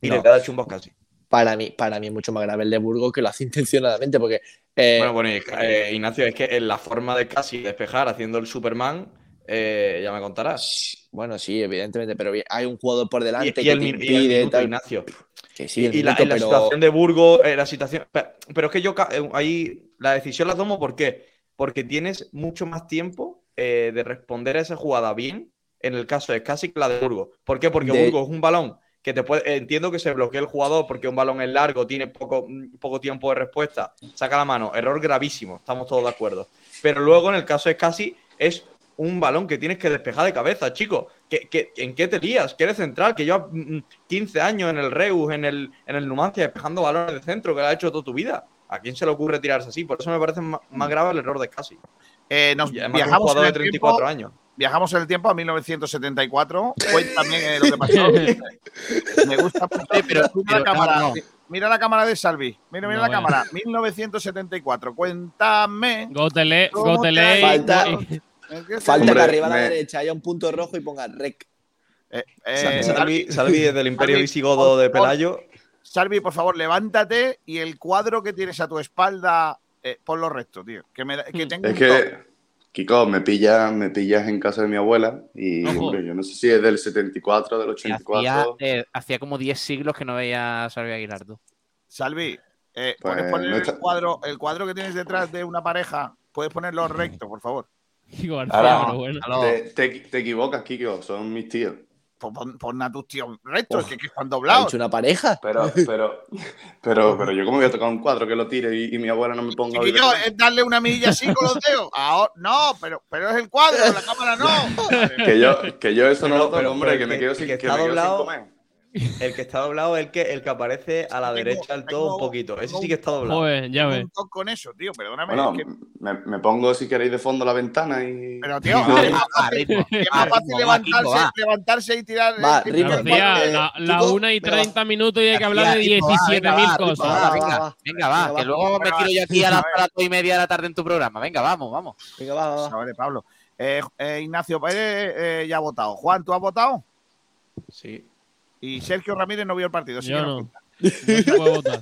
Y No. le da el chumbo a Scassi. Para mí, para mí es mucho más grave el de Burgos que lo hace intencionadamente, porque eh, Bueno, bueno, y, eh, Ignacio, es que en la forma de casi despejar haciendo el Superman, eh, ya me contarás. bueno, sí, evidentemente, pero hay un jugador por delante Y, y que el, te min- y el impide minuto. Ignacio. Que sí, el y, la, minuto, la situación de Burgos, eh, la situación. Pero, pero es que yo eh, ahí la decisión la tomo ¿por qué? Porque tienes mucho más tiempo eh, de responder a esa jugada bien en el caso de casi que la de Burgos. ¿Por qué? Porque De- Burgos es un balón que te puede. Entiendo que se bloquea el jugador porque un balón es largo, tiene poco, mm, poco tiempo de respuesta, saca la mano, error gravísimo, estamos todos de acuerdo. Pero luego en el caso de casi es un balón que tienes que despejar de cabeza, chico. ¿Qué, qué- en qué te lías? Que eres central, que llevas mm, 15 años en el Reus, en el, en el Numancia, despejando balones de centro, que lo ha hecho toda tu vida. ¿A quién se le ocurre tirarse así? Por eso me parece más, grave el error de casi. Eh, nos Y además que un viajamos jugador en de el 34 tiempo, años. Viajamos en el tiempo a 1974. Cuéntame eh, lo que pasó. Me gusta mucho. mira, la pero- cámara, no, no. mira la cámara de Salvi. Mira, mira No, la cámara. 1974. Cuéntame. Gótele, ¿Cómo te gótele. ha y- ido? Falta- y- Falta Hombre, que arriba a la me- derecha haya un punto rojo y ponga rec. Eh, Sa- eh, Salvi, Salvi desde el Imperio Salvi, Visigodo de Pelayo. Salvi, por favor, levántate y el cuadro que tienes a tu espalda, eh, ponlo recto, tío. Que, me, que tengo Es un que toque. Kiko, me pillas, me pillas en casa de mi abuela y hombre, yo no sé si es del 74, del Hacía, 84. eh, hacía como 10 siglos que no veía a Salvi Aguilar, tú. Salvi, eh, Pues, ¿puedes poner no el, cuadro, el cuadro que tienes detrás de una pareja? ¿Puedes ponerlo recto, por favor? Ahora, Aló. te, te- te equivocas, Kiko, son mis tíos. Pon, pon- pon a tus tíos rectos, que, que están doblados. una pareja? Pero, pero, pero, pero yo como voy a tocar un cuadro que lo tire y, y mi abuela no me ponga Chiquillo, de es darle una milla así con los dedos. Ahora- no, pero, pero es el cuadro, la cámara no. Que yo, que yo eso no lo toco, hombre, que me quedo sin, que que está me quedo sin doblado, comer. El que está doblado es el que, el que aparece a la derecha del todo un poquito. Ese sí que está doblado. Joder, ya ves. Con- Con eso, tío, perdóname. Bueno, es que- me, me pongo si queréis de fondo la ventana y. pero, tío, y- es más fácil, es más fácil levantarse, levantarse y tirar. Va, el- ritmo, la, la Kiko, 1 y venga, 30 minutos y hay que hablar de Ritmo, va, 17.000 venga, va, ritmo, cosas. va, venga, venga, va, que luego me tiro va. yo aquí a las A ver. cuatro y media de la tarde en tu programa. Venga, vamos, vamos. Venga, va, va, va. Vale, Pablo. Eh, eh, Ignacio Pérez eh, ya ha votado. Juan, ¿tú has votado? Sí. Y Sergio Ramírez no vio el partido. Yo no. cuenta. No se puede votar.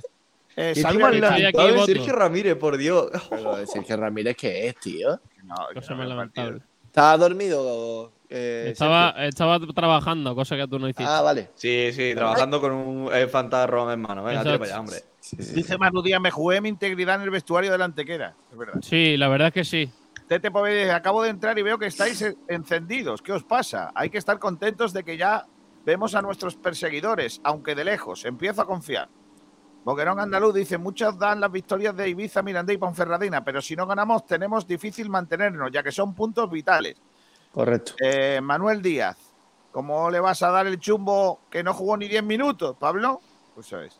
Eh, ¿Qué Salvi te Aguilar. Estoy aquí lamentable, voto. Sergio Ramírez, por Dios. Pero Sergio Ramírez, ¿qué es, tío? No, que Cosa no lamentable. ¿Estaba dormido? eh, Estaba, Sergio? estaba trabajando, cosa que tú no hiciste. Ah, vale. Sí, sí, trabajando con un eh, fantasma en mano. Venga, para allá, hombre. Dice Manu Díaz, me jugué mi integridad en el vestuario de la Antequera. Es verdad. Sí, la verdad es que sí. Tete Poveda, acabo de entrar y veo que estáis en- encendidos. ¿Qué os pasa? Hay que estar contentos de que ya vemos a nuestros perseguidores, aunque de lejos. Empiezo a confiar. Boquerón Andaluz dice, muchas dan las victorias de Ibiza, Miranda y Ponferradina, pero si no ganamos tenemos difícil mantenernos, ya que son puntos vitales. Correcto. Eh, Manuel Díaz, ¿cómo le vas a dar el chumbo que no jugó ni 10 minutos, Pablo? Pues sabes.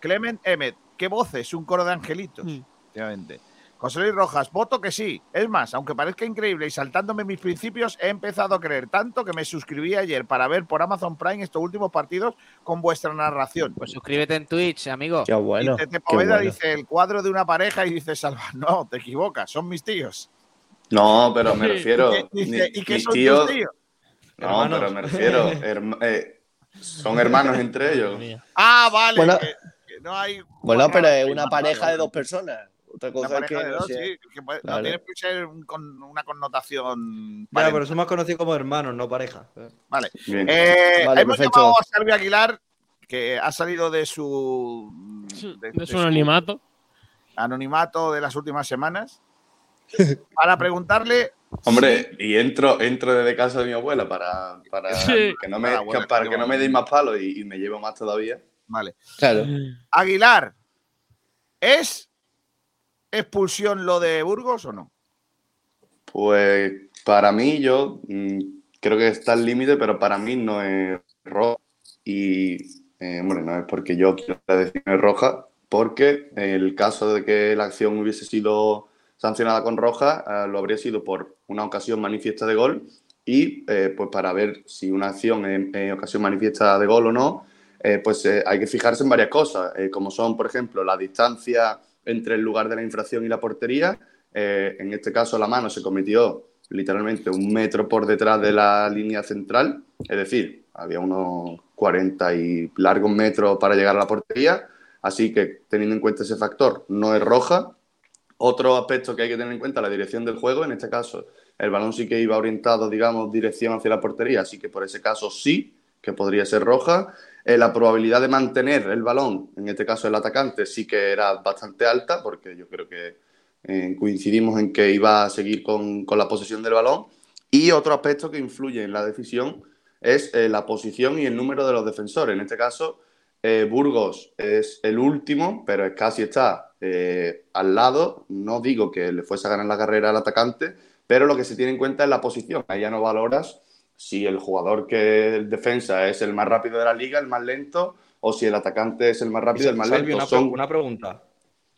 Clement Emmet, qué voces, un coro de angelitos. Mm. Efectivamente. José Luis Rojas, voto que sí. Es más, aunque parezca increíble y saltándome mis principios, he empezado a creer tanto que me suscribí ayer para ver por Amazon Prime estos últimos partidos con vuestra narración. Pues suscríbete en Twitch, amigo. Qué bueno. y Tete qué Poveda bueno. dice el cuadro de una pareja y dice Salva, no, te equivocas, son mis tíos. No, pero me refiero. Y que- dice, mi- ¿y qué mis son tíos. tus tíos? No, Hermanos. pero me refiero. herma- eh, son hermanos entre ellos. Ah, vale. Bueno. que- que no hay Bueno, pero es una pareja de dos personas. Otra Una cosa es que no dos, sea- sí, que puede- no Claro. tiene que ser un- con una connotación. Parental. pero somos conocidos como hermanos, no pareja. Vale. Eh, Vale, hemos perfecto. llamado a Salvi Aguilar, que ha salido de su, de- su un animato. anonimato de las últimas semanas para preguntarle. Hombre, y entro, entro desde casa de mi abuela para, para Sí. que no me, Ah, para que no me deis más palos y, y me llevo más todavía. Vale. Claro. Aguilar, ¿es expulsión lo de Burgos o no? Pues para mí, yo mm, creo que está al límite, pero para mí no es roja. Y, eh, hombre, no es porque yo quiera decir roja, porque el caso de que la acción hubiese sido sancionada con roja, eh, lo habría sido por una ocasión manifiesta de gol y eh, pues para ver si una acción es ocasión manifiesta de gol o no, eh, pues hay que fijarse en varias cosas, como son, por ejemplo, la distancia entre el lugar de la infracción y la portería. Eh, en este caso, la mano se cometió literalmente un metro por detrás de la línea central, es decir, había unos 40 y largos metros para llegar a la portería, así que teniendo en cuenta ese factor, no es roja. Otro aspecto que hay que tener en cuenta, la dirección del juego, en este caso, el balón sí que iba orientado, digamos, dirección hacia la portería, así que por ese caso sí, que podría ser roja. Eh, la probabilidad de mantener el balón, en este caso el atacante, sí que era bastante alta, porque yo creo que eh, coincidimos en que iba a seguir con, con la posesión del balón. Y otro aspecto que influye en la decisión es eh, la posición y el número de los defensores. En este caso, Burgos es el último, pero casi está al lado. No digo que le fuese a ganar la carrera al atacante, pero lo que se tiene en cuenta es la posición. Ahí ya no valoras si el jugador que el defensa es el más rápido de la liga, el más lento, o si el atacante es el más rápido, el más lento. una, Son- una pregunta.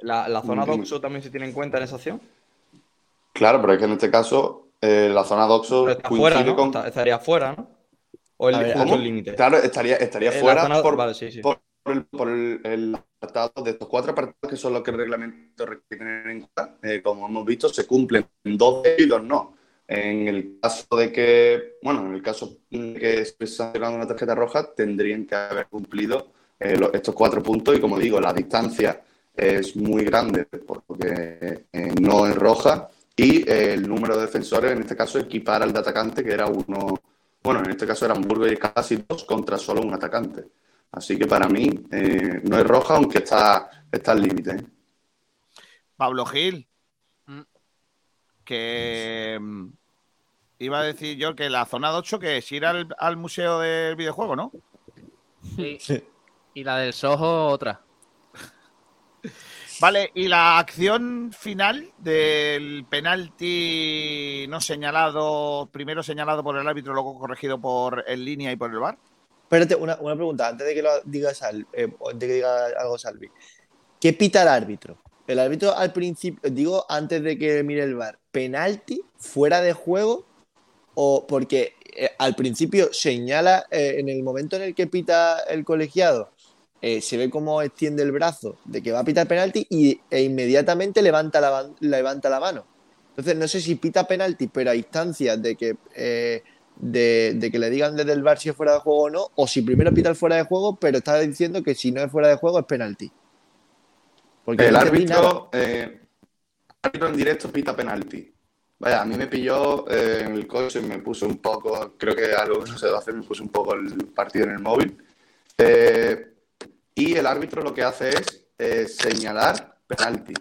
¿La, la zona doxo también se tiene en cuenta en esa acción? Claro, pero es que en este caso eh, la zona doxo Pero está coincide fuera, ¿no? con... Está- estaría fuera, ¿no? O el, límite. Claro, estaría, estaría la fuera zona- por, vale, sí, sí. por el, por el- el apartado de estos cuatro apartados que son los que el reglamento requiere tener en cuenta. Eh, como hemos visto, se cumplen dos de ellos no. En el caso de que, bueno, en el caso de que se sancionando una tarjeta roja, tendrían que haber cumplido eh, estos cuatro puntos y como digo, la distancia es muy grande porque eh, no es roja y eh, el número de defensores, en este caso, equipar al de atacante, que era uno, bueno, en este caso eran Burgos y casi dos contra solo un atacante. Así que para mí no es roja, aunque está, está al límite. Pablo Gil. Que mm, iba a decir yo que la zona de 8 que es ir al, al museo del videojuego, ¿no? Sí. Y la del Soho, otra. Vale, y la acción final del penalti no señalado, primero señalado por el árbitro, luego corregido por en línea y por el VAR. Espérate, una, una pregunta, antes de que lo diga Sal- eh, antes de que diga algo Salvi. ¿Qué pita el árbitro? El árbitro al principio, digo antes de que mire el bar, penalti, fuera de juego, o porque eh, al principio señala, eh, en el momento en el que pita el colegiado, eh, se ve cómo extiende el brazo de que va a pitar penalti y, e inmediatamente levanta la, levanta la mano. Entonces, no sé si pita penalti, pero a instancias de que, de, de que le digan desde el bar si es fuera de juego o no, o si primero pita el fuera de juego, pero está diciendo que si no es fuera de juego es penalti. Porque el árbitro, eh, árbitro en directo pita penalti. Vaya, a mí me pilló eh, en el coche y me puse un poco, creo que algo que no se debe hacer, me puse un poco el partido en el móvil. Eh, y el árbitro lo que hace es eh, señalar penalti.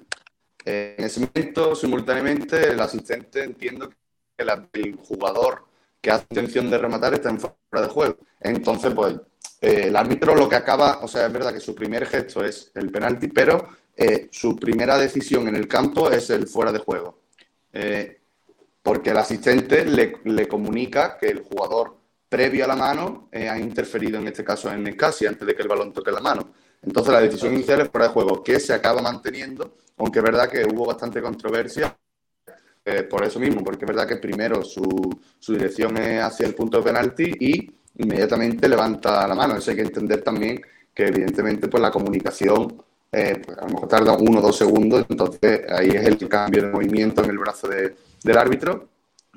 En ese momento, simultáneamente, el asistente entiendo que la- el jugador que hace intención de rematar está en fuera de juego. Entonces, pues, el árbitro lo que acaba, o sea, es verdad que su primer gesto es el penalti, pero eh, su primera decisión en el campo es el fuera de juego. Eh, porque el asistente le, le comunica que el jugador previo a la mano eh, ha interferido, en este caso en Escasi, antes de que el balón toque la mano. Entonces la decisión inicial es fuera de juego, que se acaba manteniendo, aunque es verdad que hubo bastante controversia por eso mismo, porque es verdad que primero su, su dirección es hacia el punto de penalti y inmediatamente levanta la mano. Eso hay que entender también que evidentemente pues la comunicación eh, pues, a lo mejor tarda uno o dos segundos, entonces ahí es el cambio de movimiento en el brazo de- del árbitro.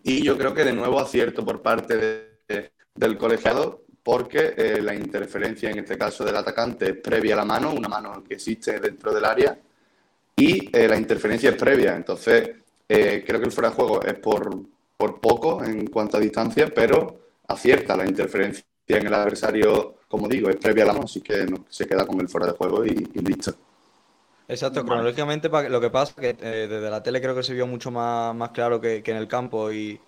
Y yo creo que de nuevo acierto por parte de- de- del colegiado, porque eh, la interferencia en este caso del atacante es previa a la mano, una mano que existe dentro del área, y eh, la interferencia es previa. Entonces, creo que el fuera de juego es por, por poco en cuanto a distancia, pero acierta la interferencia en el adversario, como digo, es previa a la mano, así que no, se queda con el fuera de juego y, y listo. Exacto, cronológicamente lo que pasa que eh, desde la tele creo que se vio mucho más, más claro que, que en el campo y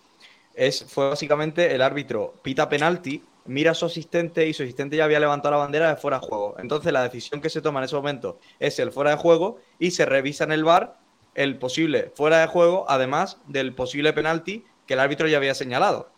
es, fue básicamente el árbitro pita penalti, mira a su asistente y su asistente ya había levantado la bandera de fuera de juego. Entonces la decisión que se toma en ese momento es el fuera de juego y se revisa en el bar el posible fuera de juego, además del posible penalti que el árbitro ya había señalado.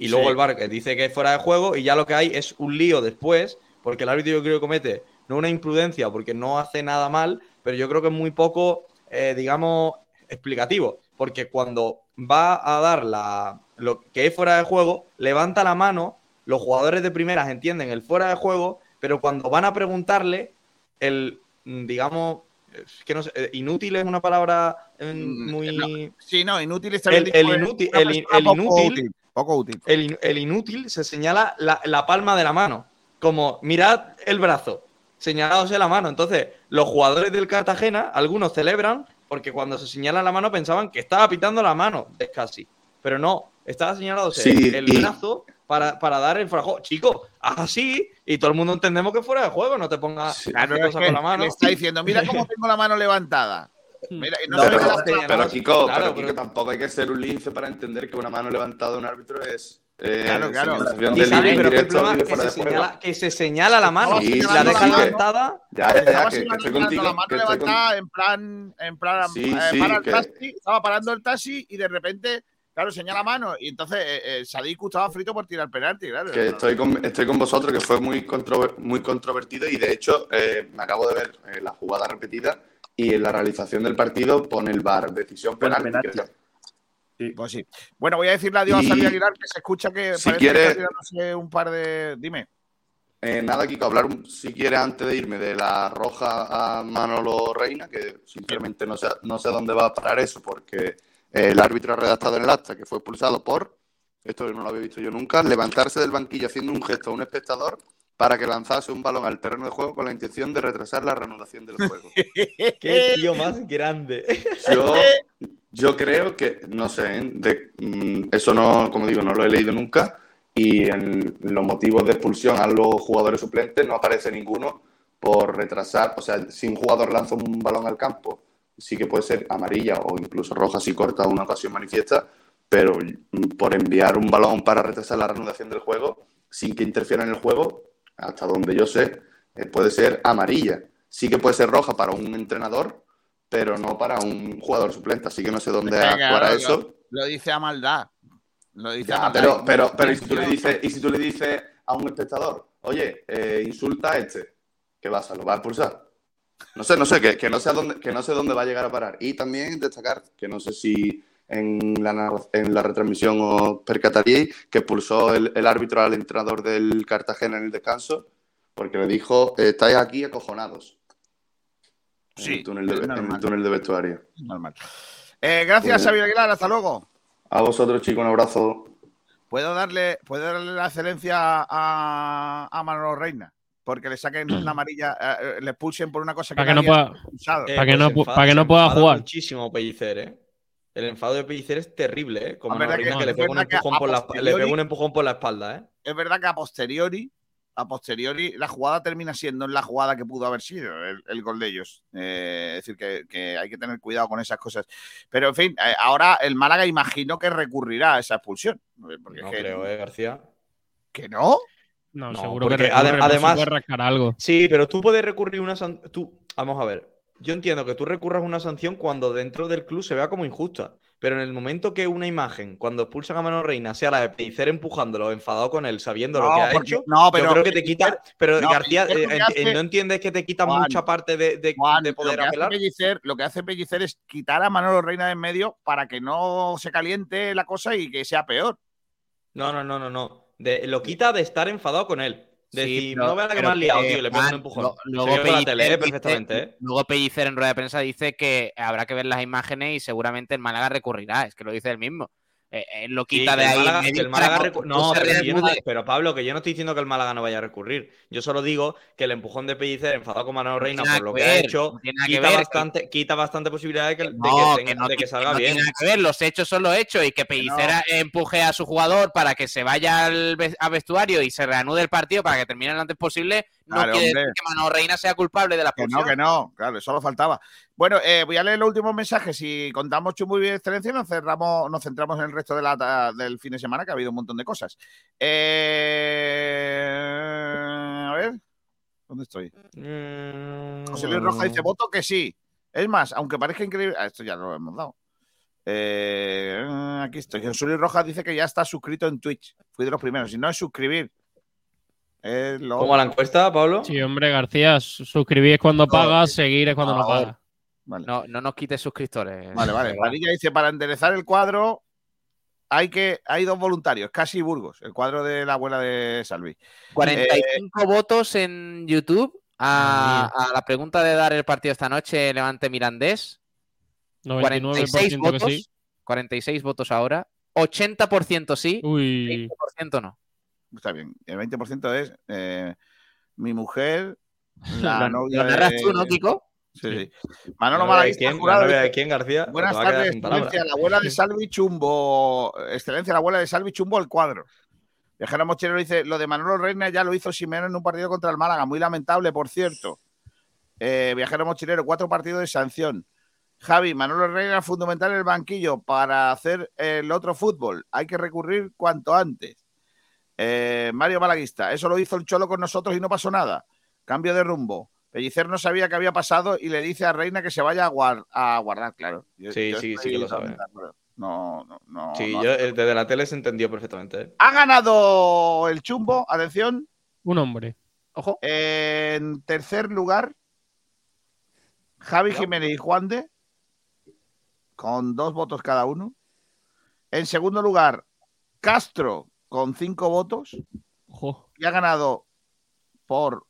Y luego Sí. el que dice que es fuera de juego y ya lo que hay es un lío después, porque el árbitro yo creo que comete no una imprudencia porque no hace nada mal, pero yo creo que es muy poco, eh, digamos, explicativo, porque cuando va a dar la, lo que es fuera de juego, levanta la mano, los jugadores de primeras entienden el fuera de juego, pero cuando van a preguntarle, el, mm, digamos, es que no sé, eh, inútil es una palabra eh, muy... Sí, no, inútil bien El, el es inútil, el, el inútil, útil, poco útil. El, in- el inútil se señala la, la palma de la mano, como mirad el brazo, señalándose la mano. Entonces, los jugadores del Cartagena, algunos celebran porque cuando se señala la mano pensaban que estaba pitando la mano de casi, pero no, estaba señalándose Sí, el y- brazo para, para dar el juego. Chico, así y todo el mundo entendemos que fuera de juego, no te pongas a Claro, hacer es cosas con la mano. le está diciendo, mira cómo tengo la mano levantada. Mira, y no No, se ve pero- la- pero- Pero Kiko, Claro, pero, pero- Kiko, tampoco hay que ser un lince para entender que una mano levantada de un árbitro es eh, Claro, claro. Y sabe, pero el problema es que se, señala, que se señala la mano Sí, y la sí, deja levantada. Ya, ya, ya, Estaba que, que estoy contigo. la mano que estoy con- levantada en plan, en plan, Sí, eh, sí, para el que- taxi, estaba parando el taxi y de repente, claro, señala mano y entonces eh, eh, Sadiku estaba frito por tirar penalti, claro. que estoy con, estoy con vosotros, que fue muy, controver- muy controvertido y de hecho eh, me acabo de ver eh, la jugada repetida y en la realización del partido pone el VAR, decisión penal. penalti. Pues sí. Bueno, voy a decirle adiós a Y- Xavi Aguilar, que se escucha que Si parece quiere- que un par de. Dime. Eh, nada, Kiko, hablar un- si quieres antes de irme de la roja a Manolo Reina, que sinceramente no sé, no sé dónde va a parar eso, porque eh, el árbitro ha redactado en el acta que fue expulsado por, esto no lo había visto yo nunca, levantarse del banquillo haciendo un gesto a un espectador para que lanzase un balón al terreno de juego con la intención de retrasar la reanudación del juego. Qué tío más grande. Yo, yo creo que, no sé, ¿eh? de- mm, eso no, como digo, no lo he leído nunca. Y en los motivos de expulsión a los jugadores suplentes no aparece ninguno por retrasar. O sea, si un jugador lanza un balón al campo, sí que puede ser amarilla o incluso roja si corta una ocasión manifiesta. Pero mm, por enviar un balón para retrasar la reanudación del juego, sin que interfiera en el juego, hasta donde yo sé, eh, puede ser amarilla. Sí que puede ser roja para un entrenador, pero no para un jugador suplente. Así que no sé dónde actuará eso. Lo dice a maldad. Lo dice a maldad. pero, pero, pero ¿y si tú le dices, y si tú le dices a un espectador, oye, eh, insulta a este, ¿qué vas a? ¿Lo vas a expulsar? No sé, no sé, que, que no sé a dónde, que no sé dónde va a llegar a parar. Y también destacar que no sé si en la, en la retransmisión os percataríais que expulsó el, el árbitro al entrenador del Cartagena en el descanso porque le dijo, estáis aquí acojonados. En Sí, el túnel de, en el túnel de vestuario. Normal. Eh, gracias. Xavier Aguilar. Hasta luego. A vosotros, chicos, un abrazo. ¿Puedo darle, ¿puedo darle la excelencia a, a Manolo Reina? Porque le saquen una amarilla, eh, le expulsen por una cosa que, Para que no pueda- expulsado. Para que no pues enfada- para que no pueda jugar. muchísimo Pellicer, ¿eh? El enfado de Pellicer es terrible, ¿eh? Como verdad que- le pega un empujón por la, le posteriori- pega un empujón por la espalda, ¿eh? Es verdad que a posteriori, a posteriori, la jugada termina siendo la jugada que pudo haber sido el, el gol de ellos. Eh, es decir, que, que hay que tener cuidado con esas cosas. Pero, en fin, eh, ahora el Málaga imagino que recurrirá a esa expulsión. Porque No es que- creo, ¿eh, García? ¿Que no? No, No, seguro que además- puede rascar algo. Sí, pero tú puedes recurrir una. Tú, vamos a ver. Yo entiendo que tú recurras una sanción cuando dentro del club se vea como injusta. Pero en el momento que una imagen, cuando expulsan a Manolo Reina, sea la de Pellicer empujándolo, enfadado con él, sabiendo lo que ha porque- hecho, no, pero yo creo que te quita. Pero no, García, lo eh, hace- ¿no entiendes que te quita Juan, mucha parte de, de- Juan, de lo poder hace apelar? Pellicer, lo que hace Pellicer es quitar a Manolo Reina de en medio para que no se caliente la cosa y que sea peor. No, no, no, no, no. De- lo quita de estar enfadado con él. De Sí, decir, no veas la que pero me has liado, tío, le pego un empujón. lo- luego por la Pellicer tele, dice- perfectamente, ¿eh? Luego Pellicer en rueda de prensa dice que habrá que ver las imágenes y seguramente el Málaga recurrirá. Es que lo dice él mismo. Eh, él lo quita que de ahí. Málaga- que el Málaga que no no, pero, no- Pablo, que yo no estoy diciendo que el Málaga no vaya a recurrir. Yo solo digo que el empujón de Pellicer enfadado con Manolo Reina por lo que que ha hecho, no que quita ver, bastante, quita bastante posibilidad de que, de que tenga- que de que salga bien. tiene nada que ver, los hechos son los hechos y que Pellicer empuje a su jugador para que se vaya al, ve- al vestuario y se reanude el partido para que termine lo antes posible, no Claro, quiere hombre. decir que Manolo Reina sea culpable de la Que expulsión. no, que no, claro, eso lo faltaba. Bueno, eh, voy a leer los últimos mensajes. Si contamos Chumbo y excelencia, nos cerramos, nos centramos en el resto de la- del fin de semana, que ha habido un montón de cosas. Eh, a ver, ¿dónde estoy? José Luis Roja dice: voto que sí. Es más, aunque parezca increíble. ah, esto ya lo hemos dado. Eh, aquí estoy. José Luis Rojas dice que ya está suscrito en Twitch. Fui de los primeros. Si no es suscribir. es lo- ¿Cómo la encuesta, Pablo? Sí, hombre, García, su- suscribir es cuando pagas, seguir es cuando no favor. pagas. No, no nos quites suscriptores. Vale, vale. Padilla dice, para enderezar el cuadro hay que hay dos voluntarios, casi Burgos, el cuadro de la abuela de Salvi. 45 votos en YouTube a, a la pregunta de dar el partido esta noche Levante Mirandés. 46 99% que votos. sí. 46 votos ahora. 80% sí. Uy. 20% no. Está bien. El 20% es eh, mi mujer, la Lo- novia lo narras de- tú, ¿no, Kiko? Sí, sí. ¿La Manolo de Malaguista, quién? ¿La jurado, novia de García? Buenas tardes, excelencia, la abuela de Salvi Chumbo. Excelencia, la abuela de Salvi Chumbo, el cuadro. Viajero Mochilero dice, lo de Manolo Reina ya lo hizo Simeone en un partido contra el Málaga, muy lamentable, por cierto. Eh, Viajero Mochilero, cuatro partidos de sanción. Javi, Manolo Reina fundamental en el banquillo para hacer el otro fútbol. Hay que recurrir cuanto antes. Eh, Mario Malaguista, eso lo hizo el Cholo con nosotros y no pasó nada. Cambio de rumbo. Pellicer no sabía qué había pasado y le dice a Reina que se vaya a, guar- a guardar, claro. Yo- Sí, yo sí, sí que lo sabe. No, no, no. Sí, no. yo eh, desde la tele se entendió perfectamente. ¿eh? Ha ganado el chumbo, atención. Un hombre. Ojo. En tercer lugar, Javi Jiménez y Juan de, con dos votos cada uno. En segundo lugar, Castro, con cinco votos. Ojo. Y ha ganado por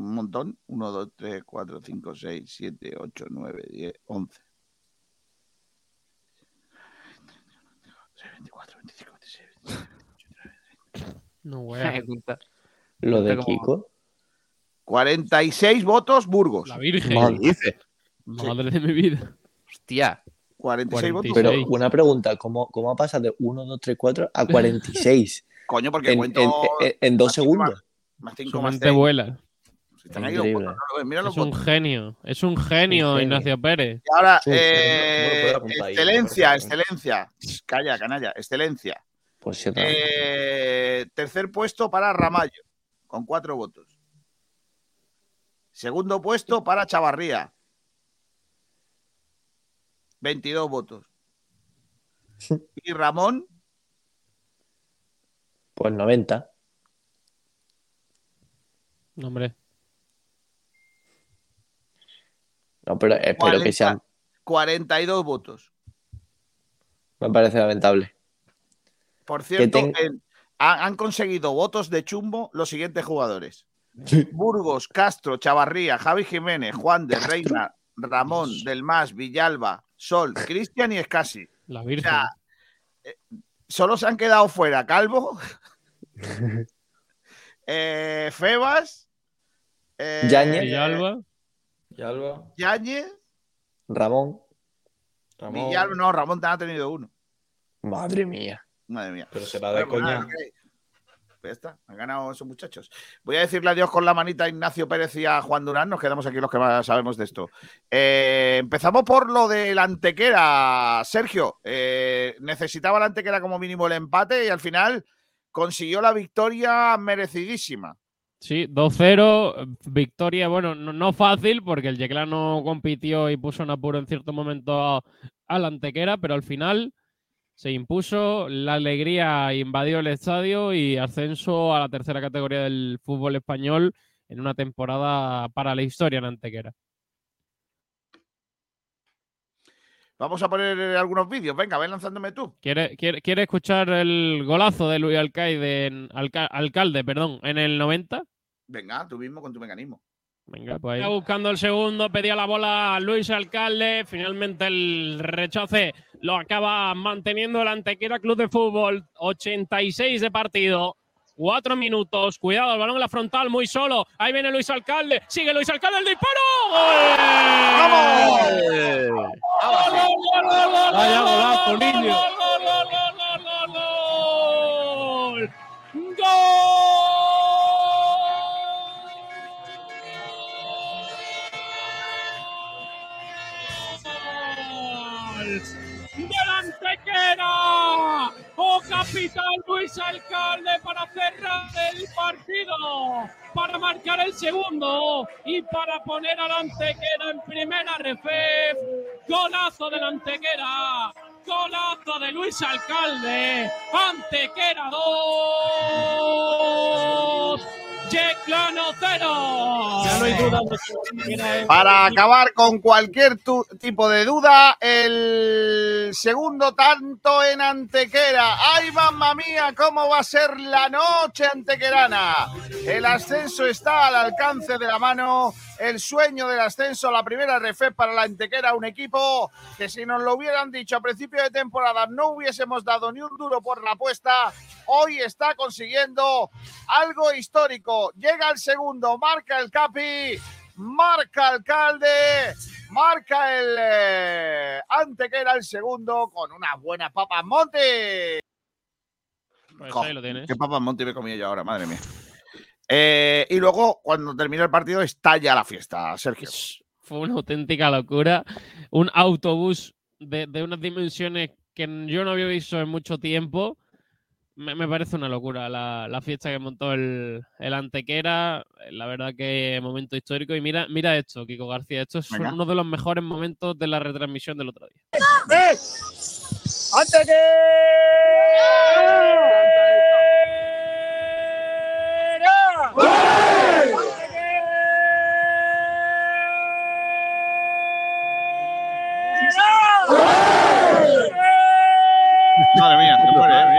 un montón. 1, 2, 3, 4, 5, 6, 7, 8, 9, 10, 11. 24, 25, 26, 27. No, Me wea. gusta. Lo de Kiko. 46 votos, Burgos. La Virgen. Madre. Dice. Madre de mi vida. Hostia. 46 votos. Pero una pregunta, ¿cómo, cómo ha pasado de 1, 2, 3, 4 a 46? Coño, porque en, cuento. en- en- en dos segundos. Más 5 Su más mente 6. vuela. Están ahí los Increíble. votos, no lo ves, mira los Es un genio. Es un genio, genio. Ignacio Pérez. Y ahora, eh, excelencia, excelencia. Calla, canalla, excelencia. Pues. Eh, tercer puesto para Ramallo, con cuatro votos. Segundo puesto para Chavarría. 22 votos. Y Ramón, Pues 90. No, hombre. No, pero espero 40, que sean. 42 votos. Me parece lamentable. Por cierto, ten- han, han conseguido votos de chumbo los siguientes jugadores. Burgos, Castro, Chavarría, Javi Jiménez, Juan de Reina, Ramón, Del Mas, Villalba, Sol, Cristian y Escasi. La O Virgen. sea, eh, solo se han quedado fuera Calvo, eh, Febas, eh. Villalba. Yalba, Yáñez, Ramón. Ramón. Villalba, no, Ramón te ha tenido uno. Madre mía. Madre mía. Pero será de coña. ok. Pues ya está, han ganado esos muchachos. Voy a decirle adiós con la manita a Ignacio Pérez y a Juan Durán. Nos quedamos aquí los que más sabemos de esto. Eh, empezamos por lo del Antequera. Sergio, eh, necesitaba el Antequera como mínimo el empate y al final consiguió la victoria merecidísima. Sí, 2-0, victoria, bueno, no, fácil porque el Yeclano compitió y puso en apuro en cierto momento a la Antequera, pero al final se impuso, la alegría invadió el estadio y ascenso a la tercera categoría del fútbol español en una temporada para la historia en Antequera. Vamos a poner eh, algunos vídeos. Venga, ven lanzándome tú. ¿Quiere, quiere, quiere escuchar el golazo de Luis Alcaide en- Alca- Alcalde perdón, en el 90? Venga, tú mismo con tu mecanismo. Venga, pues ahí. buscando el segundo, pedía la bola a Luis Alcalde. Finalmente el rechace lo acaba manteniendo el Antequera Club de Fútbol. 86 de partido. Cuatro minutos. Cuidado, el balón en la frontal, muy solo. Ahí viene Luis Alcalde. Sigue Luis Alcalde, el disparo. ¡Gol! Niño. ¡Gol! ¡Del Antequera! ¡Oh, capitán Luis Alcalde para cerrar el partido! Para marcar el segundo y para poner al Antequera en primera refef. Golazo del Antequera. Golazo de Luis Alcalde. Antequera 2. Yeclano 0. Ya no hay duda de que Antequera es- Para acabar con cualquier tu- tipo de duda, el segundo tanto en Antequera. ¡Ay, mamma mía! ¿Cómo va a ser la noche antequerana? El ascenso está al alcance de la mano. El sueño del ascenso, la primera refe para la Antequera, un equipo que si nos lo hubieran dicho a principio de temporada no hubiésemos dado ni un duro por la apuesta. Hoy está consiguiendo algo histórico. Llega el segundo, marca el Capi, marca Alcalde, marca el eh, Antequera el segundo con una buena papa monte. Pues ahí lo tienes. Qué papas monte me comí yo ahora, madre mía. Eh, y luego, cuando termina el partido, estalla la fiesta, Sergio. Fue una auténtica locura. Un autobús de, de unas dimensiones que yo no había visto en mucho tiempo. Me, me parece una locura la, la fiesta que montó el, el Antequera. La verdad que momento histórico. Y mira, mira esto, Kiko García. Esto es Venga. uno de los mejores momentos de la retransmisión del otro día. ¡Antes Madre mía, se muere, eh.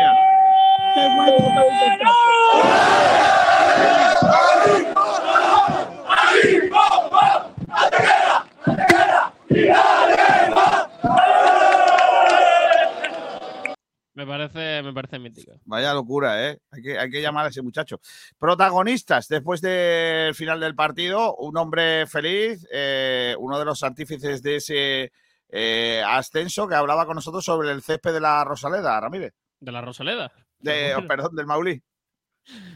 Me parece, me parece mítico. Vaya locura, ¿eh? Hay que, hay que llamar a ese muchacho. Protagonistas, después del final del partido, un hombre feliz, eh, uno de los artífices de ese eh, ascenso que hablaba con nosotros sobre el césped de la Rosaleda, Ramírez. ¿De la Rosaleda? De, oh, perdón, del Maulí.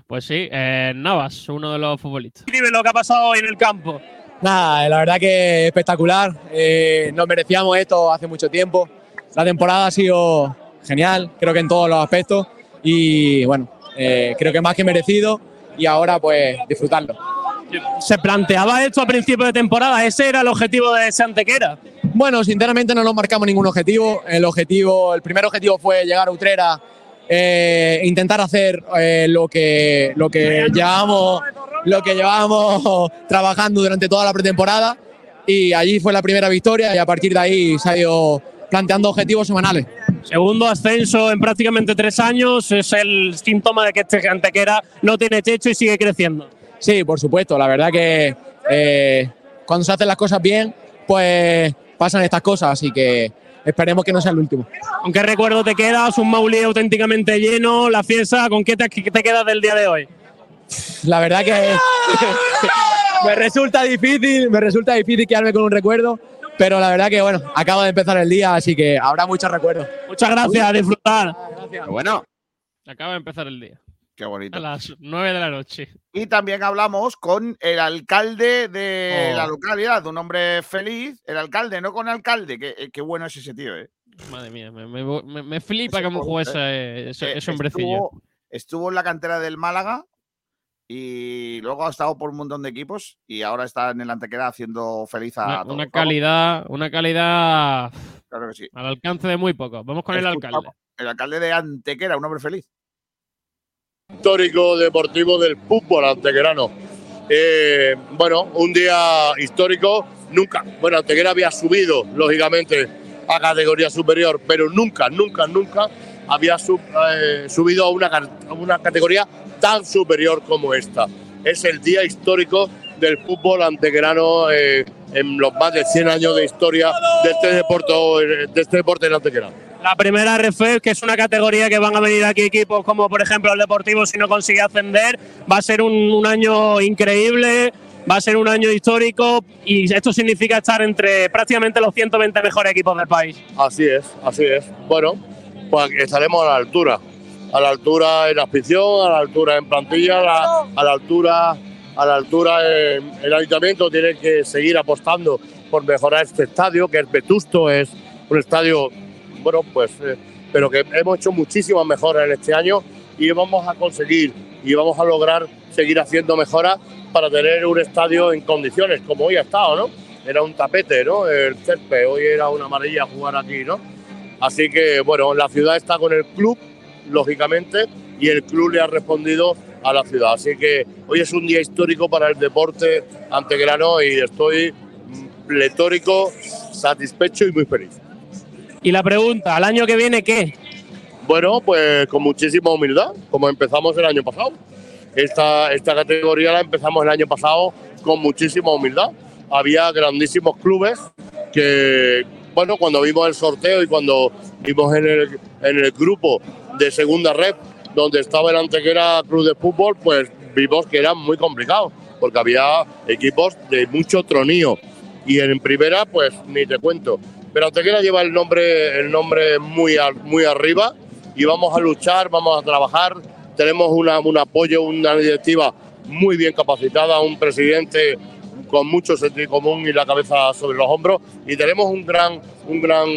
Pues sí, eh, Navas, uno de los futbolistas. Escribe lo que ha pasado hoy en el campo. Nada, la verdad que espectacular. Eh, nos merecíamos esto hace mucho tiempo. La temporada ha sido genial, creo que en todos los aspectos. Y bueno, eh, creo que más que merecido. Y ahora, pues, disfrutarlo. ¿Se planteaba esto a principio de temporada? ¿Ese era el objetivo de Santequera? Bueno, sinceramente no nos marcamos ningún objetivo. El objetivo, el primer objetivo fue llegar a Utrera, eh, intentar hacer eh, lo que lo que llevamos lo que llevamos trabajando durante toda la pretemporada y allí fue la primera victoria y a partir de ahí se ha ido planteando objetivos semanales. Segundo ascenso en prácticamente tres años es el síntoma de que este Antequera no tiene techo y sigue creciendo. Sí, por supuesto. La verdad que eh, cuando se hacen las cosas bien, pues pasan estas cosas. Así que esperemos que no sea el último. ¿Con qué recuerdo te quedas? Un Maulí auténticamente lleno, la fiesta. ¿Con qué te, quedas del día de hoy? La verdad que me resulta difícil, me resulta difícil quedarme con un recuerdo, pero la verdad que bueno, acabo de empezar el día, así que habrá muchos recuerdos. Muchas gracias, a disfrutar. Bueno, Acaba de empezar el día. qué bonito. A las 9 de la noche. Y también hablamos con el alcalde de Oh. la localidad, un hombre feliz. El alcalde, no con alcalde. Qué, eh, qué bueno es ese tío, ¿eh? Madre mía, me, me- me- me flipa cómo juega eh, ese, ese, eh, ese hombrecillo. Estuvo, estuvo en la cantera del Málaga y luego ha estado por un montón de equipos y ahora está en el Antequera haciendo feliz a Una, todos. una calidad, una calidad Claro que sí. al alcance de muy poco. Vamos con el alcalde. El alcalde de Antequera, un hombre feliz. Histórico deportivo del fútbol antequerano. Eh, bueno, un día histórico, nunca. Bueno, Antequera había subido, lógicamente, a categoría superior, pero nunca, nunca, nunca había eh, subido a una, categoría tan superior como esta. Es el día histórico del fútbol antequerano eh, en los más de 100 años de historia de este deporte, de este deporte. La primera RFEF, que es una categoría que van a venir aquí equipos como por ejemplo el Deportivo si no consigue ascender, va a ser un, año increíble, va a ser un año histórico y esto significa estar entre prácticamente los 120 mejores equipos del país. Así es, así es. Bueno, pues estaremos a la altura. A la altura en afición, a la altura en plantilla, a la, a la altura, a la altura en el ayuntamiento tiene que seguir apostando por mejorar este estadio, que es vetusto, es un estadio, bueno, pues, eh, pero que hemos hecho muchísimas mejoras en este año y vamos a conseguir y vamos a lograr seguir haciendo mejoras para tener un estadio en condiciones, como hoy ha estado, ¿no? Era un tapete, ¿no? El césped, hoy era una amarilla jugar aquí, ¿no? Así que, bueno, la ciudad está con el club, lógicamente, y el club le ha respondido a la ciudad. Así que hoy es un día histórico para el deporte antegrano y estoy mm, pletórico, satisfecho y muy feliz. Y la pregunta, ¿al año que viene qué? Bueno, pues con muchísima humildad, como empezamos el año pasado. Esta, esta categoría la empezamos el año pasado con muchísima humildad. Había grandísimos clubes que, bueno, cuando vimos el sorteo y cuando vimos en el, en el grupo de segunda red, donde estaba el Antequera Club de Fútbol, pues vimos que era muy complicado, porque había equipos de mucho tronío. Y en primera, pues ni te cuento. Pero Antequera lleva el nombre, el nombre muy, muy arriba y vamos a luchar, vamos a trabajar. Tenemos un apoyo, una directiva muy bien capacitada, un presidente con mucho sentido común y la cabeza sobre los hombros. Y tenemos un gran, un gran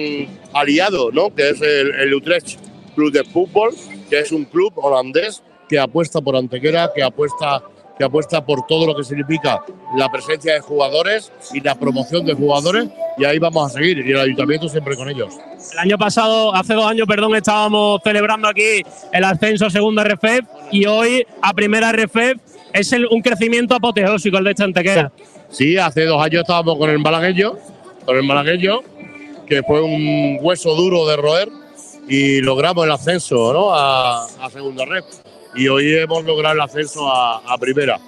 aliado, ¿no? que es el, el Utrecht Club de Fútbol, que es un club holandés que apuesta por Antequera, que apuesta, que apuesta por todo lo que significa la presencia de jugadores y la promoción de jugadores. Y ahí vamos a seguir. Y el ayuntamiento siempre con ellos. El año pasado, hace dos años, perdón, estábamos celebrando aquí el ascenso a segunda RFEF y hoy a primera RFEF es el- un crecimiento apoteósico el de esta Antequera. Sí, hace dos años estábamos con el malagueño, con el malagueño, que fue un hueso duro de roer y logramos el ascenso ¿no? a, a segunda red. Y hoy hemos logrado el ascenso a, primera.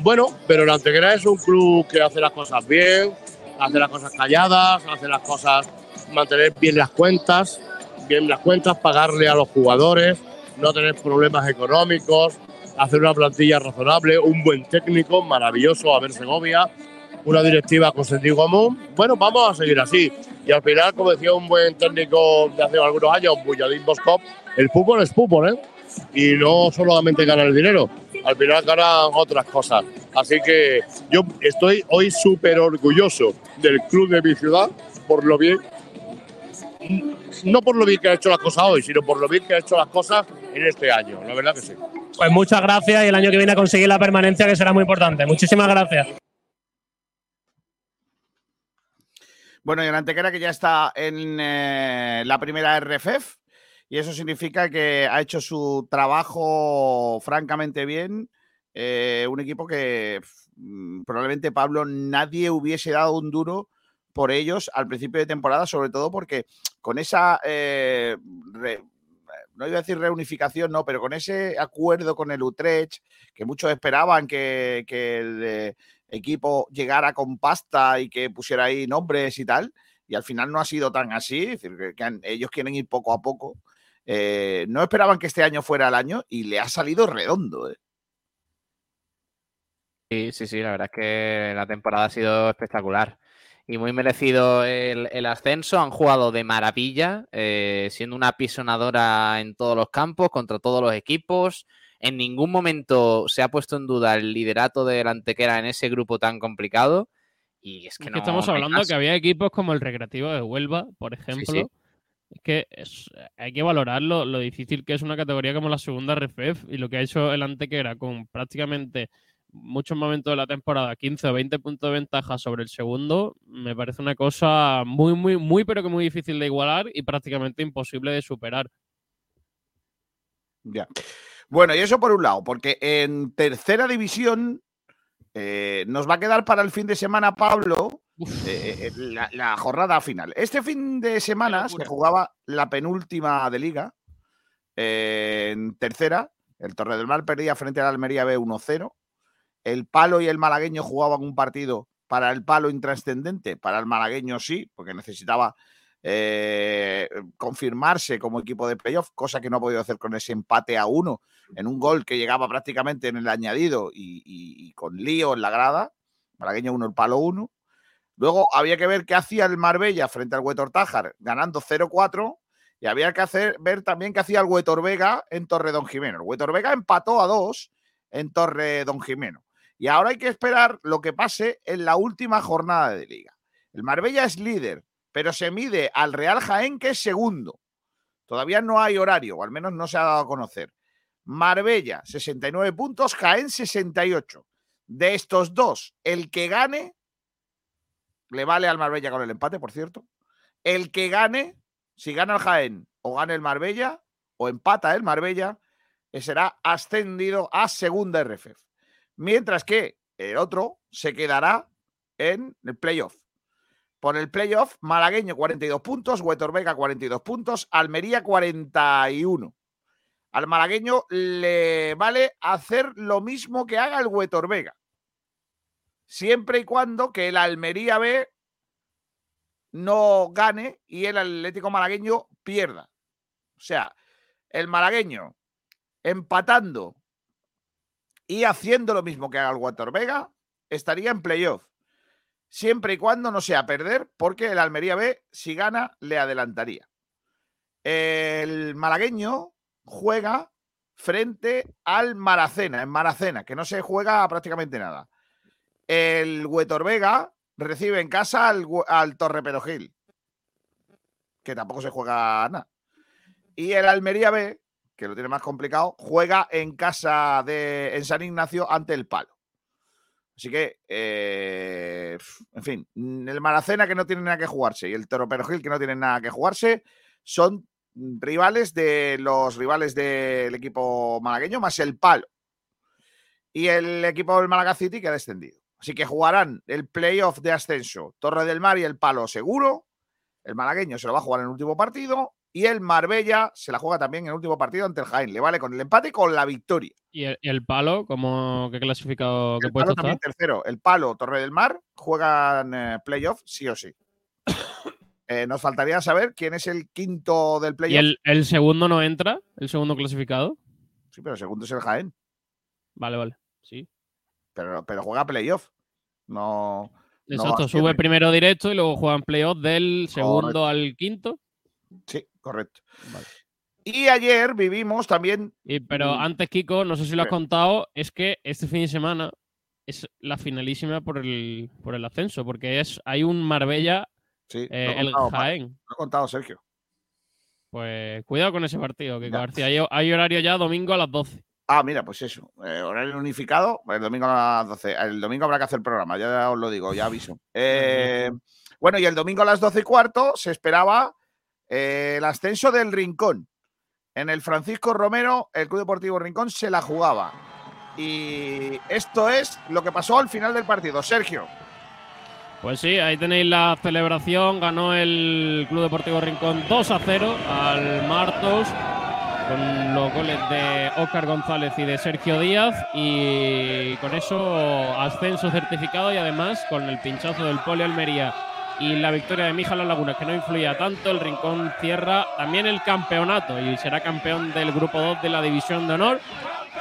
Bueno, pero el Antequera es un club que hace las cosas bien, hace las cosas calladas, hace las cosas, mantener bien las cuentas bien las cuentas, pagarle a los jugadores, no tener problemas económicos, hacer una plantilla razonable, un buen técnico, maravilloso, a ver Segovia, una directiva con sentido común. Bueno, vamos a seguir así. Y al final, como decía un buen técnico de hace algunos años, Buyadín Boskop, el fútbol es fútbol, ¿eh? Y no solamente ganar el dinero, al final ganan otras cosas. Así que yo estoy hoy súper orgulloso del club de mi ciudad por lo bien, no por lo bien que ha hecho las cosas hoy, sino por lo bien que ha hecho las cosas en este año. La verdad que sí. Pues muchas gracias y el año que viene a conseguir la permanencia, que será muy importante. Muchísimas gracias. Bueno, y el Antequera que ya está en eh, la primera RFF y eso significa que ha hecho su trabajo francamente bien. eh, un equipo que mm, probablemente Pablo nadie hubiese dado un duro por ellos al principio de temporada, sobre todo porque con esa, eh, no iba a decir reunificación, no, pero con ese acuerdo con el Utrecht, que muchos esperaban que, el eh, equipo llegara con pasta y que pusiera ahí nombres y tal, y al final no ha sido tan así, ellos quieren ir poco a poco. Eh, no esperaban que este año fuera el año y le ha salido redondo. eh. Sí, sí, sí, la verdad es que la temporada ha sido espectacular y muy merecido el, el ascenso. Han jugado de maravilla, eh, siendo una pisonadora en todos los campos, contra todos los equipos. En ningún momento se ha puesto en duda el liderato del Antequera en ese grupo tan complicado. Y es que Es no. que estamos hablando que había equipos como el Recreativo de Huelva, por ejemplo. sí. Es que hay que valorar lo, difícil que es una categoría como la segunda RFF y lo que ha hecho el Antequera con prácticamente muchos momentos de la temporada, 15 o 20 puntos de ventaja sobre el segundo, me parece una cosa muy, muy, muy, pero que muy difícil de igualar y prácticamente imposible de superar. Ya. Bueno, y eso por un lado, porque en tercera división eh, nos va a quedar para el fin de semana, Pablo, eh, eh, la, la jornada final. Este fin de semana se jugaba la penúltima de liga eh, en tercera. El Torre del Mar perdía frente al Almería B 1-0. El Palo y el Malagueño jugaban un partido para el Palo intrascendente, para el Malagueño sí, porque necesitaba eh, confirmarse como equipo de playoff, cosa que no ha podido hacer con ese empate a uno en un gol que llegaba prácticamente en el añadido y, y- y con lío en la grada. Malagueño 1, el Palo 1. Luego había que ver qué hacía el Marbella frente al Huetor Tájar, ganando 0-4. Y había que hacer, ver también qué hacía el Huetor Vega en Torre Don Jimeno. El Huetor Vega empató a 2 en Torre Don Jimeno. Y ahora hay que esperar lo que pase en la última jornada de liga. El Marbella es líder, pero se mide al Real Jaén, que es segundo. Todavía no hay horario, o al menos no se ha dado a conocer. Marbella, 69 puntos, Jaén, 68. De estos dos, el que gane, le vale al Marbella con el empate, por cierto. El que gane, si gana el Jaén o gana el Marbella, o empata el Marbella, eh, será ascendido a segunda RFF. Mientras que el otro se quedará en el playoff. Por el playoff, Malagueño 42 puntos, Huetor Vega 42 puntos, Almería 41. Al malagueño le vale hacer lo mismo que haga el Huetor Vega. Siempre y cuando que el Almería B no gane y el Atlético Malagueño pierda. O sea, el malagueño empatando y haciendo lo mismo que haga el Huetor Vega, estaría en playoff. Siempre y cuando no sea perder, porque el Almería B, si gana, le adelantaría. El malagueño juega frente al Maracena, en Maracena, que no se juega prácticamente nada. El Huetor Vega recibe en casa al, al Torre que tampoco se juega nada. Y el Almería B, que lo tiene más complicado, juega en casa de en San Ignacio ante el Palo. Así que, eh, en fin, el Maracena que no tiene nada que jugarse y el Toro Perojil que no tiene nada que jugarse son rivales de los rivales del equipo malagueño más el Palo y el equipo del Málaga City que ha descendido. Así que jugarán el playoff de ascenso Torre del Mar y el Palo seguro. El malagueño se lo va a jugar en el último partido y el Marbella se la juega también en el último partido ante el Jaén. Le vale con el empate y con la victoria. ¿Y el, y el palo, como qué clasificado, Palo está? también tercero. El Palo, Torre del Mar, juegan eh, playoff sí o sí. Eh, nos faltaría saber quién es el quinto del ¿Y playoff. el, el segundo no entra? ¿El segundo clasificado? Sí, pero el segundo es el Jaén. Vale, vale. Sí. Pero, pero juega playoff. No. Exacto, sube primero directo y luego juegan playoff del segundo al quinto. Sí, correcto. Y ayer vivimos también. Y, pero Mm. antes, Kiko, no sé si lo has Sí. contado, es que este fin de semana es la finalísima por el, por el ascenso, porque es hay un Marbella, Sí, eh, el contado, Jaén. Lo he contado, Sergio. Pues cuidado con ese partido, Kiko Ya. García. Hay, hay horario ya domingo a las 12. Ah, mira, pues eso. eh, horario unificado, el domingo a las 12. El domingo habrá que hacer programa, ya os lo digo, ya aviso. Eh, bueno, y el domingo a las 12 y cuarto se esperaba eh, el ascenso del Rincón. En el Francisco Romero, el Club Deportivo Rincón se la jugaba. Y esto es lo que pasó al final del partido. Sergio. Pues sí, ahí tenéis la celebración. Ganó el Club Deportivo Rincón 2 a 0 al Martos con los goles de Óscar González y de Sergio Díaz. Y con eso ascenso certificado y además con el pinchazo del Poli Almería y la victoria de Mija Las Lagunas, que no influía tanto, el Rincón cierra también el campeonato y será campeón del grupo 2 de la División de Honor.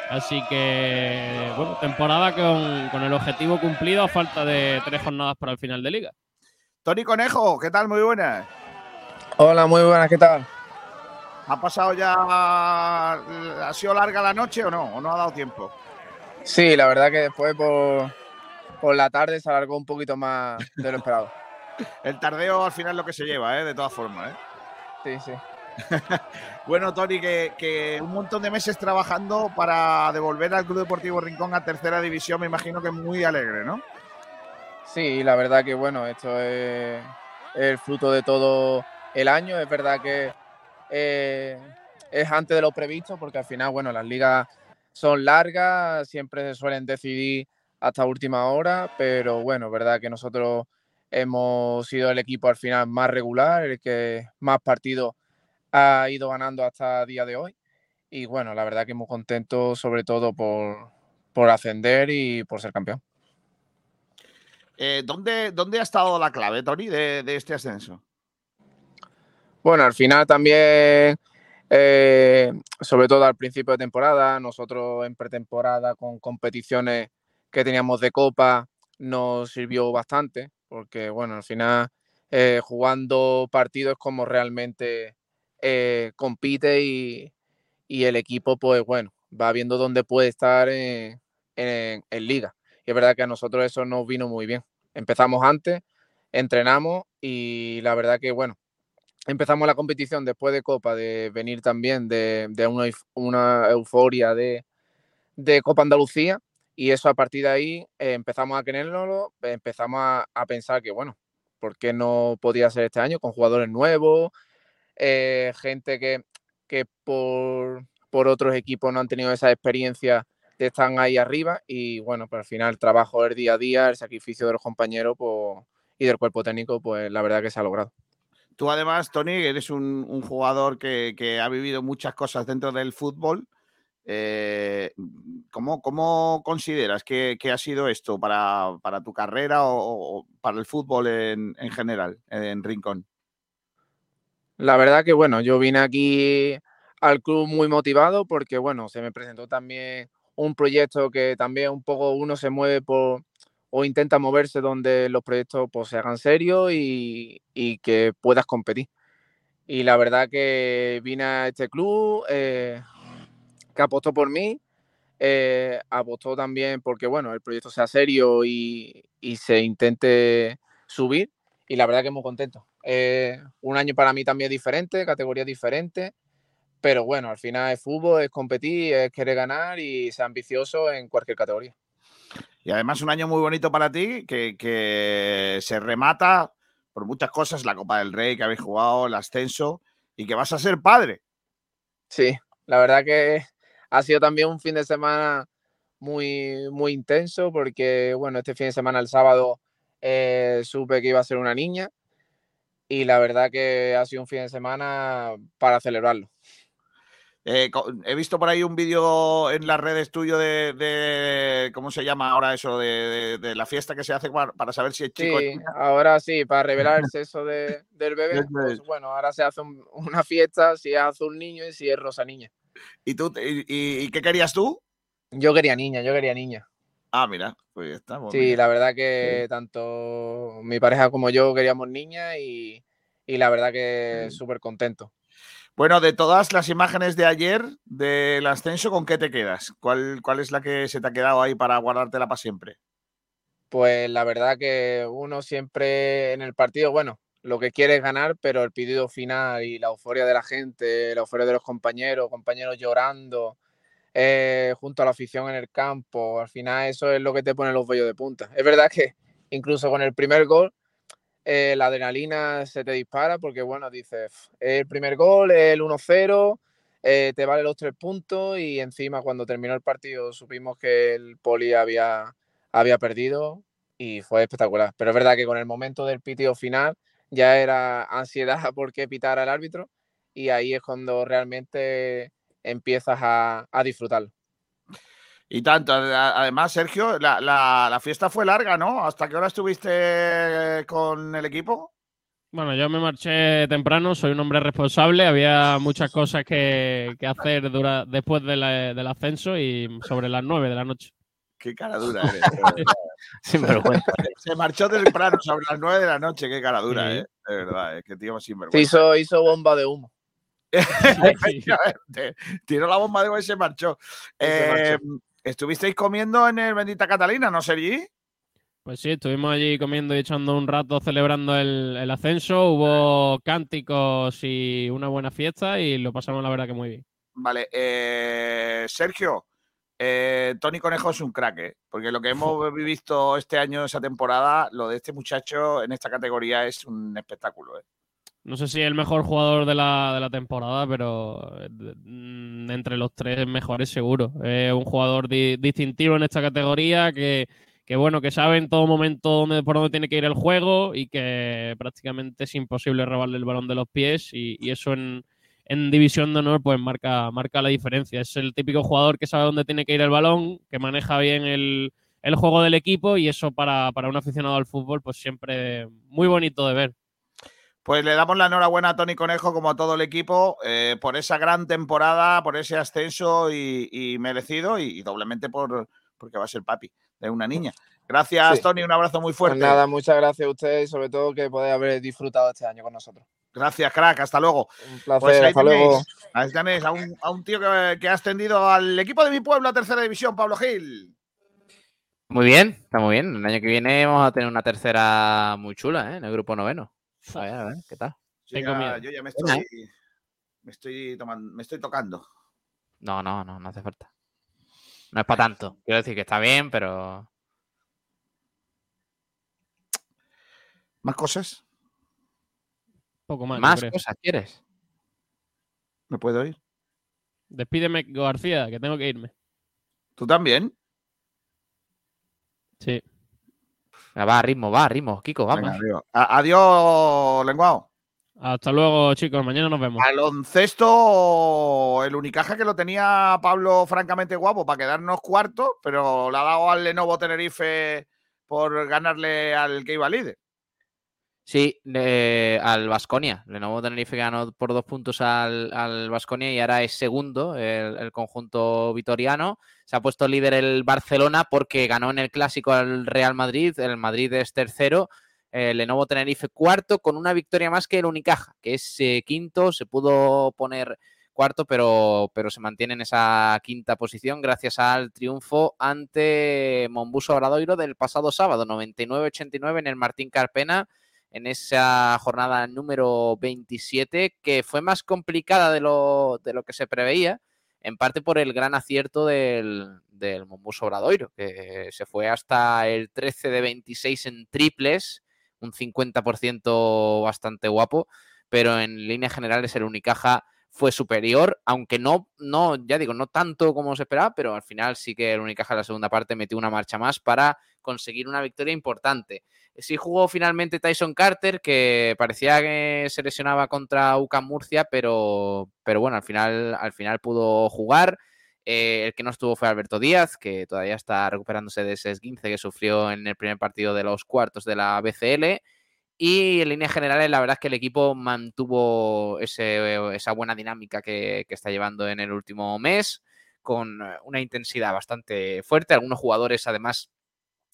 Así que, bueno, temporada con, con el objetivo cumplido a falta de tres jornadas para el final de liga. Tony Conejo, ¿qué tal? Muy buenas. Hola, muy buenas, ¿qué tal? ¿Ha pasado ya. ¿Ha sido larga la noche o no? ¿O no ha dado tiempo? Sí, la verdad que después por, por la tarde se alargó un poquito más de lo esperado. El tardeo al final es lo que se lleva, ¿eh? de todas formas. ¿eh? Sí, sí. Bueno, Tony, que, que un montón de meses trabajando para devolver al Club Deportivo Rincón a tercera división, me imagino que muy alegre, ¿no? Sí, la verdad que bueno, esto es el fruto de todo el año. Es verdad que eh, es antes de lo previsto, porque al final, bueno, las ligas son largas, siempre se suelen decidir hasta última hora, pero bueno, verdad que nosotros hemos sido el equipo al final más regular, el que más partidos ha ido ganando hasta día de hoy. Y bueno, la verdad que muy contento sobre todo por, por ascender y por ser campeón. Eh, ¿dónde, ¿Dónde ha estado la clave, Tony, de este ascenso? Bueno, al final también, eh, sobre todo al principio de temporada, nosotros en pretemporada con competiciones que teníamos de copa nos sirvió bastante, porque bueno, al final eh, jugando partidos como realmente eh, compite y, y el equipo, pues bueno, va viendo dónde puede estar en, en- en liga. Y es verdad que a nosotros eso nos vino muy bien. Empezamos antes, entrenamos y la verdad que bueno, empezamos la competición después de Copa, de venir también de, de una, euf- una euforia de, de Copa Andalucía y eso a partir de ahí eh, empezamos a querérnoslo, empezamos a, a pensar que bueno, ¿por qué no podía ser este año con jugadores nuevos, eh, gente que, que por, por otros equipos no han tenido esa experiencia de estar ahí arriba y bueno, pues al final el trabajo del día a día, el sacrificio de los compañeros pues, y del cuerpo técnico, pues la verdad que se ha logrado. Tú además, Tony, eres un, jugador que, ha vivido muchas cosas dentro del fútbol. Eh, ¿cómo, cómo consideras que, que ha sido esto para, para tu carrera o, o para el fútbol en, en general, en Rincón? La verdad que bueno, yo vine aquí al club muy motivado porque bueno, se me presentó también un proyecto que también un poco uno se mueve por o intenta moverse donde los proyectos pues, se hagan serios y, y que puedas competir. Y la verdad que vine a este club eh, que apostó por mí, eh, apostó también porque bueno, el proyecto sea serio y, y se intente subir y la verdad que muy contento. Eh, un año para mí también diferente, categoría diferente, pero bueno, al final es fútbol, es competir, es querer ganar y ser ambicioso en cualquier categoría. Y además un año muy bonito para ti, que, que se remata por muchas cosas, la Copa del Rey que habéis jugado, el ascenso, y que vas a ser padre. Sí, la verdad que ha sido también un fin de semana muy, muy intenso porque, bueno, este fin de semana, el sábado, eh, supe que iba a ser una niña y la verdad que ha sido un fin de semana para celebrarlo. Eh, he visto por ahí un vídeo en las redes tuyo de, de- ¿cómo se llama ahora eso? De, de- de la fiesta que se hace para, saber si es chico Sí, ahora sí, para revelar el sexo de- del bebé, pues es. bueno, ahora se hace un- una fiesta si es azul niño y si es rosa niña. ¿Y tú y, qué querías tú? Yo quería niña, yo quería niña. Ah, mira, pues ya está. pues Sí, mira. la verdad que tanto mi pareja como yo queríamos niña y, y la verdad que súper contento. Bueno, de todas las imágenes de ayer del ascenso, ¿con qué te quedas? ¿Cuál, cuál es la que se te ha quedado ahí para guardártela para siempre? Pues la verdad que uno siempre en el partido, bueno, lo que quiere es ganar, pero el pedido final y la euforia de la gente, la euforia de los compañeros, compañeros llorando, eh, junto a la afición en el campo, al final eso es lo que te pone los vellos de punta. Es verdad que incluso con el primer gol, eh, la adrenalina se te dispara porque, bueno, dices, "F, el primer gol, el 1-0, eh, te vale los tres puntos y encima cuando terminó el partido supimos que el Poli había, había perdido y fue espectacular. Pero es verdad que con el momento del pitido final ya era ansiedad por qué pitara el árbitro y ahí es cuando realmente empiezas a, a. Y tanto, además, Sergio, la, la- la fiesta fue larga, ¿no? ¿Hasta qué hora estuviste con el equipo? Bueno, yo me marché temprano, soy un hombre responsable, había muchas cosas que, que hacer dura- después de la- del ascenso y sobre las 9 de la noche. Qué cara dura eres. Sinvergüenza. Se marchó temprano, sobre las 9 de la noche. Qué cara dura, Sí. ¿eh? De verdad, es que tío Se sinvergüenza. hizo, hizo bomba de humo. Efectivamente. Tiró la bomba de agua y se marchó. Y se marchó. ¿Estuvisteis comiendo en el Bendita Catalina, no, Sergi? Pues sí, estuvimos allí comiendo y echando un rato celebrando el, el ascenso, hubo cánticos y una buena fiesta y lo pasamos la verdad que muy bien. Vale, eh, Sergio, eh, Tony Conejo es un crack, ¿eh? porque lo que hemos visto este año, esa temporada, lo de este muchacho en esta categoría es un espectáculo. ¿eh? No sé si es el mejor jugador de la, de la temporada, pero eh, mm, entre los tres mejores seguro. Es un jugador di- distintivo en esta categoría que, que, bueno, que sabe en todo momento dónde, por dónde tiene que ir el juego y que prácticamente es imposible robarle el balón de los pies y, y eso en, en división de honor pues marca, marca la diferencia. Es el típico jugador que sabe dónde tiene que ir el balón, que maneja bien el, el juego del equipo y eso para, para un aficionado al fútbol pues siempre muy bonito de ver. Pues le damos la enhorabuena a Tony Conejo, como a todo el equipo, eh, por esa gran temporada, por ese ascenso y, y merecido, y, y doblemente por porque va a ser papi de una niña. Gracias, Sí. Tony, un abrazo muy Pues fuerte. nada, muchas gracias a ustedes y sobre todo que podáis haber disfrutado este año con nosotros. Gracias, crack, hasta luego. Un placer, Pues ahí hasta tenéis, luego. ahí tenéis a un, a un tío que, que ha ascendido al equipo de mi pueblo a tercera división, Pablo Gil. Muy bien, está muy bien. El año que viene vamos a tener una tercera muy chula, ¿eh? En el grupo noveno. A ver, a ver, ¿qué tal? Yo Tengo ya, miedo. yo ya me estoy, me estoy tomando, me estoy tocando. No, no, no, no hace falta. No es para tanto. Quiero decir que está bien, pero. ¿Más cosas? Poco más. ¿Más creo. cosas quieres? ¿Me puedo ir? Despídeme, García, que tengo que irme. ¿Tú también? Sí. Va a ritmo, va a ritmo. Kiko, vamos. Venga, adiós. Adiós, lenguao. Hasta luego, chicos. Mañana nos vemos. Baloncesto, el Unicaja que lo tenía Pablo francamente guapo para quedarnos cuarto, pero le ha dado al Lenovo Tenerife por ganarle al que iba líder. Sí, eh, al Vasconia. Lenovo Tenerife ganó por dos puntos al Vasconia y ahora es segundo el, conjunto vitoriano. Se ha puesto líder el Barcelona porque ganó en el clásico al Real Madrid. El Madrid es tercero. El Lenovo Tenerife cuarto con una victoria más que el Unicaja, que es eh, quinto. Se pudo poner cuarto, pero, pero se mantiene en esa quinta posición gracias al triunfo ante Mombuso Obradoiro del pasado sábado, 99-89 en el Martín Carpena en esa jornada número 27, que fue más complicada de lo, de lo que se preveía, en parte por el gran acierto del, del Mombuso Obradoiro, que se fue hasta el 13 de 26 en triples, un 50% bastante guapo, pero en líneas generales el Unicaja fue superior, aunque no, no, ya digo, no tanto como se esperaba, pero al final sí que el Unicaja en la segunda parte metió una marcha más para conseguir una victoria importante. Sí jugó finalmente Tyson Carter, que parecía que se lesionaba contra UCAM Murcia, pero, pero bueno, al final, al final pudo jugar. Eh, el que no estuvo fue Alberto Díaz, que todavía está recuperándose de ese esguince que sufrió en el primer partido de los cuartos de la BCL. Y en líneas generales, la verdad es que el equipo mantuvo ese- esa buena dinámica que, que está llevando en el último mes, con eh, una intensidad bastante fuerte. Algunos jugadores, además,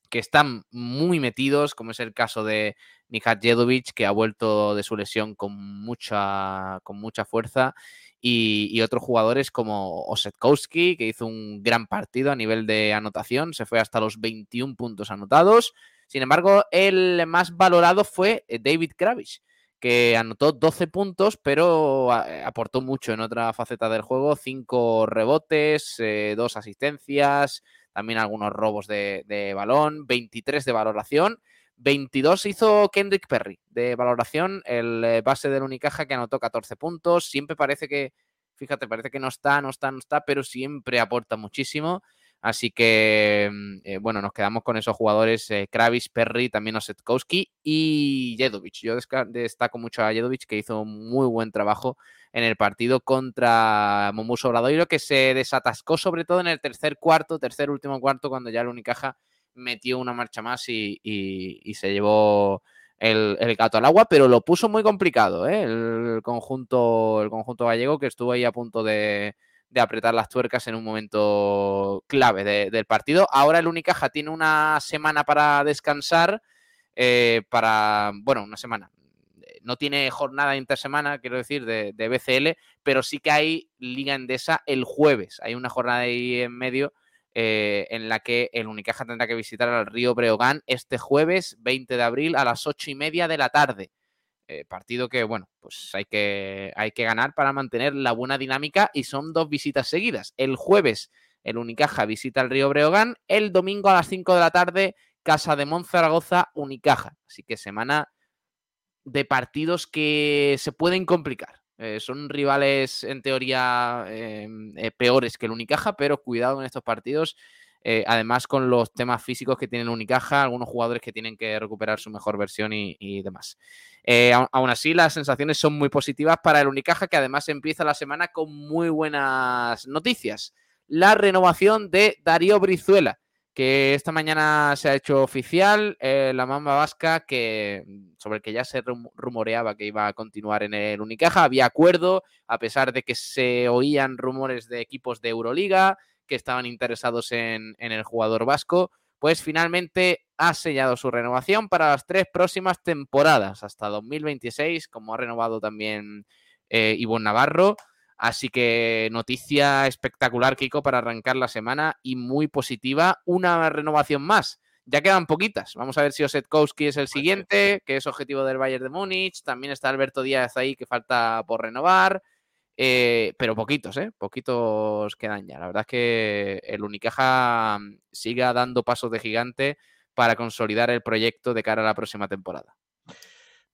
que están muy metidos, como es el caso de Nihat Jedovic, que ha vuelto de su lesión con mucha, con mucha fuerza, y, otros jugadores como Osetkowski, que hizo un gran partido a nivel de anotación, se fue hasta los 21 puntos anotados. Sin embargo, el más valorado fue eh, David Kravitz, que anotó 12 puntos, pero a- aportó mucho en otra faceta del juego, 5 rebotes, eh, dos asistencias, también algunos robos de, de balón, 23 de valoración. 22 hizo Kendrick Perry de valoración, el eh, base del Unicaja que anotó 14 puntos. Siempre parece que, fíjate, parece que no está, no está, no está, pero siempre aporta muchísimo. Así que, mm, eh, bueno, nos quedamos con esos jugadores, eh, Kravis, Perry, también Osetkowski y Jedovic. Yo destaco mucho a Jedovic, que hizo un muy buen trabajo en el partido contra Momuso Obradoiro, que se desatascó sobre todo en el tercer cuarto, tercer último cuarto, cuando ya el Unicaja metió una marcha más y, se llevó el, el gato al agua, pero lo puso muy complicado, ¿eh? el, conjunto, el conjunto gallego, que estuvo ahí a punto de, de apretar las tuercas en un momento clave de- del partido. Ahora el Unicaja tiene una semana para descansar, eh, para, bueno, una semana. No tiene jornada intersemana, quiero decir, de, de BCL, pero sí que hay Liga Endesa el jueves. Hay una jornada ahí en medio eh, en la que el Unicaja tendrá que visitar al Río Breogán este jueves 20 de abril a las ocho y media de la tarde. Eh, partido que, bueno, pues hay que, hay que ganar para mantener la buena dinámica y son dos visitas seguidas. El jueves el Unicaja visita el Río Breogán, el domingo a las 5 de la tarde Casa de Monzaragoza, Unicaja. Así que semana de partidos que se pueden complicar. Eh, son rivales en teoría eh, eh, peores que el Unicaja, pero cuidado en estos partidos. eh, además, con los temas físicos que tiene el Unicaja, algunos jugadores que tienen que recuperar su mejor versión y, y demás. Aún así, las sensaciones son muy positivas para el Unicaja, que además empieza la semana con muy buenas noticias. La renovación de Darío Brizuela, que esta mañana se ha hecho oficial, eh, la Mamba Vasca, que, sobre el que ya se rum- rumoreaba que iba a continuar en el Unicaja. Había acuerdo, a pesar de que se oían rumores de equipos de Euroliga que estaban interesados en, en el jugador vasco. Pues finalmente ha sellado su renovación para las tres próximas temporadas, hasta 2026, como ha renovado también eh, Ivonne Navarro. Así que noticia espectacular, Kiko, para arrancar la semana y muy positiva. Una renovación más. Ya quedan poquitas. Vamos a ver si Osetkowski es el siguiente, que es objetivo del Bayern de Múnich. También está Alberto Díaz ahí, que falta por renovar. Eh, pero poquitos, ¿eh? Poquitos quedan ya. La verdad es que el Unicaja mm, siga dando pasos de gigante para consolidar el proyecto de cara a la próxima temporada.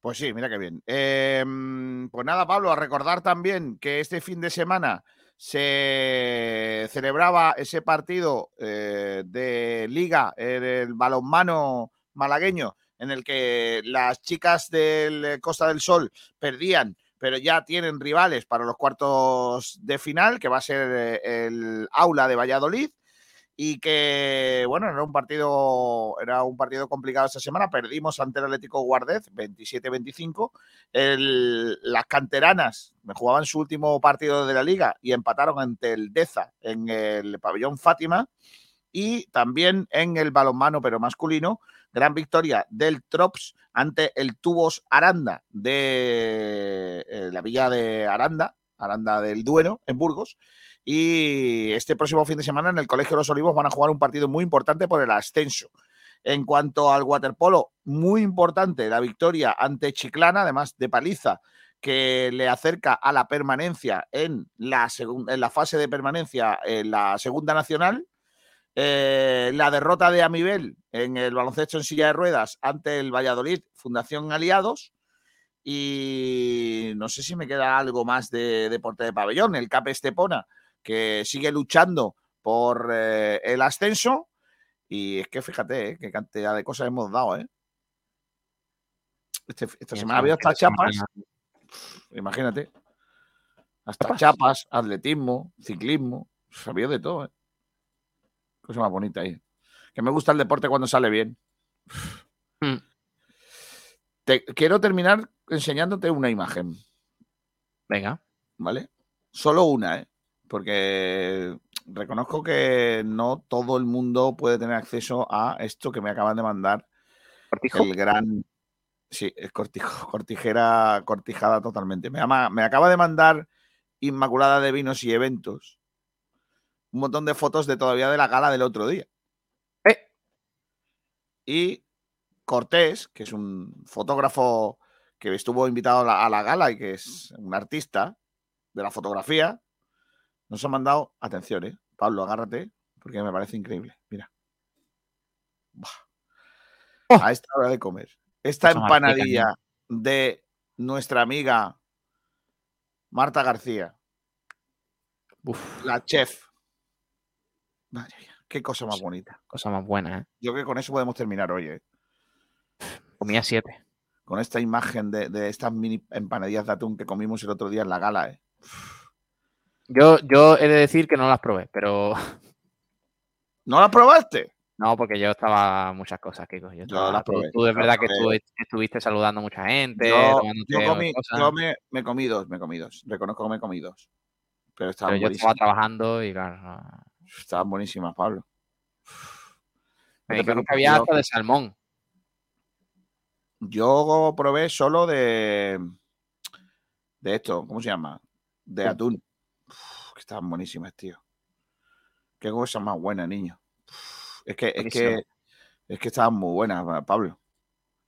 Pues sí, mira qué bien. Em, pues nada, Pablo, a recordar también que este fin de semana se celebraba ese partido eh, de liga en el balonmano malagueño en el que las chicas del Costa del Sol perdían, pero ya tienen rivales para los cuartos de final, que va a ser eh, el Aula de Valladolid y que bueno, era un partido era un partido complicado esta semana, perdimos ante el Atlético Guardez 27-25. El- Las canteranas jugaban su último partido de la liga y empataron ante el Deza en el pabellón Fátima y también en el balonmano pero masculino, gran victoria del Trops ante el Tubos Aranda de eh, la villa de Aranda, Aranda del Duero en Burgos. Y este próximo fin de semana en el Colegio de los Olivos van a jugar un partido muy importante por el ascenso. En cuanto al waterpolo, muy importante la victoria ante Chiclana, además de paliza, que le acerca a la permanencia en la, en la fase de permanencia en la segunda nacional. Eh, la derrota de Amibel en el baloncesto en silla de ruedas ante el Valladolid, Fundación Aliados. Y no sé si me queda algo más de deporte de pabellón. El CAP Estepona, que sigue luchando por eh, el ascenso. Y es que fíjate, eh, qué cantidad de cosas hemos dado, ¿eh? Este- esta semana ha habido hasta chapas. Imagínate. Hasta chapas, atletismo, ciclismo. Ha habido de todo, ¿eh? Cosa más bonita ahí. Que me gusta el deporte cuando sale bien. Mm. Te, quiero terminar enseñándote una imagen. Venga. ¿Vale? Solo una, ¿eh? Porque reconozco que no todo el mundo puede tener acceso a esto que me acaban de mandar. El gran. Sí, es cortijo, cortijera, cortijada totalmente. Me, ama- me acaba de mandar Inmaculada de Vinos y Eventos un montón de fotos de todavía de la gala del otro día. Y Cortés, que es un fotógrafo que estuvo invitado a la, a la gala y que es un artista de la fotografía, nos ha mandado, atención, ¿eh? Pablo, agárrate, porque me parece increíble. Mira. Buah. A esta hora de comer. Esta rica, empanadilla de nuestra amiga Marta García. La chef. Madre mía, qué cosa más bonita. Cosa más buena, ¿eh? Yo creo que con eso podemos terminar hoy, ¿eh? Comía siete. Con esta imagen de, de estas mini empanadillas de atún que comimos el otro día en la gala, ¿eh? Yo, yo he de decir que no las probé, pero. ¿No las probaste? No, porque yo estaba muchas cosas, Kiko. Yo estaba- las tú- probé, Tú, es yo verdad las que tú estuviste saludando a mucha gente. Yo, yo comí, yo me, me comí dos, me comí dos. Reconozco que me comí dos. Pero estaban pero yo estaba trabajando y claro. Estaban buenísimas, Pablo. Me dijeron que había yo- hasta de salmón. Yo probé solo de. De esto, ¿cómo se llama? De atún. Uf, que estaban buenísimas, tío. Qué cosa más buena, niño. Uf, es que, es que, es que estaban muy buenas, Pablo.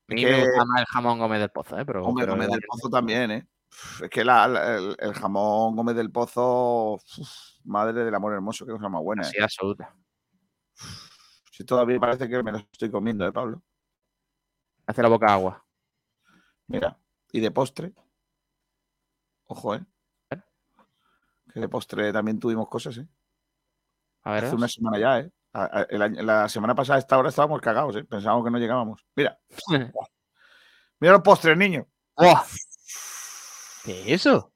A Es mí que, me gusta más el jamón Gómez del Pozo, ¿eh? Pero, hombre, pero Gómez del Pozo también, ¿eh? Uf, Es que la- la- el, el jamón Gómez del Pozo, madre del amor hermoso, qué cosa más buena. que ¿eh? Sí, absoluta. Si todavía parece que me lo estoy comiendo, ¿eh, Pablo? Hace la boca agua. Mira, y de postre. Ojo, ¿eh? Que de postre también tuvimos cosas, ¿eh? A ver. Hace una semana ya, ¿eh? A- a- el año- la semana pasada a esta hora estábamos cagados, ¿eh? Pensábamos que no llegábamos. Mira. Mira los postres, niño. ¿Qué es eso?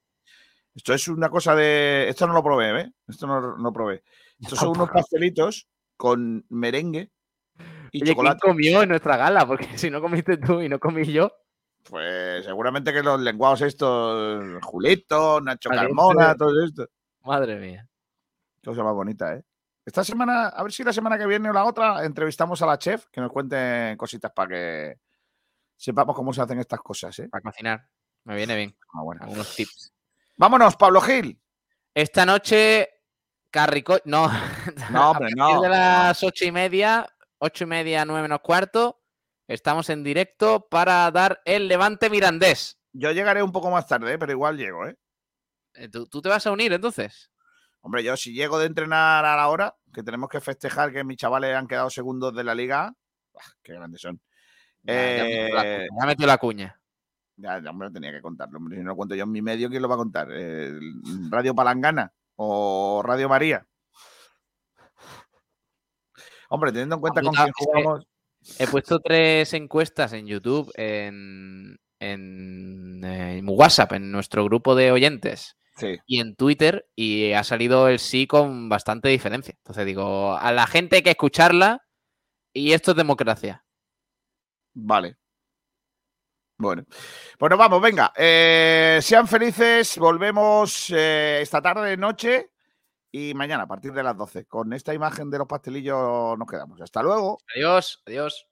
Esto es una cosa de. Esto no lo probé, ¿eh? Esto no no lo probé. Estos son unos pastelitos con merengue y Oye, ¿quién chocolate. comió en nuestra gala? Porque si no comiste tú y no comí yo. Pues seguramente que los lenguados estos, Julito, Nacho Valiente. Carmona, todo esto. Madre mía. Cosa más bonita, ¿eh? Esta semana, a ver si la semana que viene o la otra entrevistamos a la chef que nos cuente cositas para que sepamos cómo se hacen estas cosas, ¿eh? Para cocinar. Me viene bien. Ah, bueno. Algunos tips. Vámonos, Pablo Gil. Esta noche, Carrico. No. No, a partir no. de las ocho y media, ocho y media, nueve menos cuarto, estamos en directo para dar el Levante Mirandés. Yo llegaré un poco más tarde, ¿eh? pero igual llego, ¿eh? Eh, ¿Tú, tú te vas a unir entonces? Hombre, yo si llego de entrenar a la hora, que tenemos que festejar que mis chavales han quedado segundos de la liga, qué grandes son. Ya, ya metió la Eh, cuña, ya metió la cuña. Ya, ya, hombre, tenía que contarlo. Hombre. Si no lo cuento yo en mi medio, ¿quién lo va a contar? Eh, ¿Radio Palangana o Radio María? Hombre, teniendo en cuenta con quién jugamos. He puesto tres encuestas en YouTube, en, en, eh, en WhatsApp, en nuestro grupo de oyentes. Sí. Y en Twitter, y ha salido el sí con bastante diferencia. Entonces digo, a la gente hay que escucharla y esto es democracia. Vale. Bueno, bueno, vamos, venga. eh, sean felices. Volvemos eh, esta tarde, noche y mañana a partir de las 12. Con esta imagen de los pastelillos nos quedamos. Hasta luego. Adiós, adiós.